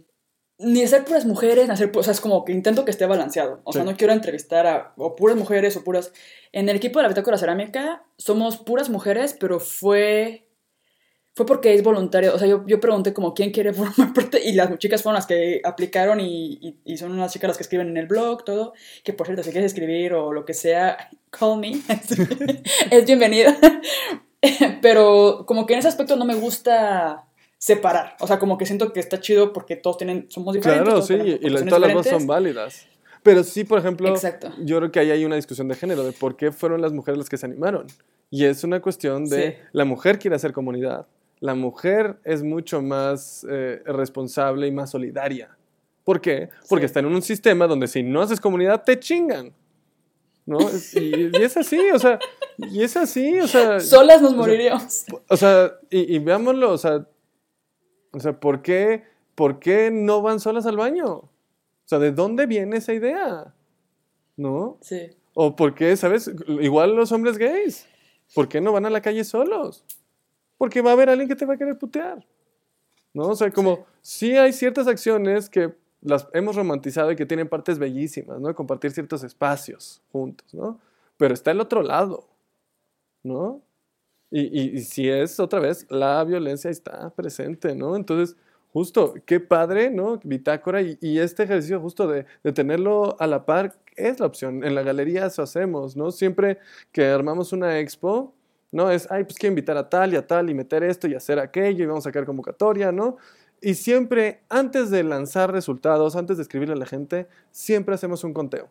ni ser puras mujeres, hacer, o sea, es como que intento que esté balanceado. O sea, no quiero entrevistar a o puras mujeres o puras... En el equipo de la Bitácora Cerámica somos puras mujeres, pero fue fue porque es voluntario. O sea, yo, yo pregunté como quién quiere formar parte y las chicas fueron las que aplicaron y, y, son unas chicas las que escriben en el blog, todo. Que por cierto, si quieres escribir o lo que sea, call me. es bienvenida. Pero como que en ese aspecto no me gusta separar. O sea, como que siento que está chido porque todos tienen, somos diferentes. Claro, sí, y todas las dos son válidas. Pero sí, por ejemplo, yo creo que ahí hay una discusión de género, de por qué fueron las mujeres las que se animaron. Y es una cuestión de la mujer quiere hacer comunidad la mujer es mucho más eh, responsable y más solidaria. ¿Por qué? Porque está en un sistema donde si no haces comunidad te chingan. ¿No? Y, es así, o sea, y es así, o sea. Solas nos moriríamos. O sea, y, veámoslo, o sea, o sea, ¿por qué, ¿por qué no van solas al baño? O sea, ¿de dónde viene esa idea? ¿No? Sí. O por qué, ¿sabes? Igual los hombres gays. ¿Por qué no van a la calle solos? porque va a haber alguien que te va a querer putear. ¿No? O sea, como sí. hay ciertas acciones que las hemos romantizado y que tienen partes bellísimas, ¿no? Compartir ciertos espacios juntos, ¿no? Pero está el otro lado, ¿no? Y, y, si es otra vez, la violencia está presente, ¿no? Entonces, justo, qué padre, ¿no? Bitácora y, y este ejercicio justo de, de, tenerlo a la par es la opción. En la galería eso hacemos, ¿no? Siempre que armamos una expo, ¿no? Es, ay, pues quiero invitar a tal y a tal y meter esto y hacer aquello y vamos a sacar convocatoria, ¿no? Y siempre, antes de lanzar resultados, antes de escribirle a la gente, siempre hacemos un conteo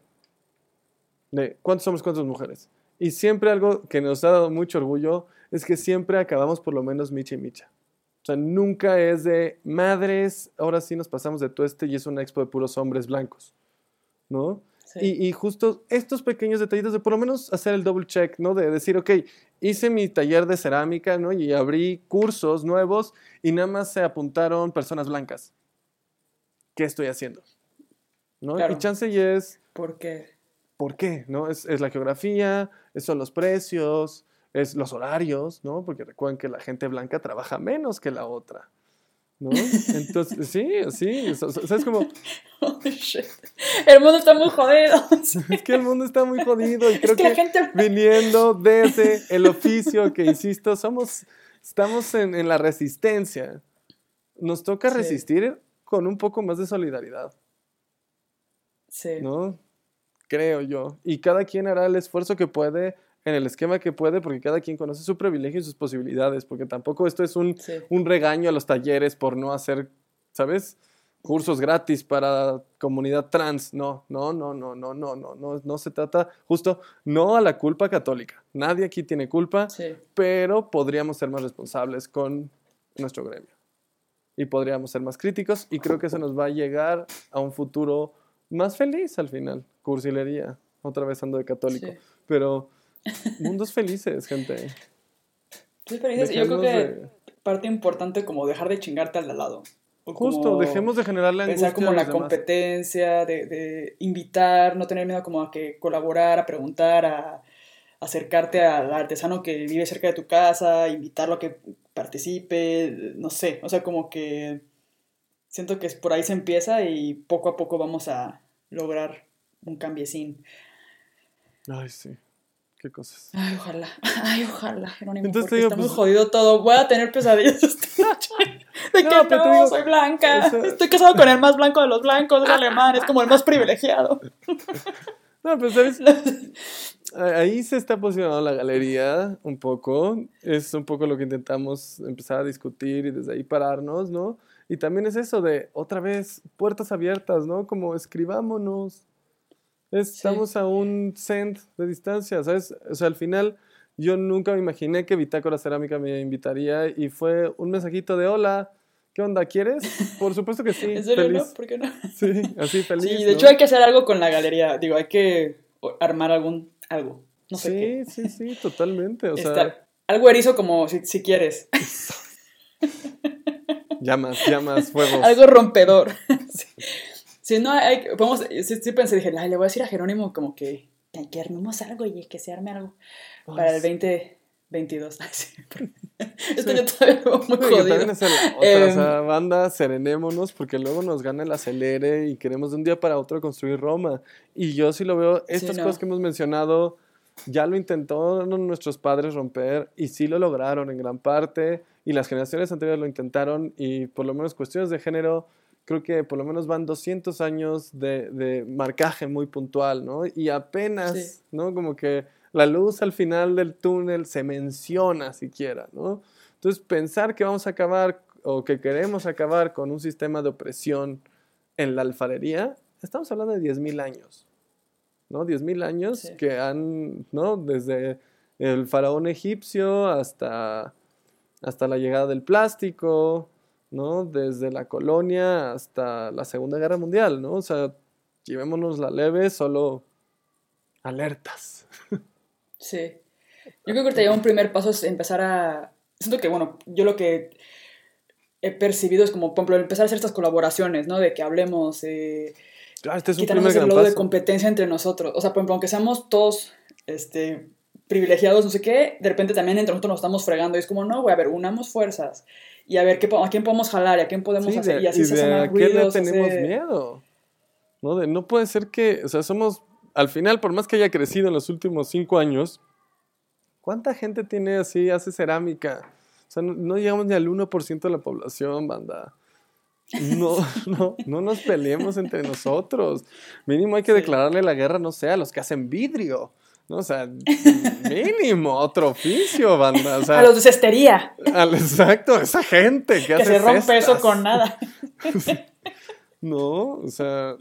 de cuántos somos, cuántas mujeres. Y siempre algo que nos ha dado mucho orgullo es que siempre acabamos por lo menos micha y micha. O sea, nunca es de madres, ahora sí nos pasamos de tueste y es una expo de puros hombres blancos, ¿no? Y, justo estos pequeños detallitos de por lo menos hacer el double check, ¿no? De decir, ok, hice mi taller de cerámica, ¿no? Y abrí cursos nuevos y nada más se apuntaron personas blancas. ¿Qué estoy haciendo? ¿No? Y chance y es... ¿Por qué? ¿Por qué? ¿No? Es, es la geografía, son los precios, es los horarios, ¿no? Porque recuerden que la gente blanca trabaja menos que la otra. ¿no? Entonces, sí, sí, o sea, es como... El mundo está muy jodido. Es que el mundo está muy jodido y creo que, viniendo desde el oficio que, insisto, somos, estamos en, la resistencia. Nos toca resistir con un poco más de solidaridad. Sí. ¿No? Creo yo. Y cada quien hará el esfuerzo que puede en el esquema que puede, porque cada quien conoce su privilegio y sus posibilidades, porque tampoco esto es un, un regaño a los talleres por no hacer, ¿sabes? cursos gratis para comunidad trans. No, no, no, no, no, no, no, no, no se trata justo, no a la culpa católica. Nadie aquí tiene culpa, pero podríamos ser más responsables con nuestro gremio. Y podríamos ser más críticos y creo que eso nos va a llegar a un futuro más feliz al final. Cursilería, otra vez ando de católico. Pero Mundos felices, gente. Sí, felices. Yo creo que parte importante como dejar de chingarte al lado. Justo, dejemos de generar la angustia. Pensar como la competencia, de, de, invitar, no tener miedo como a que colaborar, a preguntar, a, acercarte al artesano que vive cerca de tu casa, invitarlo a que participe, no sé, o sea, como que siento que por ahí se empieza y poco a poco vamos a lograr un cambiecín. Ay, sí. Qué cosas. Ay, ojalá. Ay, ojalá, Jerónimo. Entonces porque está muy pues, jodido todo. Voy a tener pesadillas esta noche. De que no, soy blanca. Estoy casado con el más blanco de los blancos, el alemán. Es como el más privilegiado. No, pues sabes. Ahí se está posicionando la galería un poco. Es un poco lo que intentamos empezar a discutir y desde ahí pararnos, ¿no? Y también es eso de, otra vez, puertas abiertas, ¿no? Como escribámonos Estamos a un cent de distancia, ¿sabes? O sea, al final yo nunca me imaginé que Bitácora Cerámica me invitaría y fue un mensajito de hola, ¿qué onda? ¿Quieres? Por supuesto que sí. ¿En serio feliz. no? ¿Por qué no? Sí, así feliz. Sí, de hecho hay que hacer algo con la galería, digo, hay que armar algún, algo. No sé sí, qué. sí, sí, totalmente. O sea, algo erizo como si, si quieres. llamas, llamas, fuegos. Algo rompedor. sí. Si no, hay, podemos, sí, pensé, dije, le voy a decir a Jerónimo como que, que armemos algo y que se arme algo para el 2022. Esto yo todavía muy jodido. o sea, em, banda, serenémonos porque luego nos gana el acelere y queremos de un día para otro construir Roma. Y yo sí lo veo, estas cosas que hemos mencionado, ya lo intentaron nuestros padres romper y sí lo lograron en gran parte y las generaciones anteriores lo intentaron y por lo menos cuestiones de género creo que por lo menos van 200 años de, de marcaje muy puntual, ¿no? Y apenas, ¿no? Como que la luz al final del túnel se menciona siquiera, ¿no? Entonces pensar que vamos a acabar o que queremos acabar con un sistema de opresión en la alfarería, estamos hablando de 10.000 años. ¿no? 10.000 años que han, ¿no? Desde el faraón egipcio hasta, hasta la llegada del plástico, ¿no? Desde la colonia hasta la Segunda Guerra Mundial, ¿no? O sea, llevémonos la leve, solo alertas. Sí. Yo creo que ya un primer paso es empezar a... Siento que, bueno, yo lo que he percibido es como, por ejemplo, empezar a hacer estas colaboraciones, ¿no? De que hablemos, eh, Claro, este es un primer gran de competencia entre nosotros. O sea, por ejemplo, aunque seamos todos este, privilegiados, no sé qué, de repente también entre nosotros nos estamos fregando. Y es como, no, güey, a ver, unamos fuerzas. Y a ver qué, a quién podemos jalar y a quién podemos hacer. y así se hacen ¿A qué le tenemos miedo? ¿No? De, no puede ser que, o sea, somos, al final, por más que haya crecido en los últimos cinco años, ¿cuánta gente tiene así, hace cerámica? O sea, no, no llegamos ni al 1% de la población, banda. No, no, no nos peleemos entre nosotros. Mínimo hay que declararle la guerra, no sé, a los que hacen vidrio. ¿No? O sea, mínimo, otro oficio, banda. a los de cestería. exacto, esa gente que, que se rompe eso con nada. no, o sea,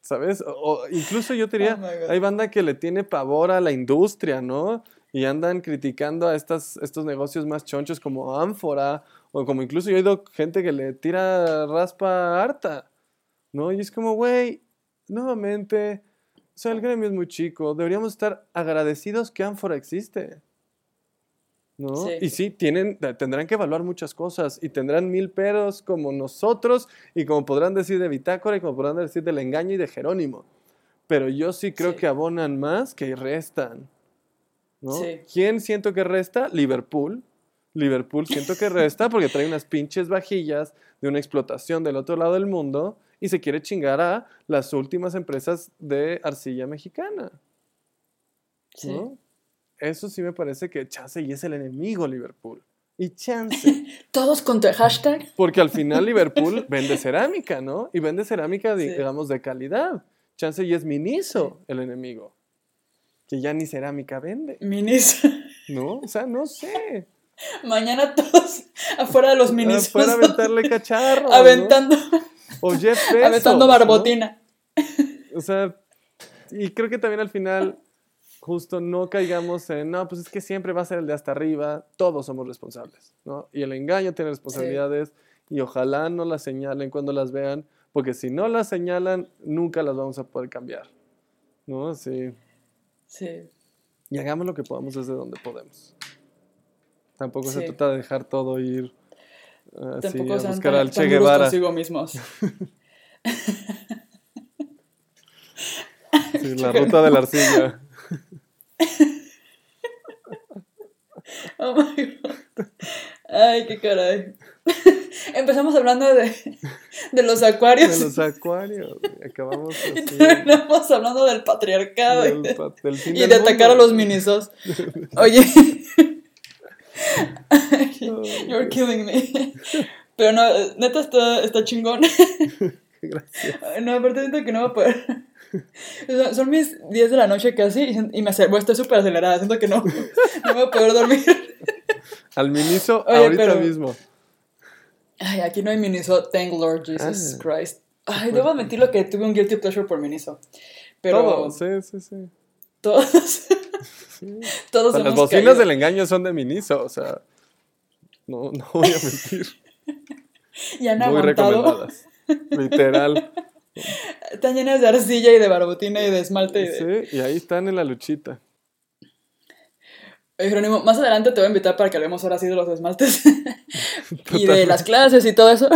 ¿sabes? O, incluso yo diría, oh hay banda que le tiene pavor a la industria, ¿no? Y andan criticando a estas, estos negocios más chonchos como Ánfora o como incluso yo he oído gente que le tira raspa harta, ¿no? Y es como, güey, nuevamente, o sea, el gremio es muy chico, deberíamos estar agradecidos que Ánfora existe. ¿no? Y sí, tienen, tendrán que evaluar muchas cosas y tendrán mil peros como nosotros y como podrán decir de Bitácora y como podrán decir del engaño y de Jerónimo. Pero yo sí creo que abonan más que restan. ¿no? ¿Quién siento que resta? Liverpool. Liverpool siento que resta porque trae unas pinches vajillas de una explotación del otro lado del mundo y se quiere chingar a las últimas empresas de arcilla mexicana. Sí. Eso sí me parece que chance y es el enemigo Liverpool. Y chance. Todos contra el hashtag. Porque al final Liverpool vende cerámica, ¿no? Y vende cerámica, digamos, de calidad. Chance y es Miniso el enemigo. Que ya ni cerámica vende. Miniso. ¿No? O sea, no sé. Mañana todos afuera de los. Afuera aventarle cacharro. Aventando. O Jeff Aventando barbotina. O sea, y creo que también al final, justo no caigamos en, no, pues es que siempre va a ser el de hasta arriba, todos somos responsables, ¿no? Y el engaño tiene responsabilidades y ojalá no las señalen cuando las vean, porque si no las señalan, nunca las vamos a poder cambiar, ¿no? Sí. Sí. Y hagamos lo que podamos desde donde podemos. Tampoco se trata de dejar todo ir así a buscar al Che Guevara. consigo mismos. sí, la ruta de la arcilla. Oh my god. Ay, qué caray. Empezamos hablando de, de los acuarios. De los acuarios. Acabamos así. Y terminamos hablando del patriarcado y de, atacar a los minisos. Oye. You're killing me. Pero no, neta está, está chingón. Gracias. No, aparte siento que no va a poder. Son mis 10 de la noche casi y me acervo, estoy súper acelerada. Siento que no, no voy a poder dormir. Al miniso ahorita mismo. Ay, aquí no hay miniso. Thank Lord Jesus ah. Christ. Ay, debo admitir lo que tuve un guilty pleasure por miniso. Pero. Todos, sí, sí, sí. Todos. Todos Las bocinas del engaño son de Miniso, o sea, no, no voy a mentir. y han Muy recomendadas, literal. Están llenas de arcilla y de barbotina y de esmalte. Sí, y ahí están en la luchita. Oye, Jerónimo, más adelante te voy a invitar para que hablemos ahora sí de los esmaltes y de las clases y todo eso,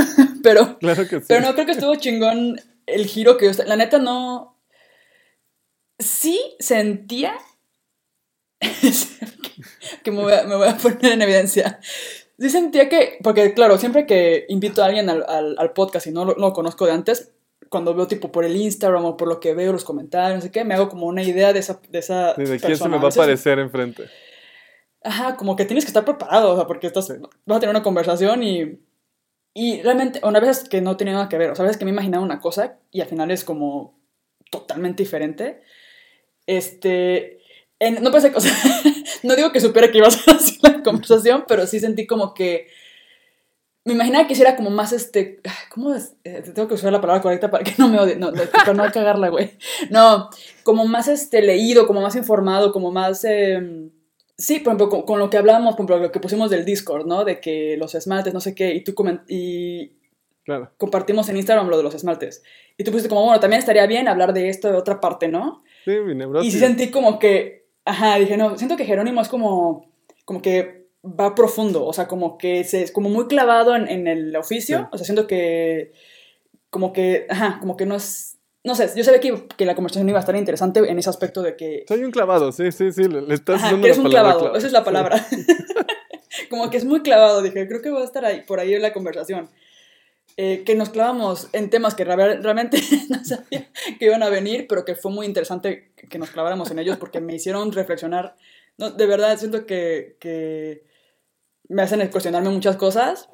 pero, claro que sí. pero no, creo que estuvo chingón el giro que La neta no... Sí sentía que me voy, a, poner en evidencia. Sí sentía que, porque claro, siempre que invito a alguien al, podcast y no lo, conozco de antes, cuando veo tipo por el Instagram o por lo que veo los comentarios, no sé qué, me hago como una idea de esa, de esa ¿De quién se me va a aparecer enfrente? Ajá, como que tienes que estar preparado, o sea, porque estás, vas a tener una conversación y, y realmente, una vez que no tiene nada que ver, o sea, veces que me he imaginado una cosa y al final es como totalmente diferente. Este, no pensé, o no digo que supiera que iba a así la conversación, pero sí sentí como que me imaginaba que hiciera como más este. ¿Cómo es? Eh, tengo que usar la palabra correcta para que no me odie. No, para no cagarla, güey. No, como más este leído, como más informado, como más. Em, sí, por ejemplo, con, lo que hablábamos, por ejemplo, lo que pusimos del Discord, ¿no? De que los esmaltes, no sé qué, y tú y claro. compartimos en Instagram lo de los esmaltes. Y tú pusiste como, bueno, también estaría bien hablar de esto de otra parte, ¿no? Sí, mi Y sí sentí como que. Ajá, dije, no, siento que Jerónimo es como. Como que va profundo, o sea, como que se, es como muy clavado en, el oficio, o sea, siento que como que, ajá, como que no es, no sé, yo sabía que, que la conversación iba a estar interesante en ese aspecto de que... Soy un clavado, sí, sí, sí, le, estás ajá, que eres un clavado, esa es la palabra. como que es muy clavado, dije, creo que va a estar ahí, por ahí en la conversación. Eh, que nos clavamos en temas que realmente no sabía que iban a venir, pero que fue muy interesante que nos claváramos en ellos porque me hicieron reflexionar. No, de verdad, siento que, que me hacen cuestionarme muchas cosas.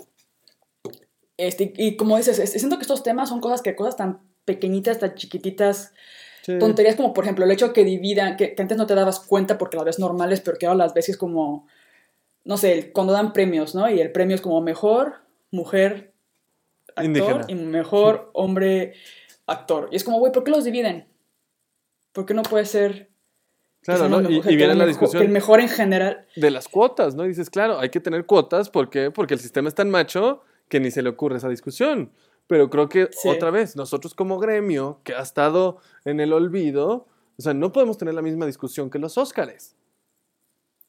Este, y como dices, siento que estos temas son cosas que cosas tan pequeñitas, tan chiquititas, tonterías como por ejemplo el hecho que dividan, que, antes no te dabas cuenta porque las ves normales, pero que ahora las ves como, no sé, cuando dan premios, ¿no? Y el premio es como mejor mujer actor y mejor hombre actor. Y es como, güey, ¿por qué los dividen? ¿Por qué no puede ser Claro, ¿no? y, viene la discusión. El mejor en general. De las cuotas, ¿no? Y dices, claro, hay que tener cuotas. ¿Por qué? Porque el sistema es tan macho que ni se le ocurre esa discusión. Pero creo que otra vez, nosotros como gremio, que ha estado en el olvido, o sea, no podemos tener la misma discusión que los Óscares.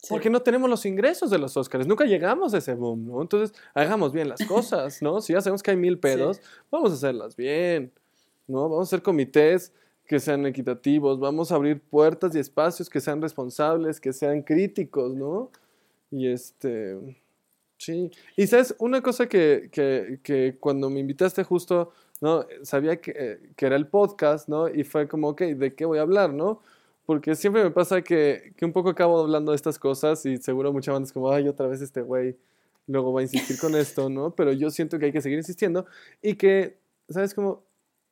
Porque no tenemos los ingresos de los Óscares, nunca llegamos a ese boom, ¿no? Entonces, hagamos bien las cosas, ¿no? Si ya sabemos que hay mil pedos, vamos a hacerlas bien, ¿no? Vamos a hacer comités que sean equitativos, vamos a abrir puertas y espacios que sean responsables, que sean críticos, ¿no? Y este, sí. Y sabes, una cosa que, que, que cuando me invitaste justo, ¿no? Sabía que, que, era el podcast, ¿no? Y fue como, ok, ¿de qué voy a hablar, ¿no? Porque siempre me pasa que, que un poco acabo hablando de estas cosas y seguro mucha banda es como, ay, otra vez este güey luego va a insistir con esto, ¿no? Pero yo siento que hay que seguir insistiendo y que, ¿sabes? Como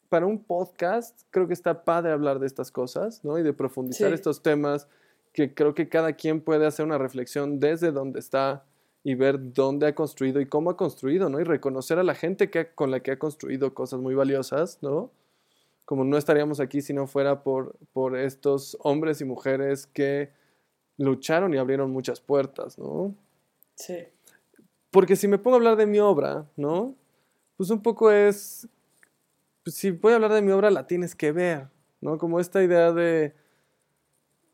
para un podcast creo que está padre hablar de estas cosas, ¿no? Y de profundizar estos temas que creo que cada quien puede hacer una reflexión desde donde está y ver dónde ha construido y cómo ha construido, ¿no? Y reconocer a la gente que con la que ha construido cosas muy valiosas, ¿no? Como no estaríamos aquí si no fuera por, por estos hombres y mujeres que lucharon y abrieron muchas puertas, ¿no? Sí. Porque si me pongo a hablar de mi obra, ¿no? Pues un poco es pues, si voy a hablar de mi obra, la tienes que ver, ¿no? Como esta idea de,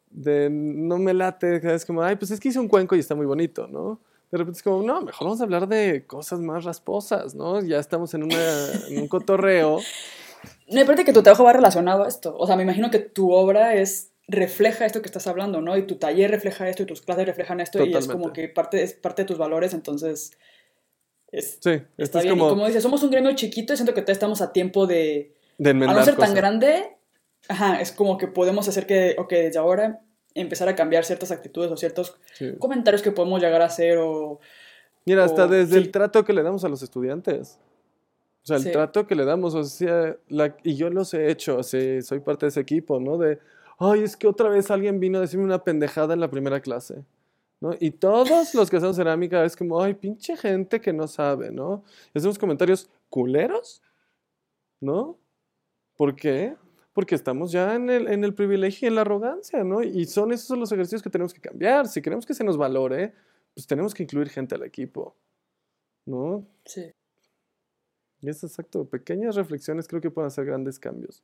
de no me late, es como, ay, pues es que hice un cuenco y está muy bonito, ¿no? De repente es como, no, mejor vamos a hablar de cosas más rasposas, ¿no? Ya estamos en, un cotorreo. Me parece que tu trabajo va relacionado a esto. O sea, me imagino que tu obra es refleja esto que estás hablando, ¿no? Y tu taller refleja esto y tus clases reflejan esto y es como que parte, es parte de tus valores, entonces sí, está bien. Como... Y como dices, somos un gremio chiquito y siento que todavía estamos a tiempo de. De A no ser tan grande, ajá, es como que podemos hacer que, ok, desde ahora empezar a cambiar ciertas actitudes o ciertos comentarios que podemos llegar a hacer o. Mira, hasta desde el trato que le damos a los estudiantes. O sea, el trato que le damos, o sea, y yo los he hecho, o soy parte de ese equipo, ¿no? De, ay, es que otra vez alguien vino a decirme una pendejada en la primera clase. Y todos los que hacemos cerámica es como, ay, pinche gente que no sabe, ¿no? hacemos comentarios culeros, ¿no? ¿Por qué? Porque estamos ya en el, en el privilegio y en la arrogancia, ¿no? Y son esos los ejercicios que tenemos que cambiar. Si queremos que se nos valore, pues tenemos que incluir gente al equipo, ¿no? Sí. Y es exacto, pequeñas reflexiones creo que pueden hacer grandes cambios.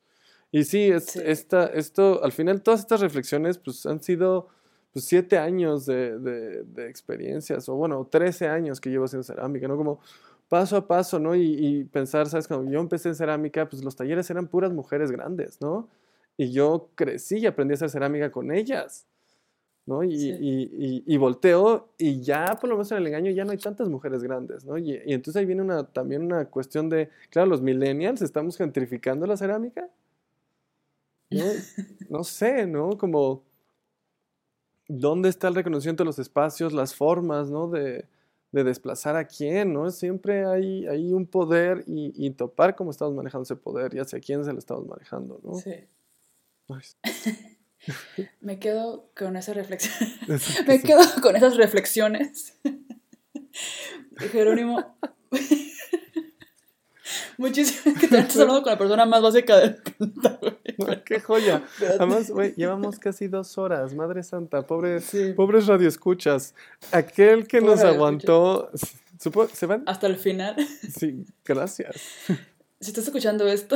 Y sí, es, Esta, esto, al final todas estas reflexiones pues han sido pues, siete años de, de, experiencias, o bueno, trece años que llevo haciendo cerámica, ¿no? Como paso a paso, ¿no? Y, pensar, ¿sabes? Cuando yo empecé en cerámica, pues los talleres eran puras mujeres grandes, ¿no? Y yo crecí y aprendí a hacer cerámica con ellas, ¿no? Y, volteo y ya por lo menos en el engaño ya no hay tantas mujeres grandes, ¿no? Y, entonces ahí viene una, también una cuestión de, claro, los millennials estamos gentrificando la cerámica. No, no sé, ¿no? Como, ¿dónde está el reconocimiento de los espacios, las formas, ¿no? De, de desplazar a quién, ¿no? Siempre hay, hay un poder y, topar cómo estamos manejando ese poder y hacia quién se lo estamos manejando, ¿no? Sí. Me quedo con esa reflexión. Me quedo con esas reflexiones. Jerónimo. Muchísimas que te estás hablando con la persona más básica del planeta, Qué joya. Además, güey, llevamos casi dos horas, Madre Santa, pobre, pobres radioescuchas. Aquel que nos aguantó, ¿se van? Hasta el final. Sí, gracias. Si estás escuchando esto,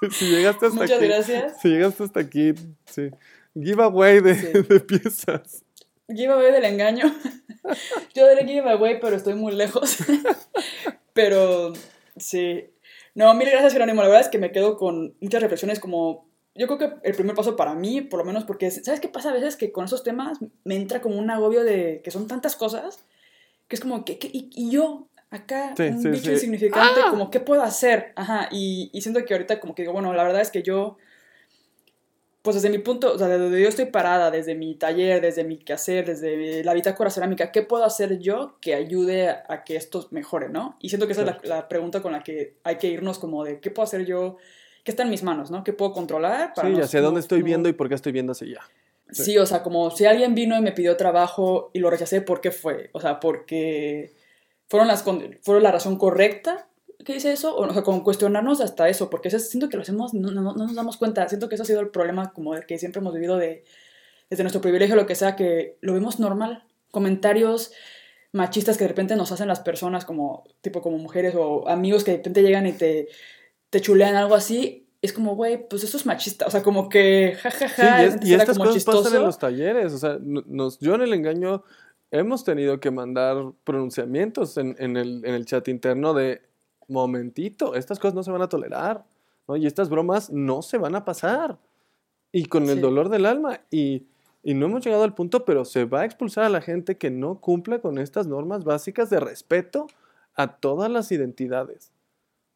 si llegaste hasta Muchas gracias. Si llegaste hasta aquí, sí. Giveaway de, de piezas. Giveaway del engaño. Yo daré giveaway, pero estoy muy lejos. pero sí. No, mil gracias, Jerónimo. La verdad es que me quedo con muchas reflexiones como... Yo creo que el primer paso para mí, por lo menos, porque ¿sabes qué pasa a veces? Que con esos temas me entra como un agobio de que son tantas cosas, que es como que, y, yo, acá un bicho insignificante, ¡Ah! como, ¿qué puedo hacer? Ajá, y, y, siento que ahorita como que digo, bueno, la verdad es que yo, pues desde mi punto, o sea, desde donde yo estoy parada, desde mi taller, desde mi quehacer, desde la bitácora cerámica, ¿qué puedo hacer yo que ayude a, que esto mejore, no? Y siento que esa es la, pregunta con la que hay que irnos como de, ¿qué puedo hacer yo? ¿Qué está en mis manos, no? ¿Qué puedo controlar? Para sí, hacia dónde estoy viendo y por qué estoy viendo hacia allá. Sí. o sea, como si alguien vino y me pidió trabajo y lo rechacé, ¿por qué fue? O sea, porque fueron, las, fueron la razón correcta que dice eso, o, sea, con cuestionarnos hasta eso, porque siento que lo hacemos, no, no, nos damos cuenta, siento que eso ha sido el problema como el que siempre hemos vivido de, desde nuestro privilegio, lo que sea, que lo vemos normal, comentarios machistas que de repente nos hacen las personas como, tipo como mujeres o amigos que de repente llegan y te, te chulean algo así, es como, güey, pues eso es machista, o sea, como que, jajaja, ja, y, estas cosas pasan en los talleres, o sea, nos, yo en el engaño hemos tenido que mandar pronunciamientos en, en, el, en el chat interno de momentito, estas cosas no se van a tolerar, ¿no? Y estas bromas no se van a pasar. Y con el dolor del alma. Y, y, no hemos llegado al punto, pero se va a expulsar a la gente que no cumpla con estas normas básicas de respeto a todas las identidades.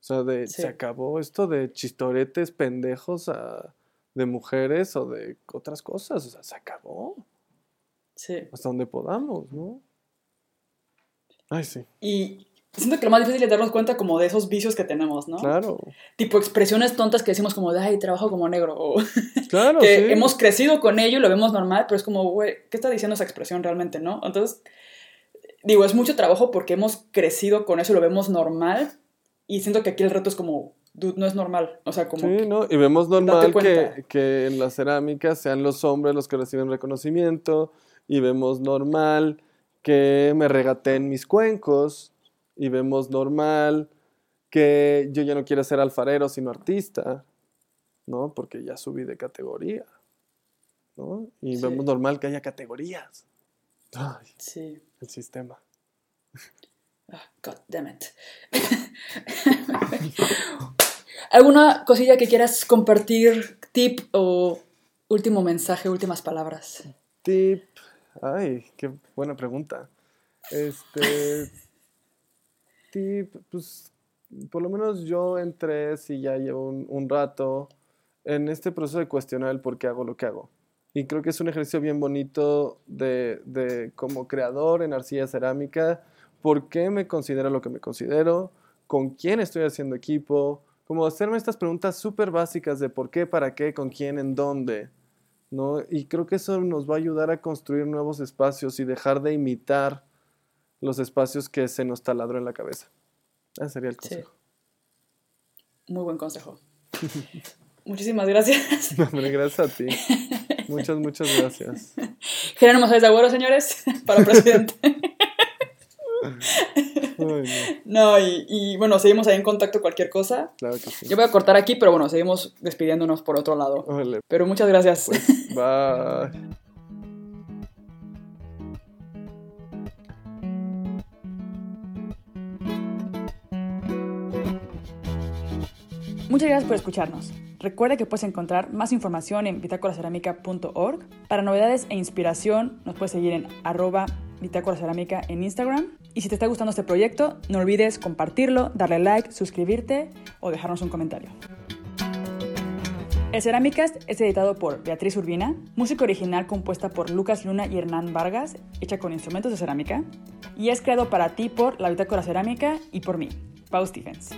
O sea, de, se acabó esto de chistoretes pendejos de mujeres o de otras cosas. O sea, se acabó. Sí. Hasta donde podamos, ¿no? Ay, sí. Y siento que lo más difícil es darnos cuenta como de esos vicios que tenemos, ¿no? Claro. Tipo expresiones tontas que decimos como de, ay, trabajo como negro. O claro, que hemos crecido con ello y lo vemos normal, pero es como, güey, ¿qué está diciendo esa expresión realmente, no? Entonces, digo, es mucho trabajo porque hemos crecido con eso y lo vemos normal. Y siento que aquí el reto es como, dude, no es normal. O sea, como. Sí, ¿no? Y vemos normal que, que en la cerámica sean los hombres los que reciben reconocimiento y vemos normal que me regateen mis cuencos y vemos normal que yo ya no quiero ser alfarero sino artista, ¿no? Porque ya subí de categoría, ¿no? Y vemos normal que haya categorías. sí. El sistema. Ah, God damn it. ¿Alguna cosilla que quieras compartir, tip o último mensaje, últimas palabras? Tip. Ay, qué buena pregunta. Este. tip, pues. Por lo menos yo entré, si ya llevo un, rato, en este proceso de cuestionar el por qué hago lo que hago. Y creo que es un ejercicio bien bonito de, de como creador en arcilla cerámica, por qué me considero lo que me considero, con quién estoy haciendo equipo, como hacerme estas preguntas súper básicas de por qué, para qué, con quién, en dónde. ¿No? Y creo que eso nos va a ayudar a construir nuevos espacios y dejar de imitar los espacios que se nos taladró en la cabeza. Ese sería el consejo. Muy buen consejo. Muchísimas gracias. gracias a ti. Muchas, muchas gracias. Jerónimo Sáenz de Agüero, señores, para presidente. No, y, bueno, seguimos ahí en contacto cualquier cosa. Claro que sí. Yo voy a cortar aquí, pero bueno, seguimos despidiéndonos por otro lado. Pero muchas gracias. Pues, bye. Muchas gracias por escucharnos. Recuerda que puedes encontrar más información en bitácoracerámica.org. Para novedades e inspiración nos puedes seguir en arroba bitácoracerámica en Instagram. Y si te está gustando este proyecto, no olvides compartirlo, darle like, suscribirte o dejarnos un comentario. El Cerámicas es editado por Beatriz Urbina, música original compuesta por Lucas Luna y Hernán Vargas, hecha con instrumentos de cerámica, y es creado para ti por La Bitácora Cerámica y por mí, Pau Stephens.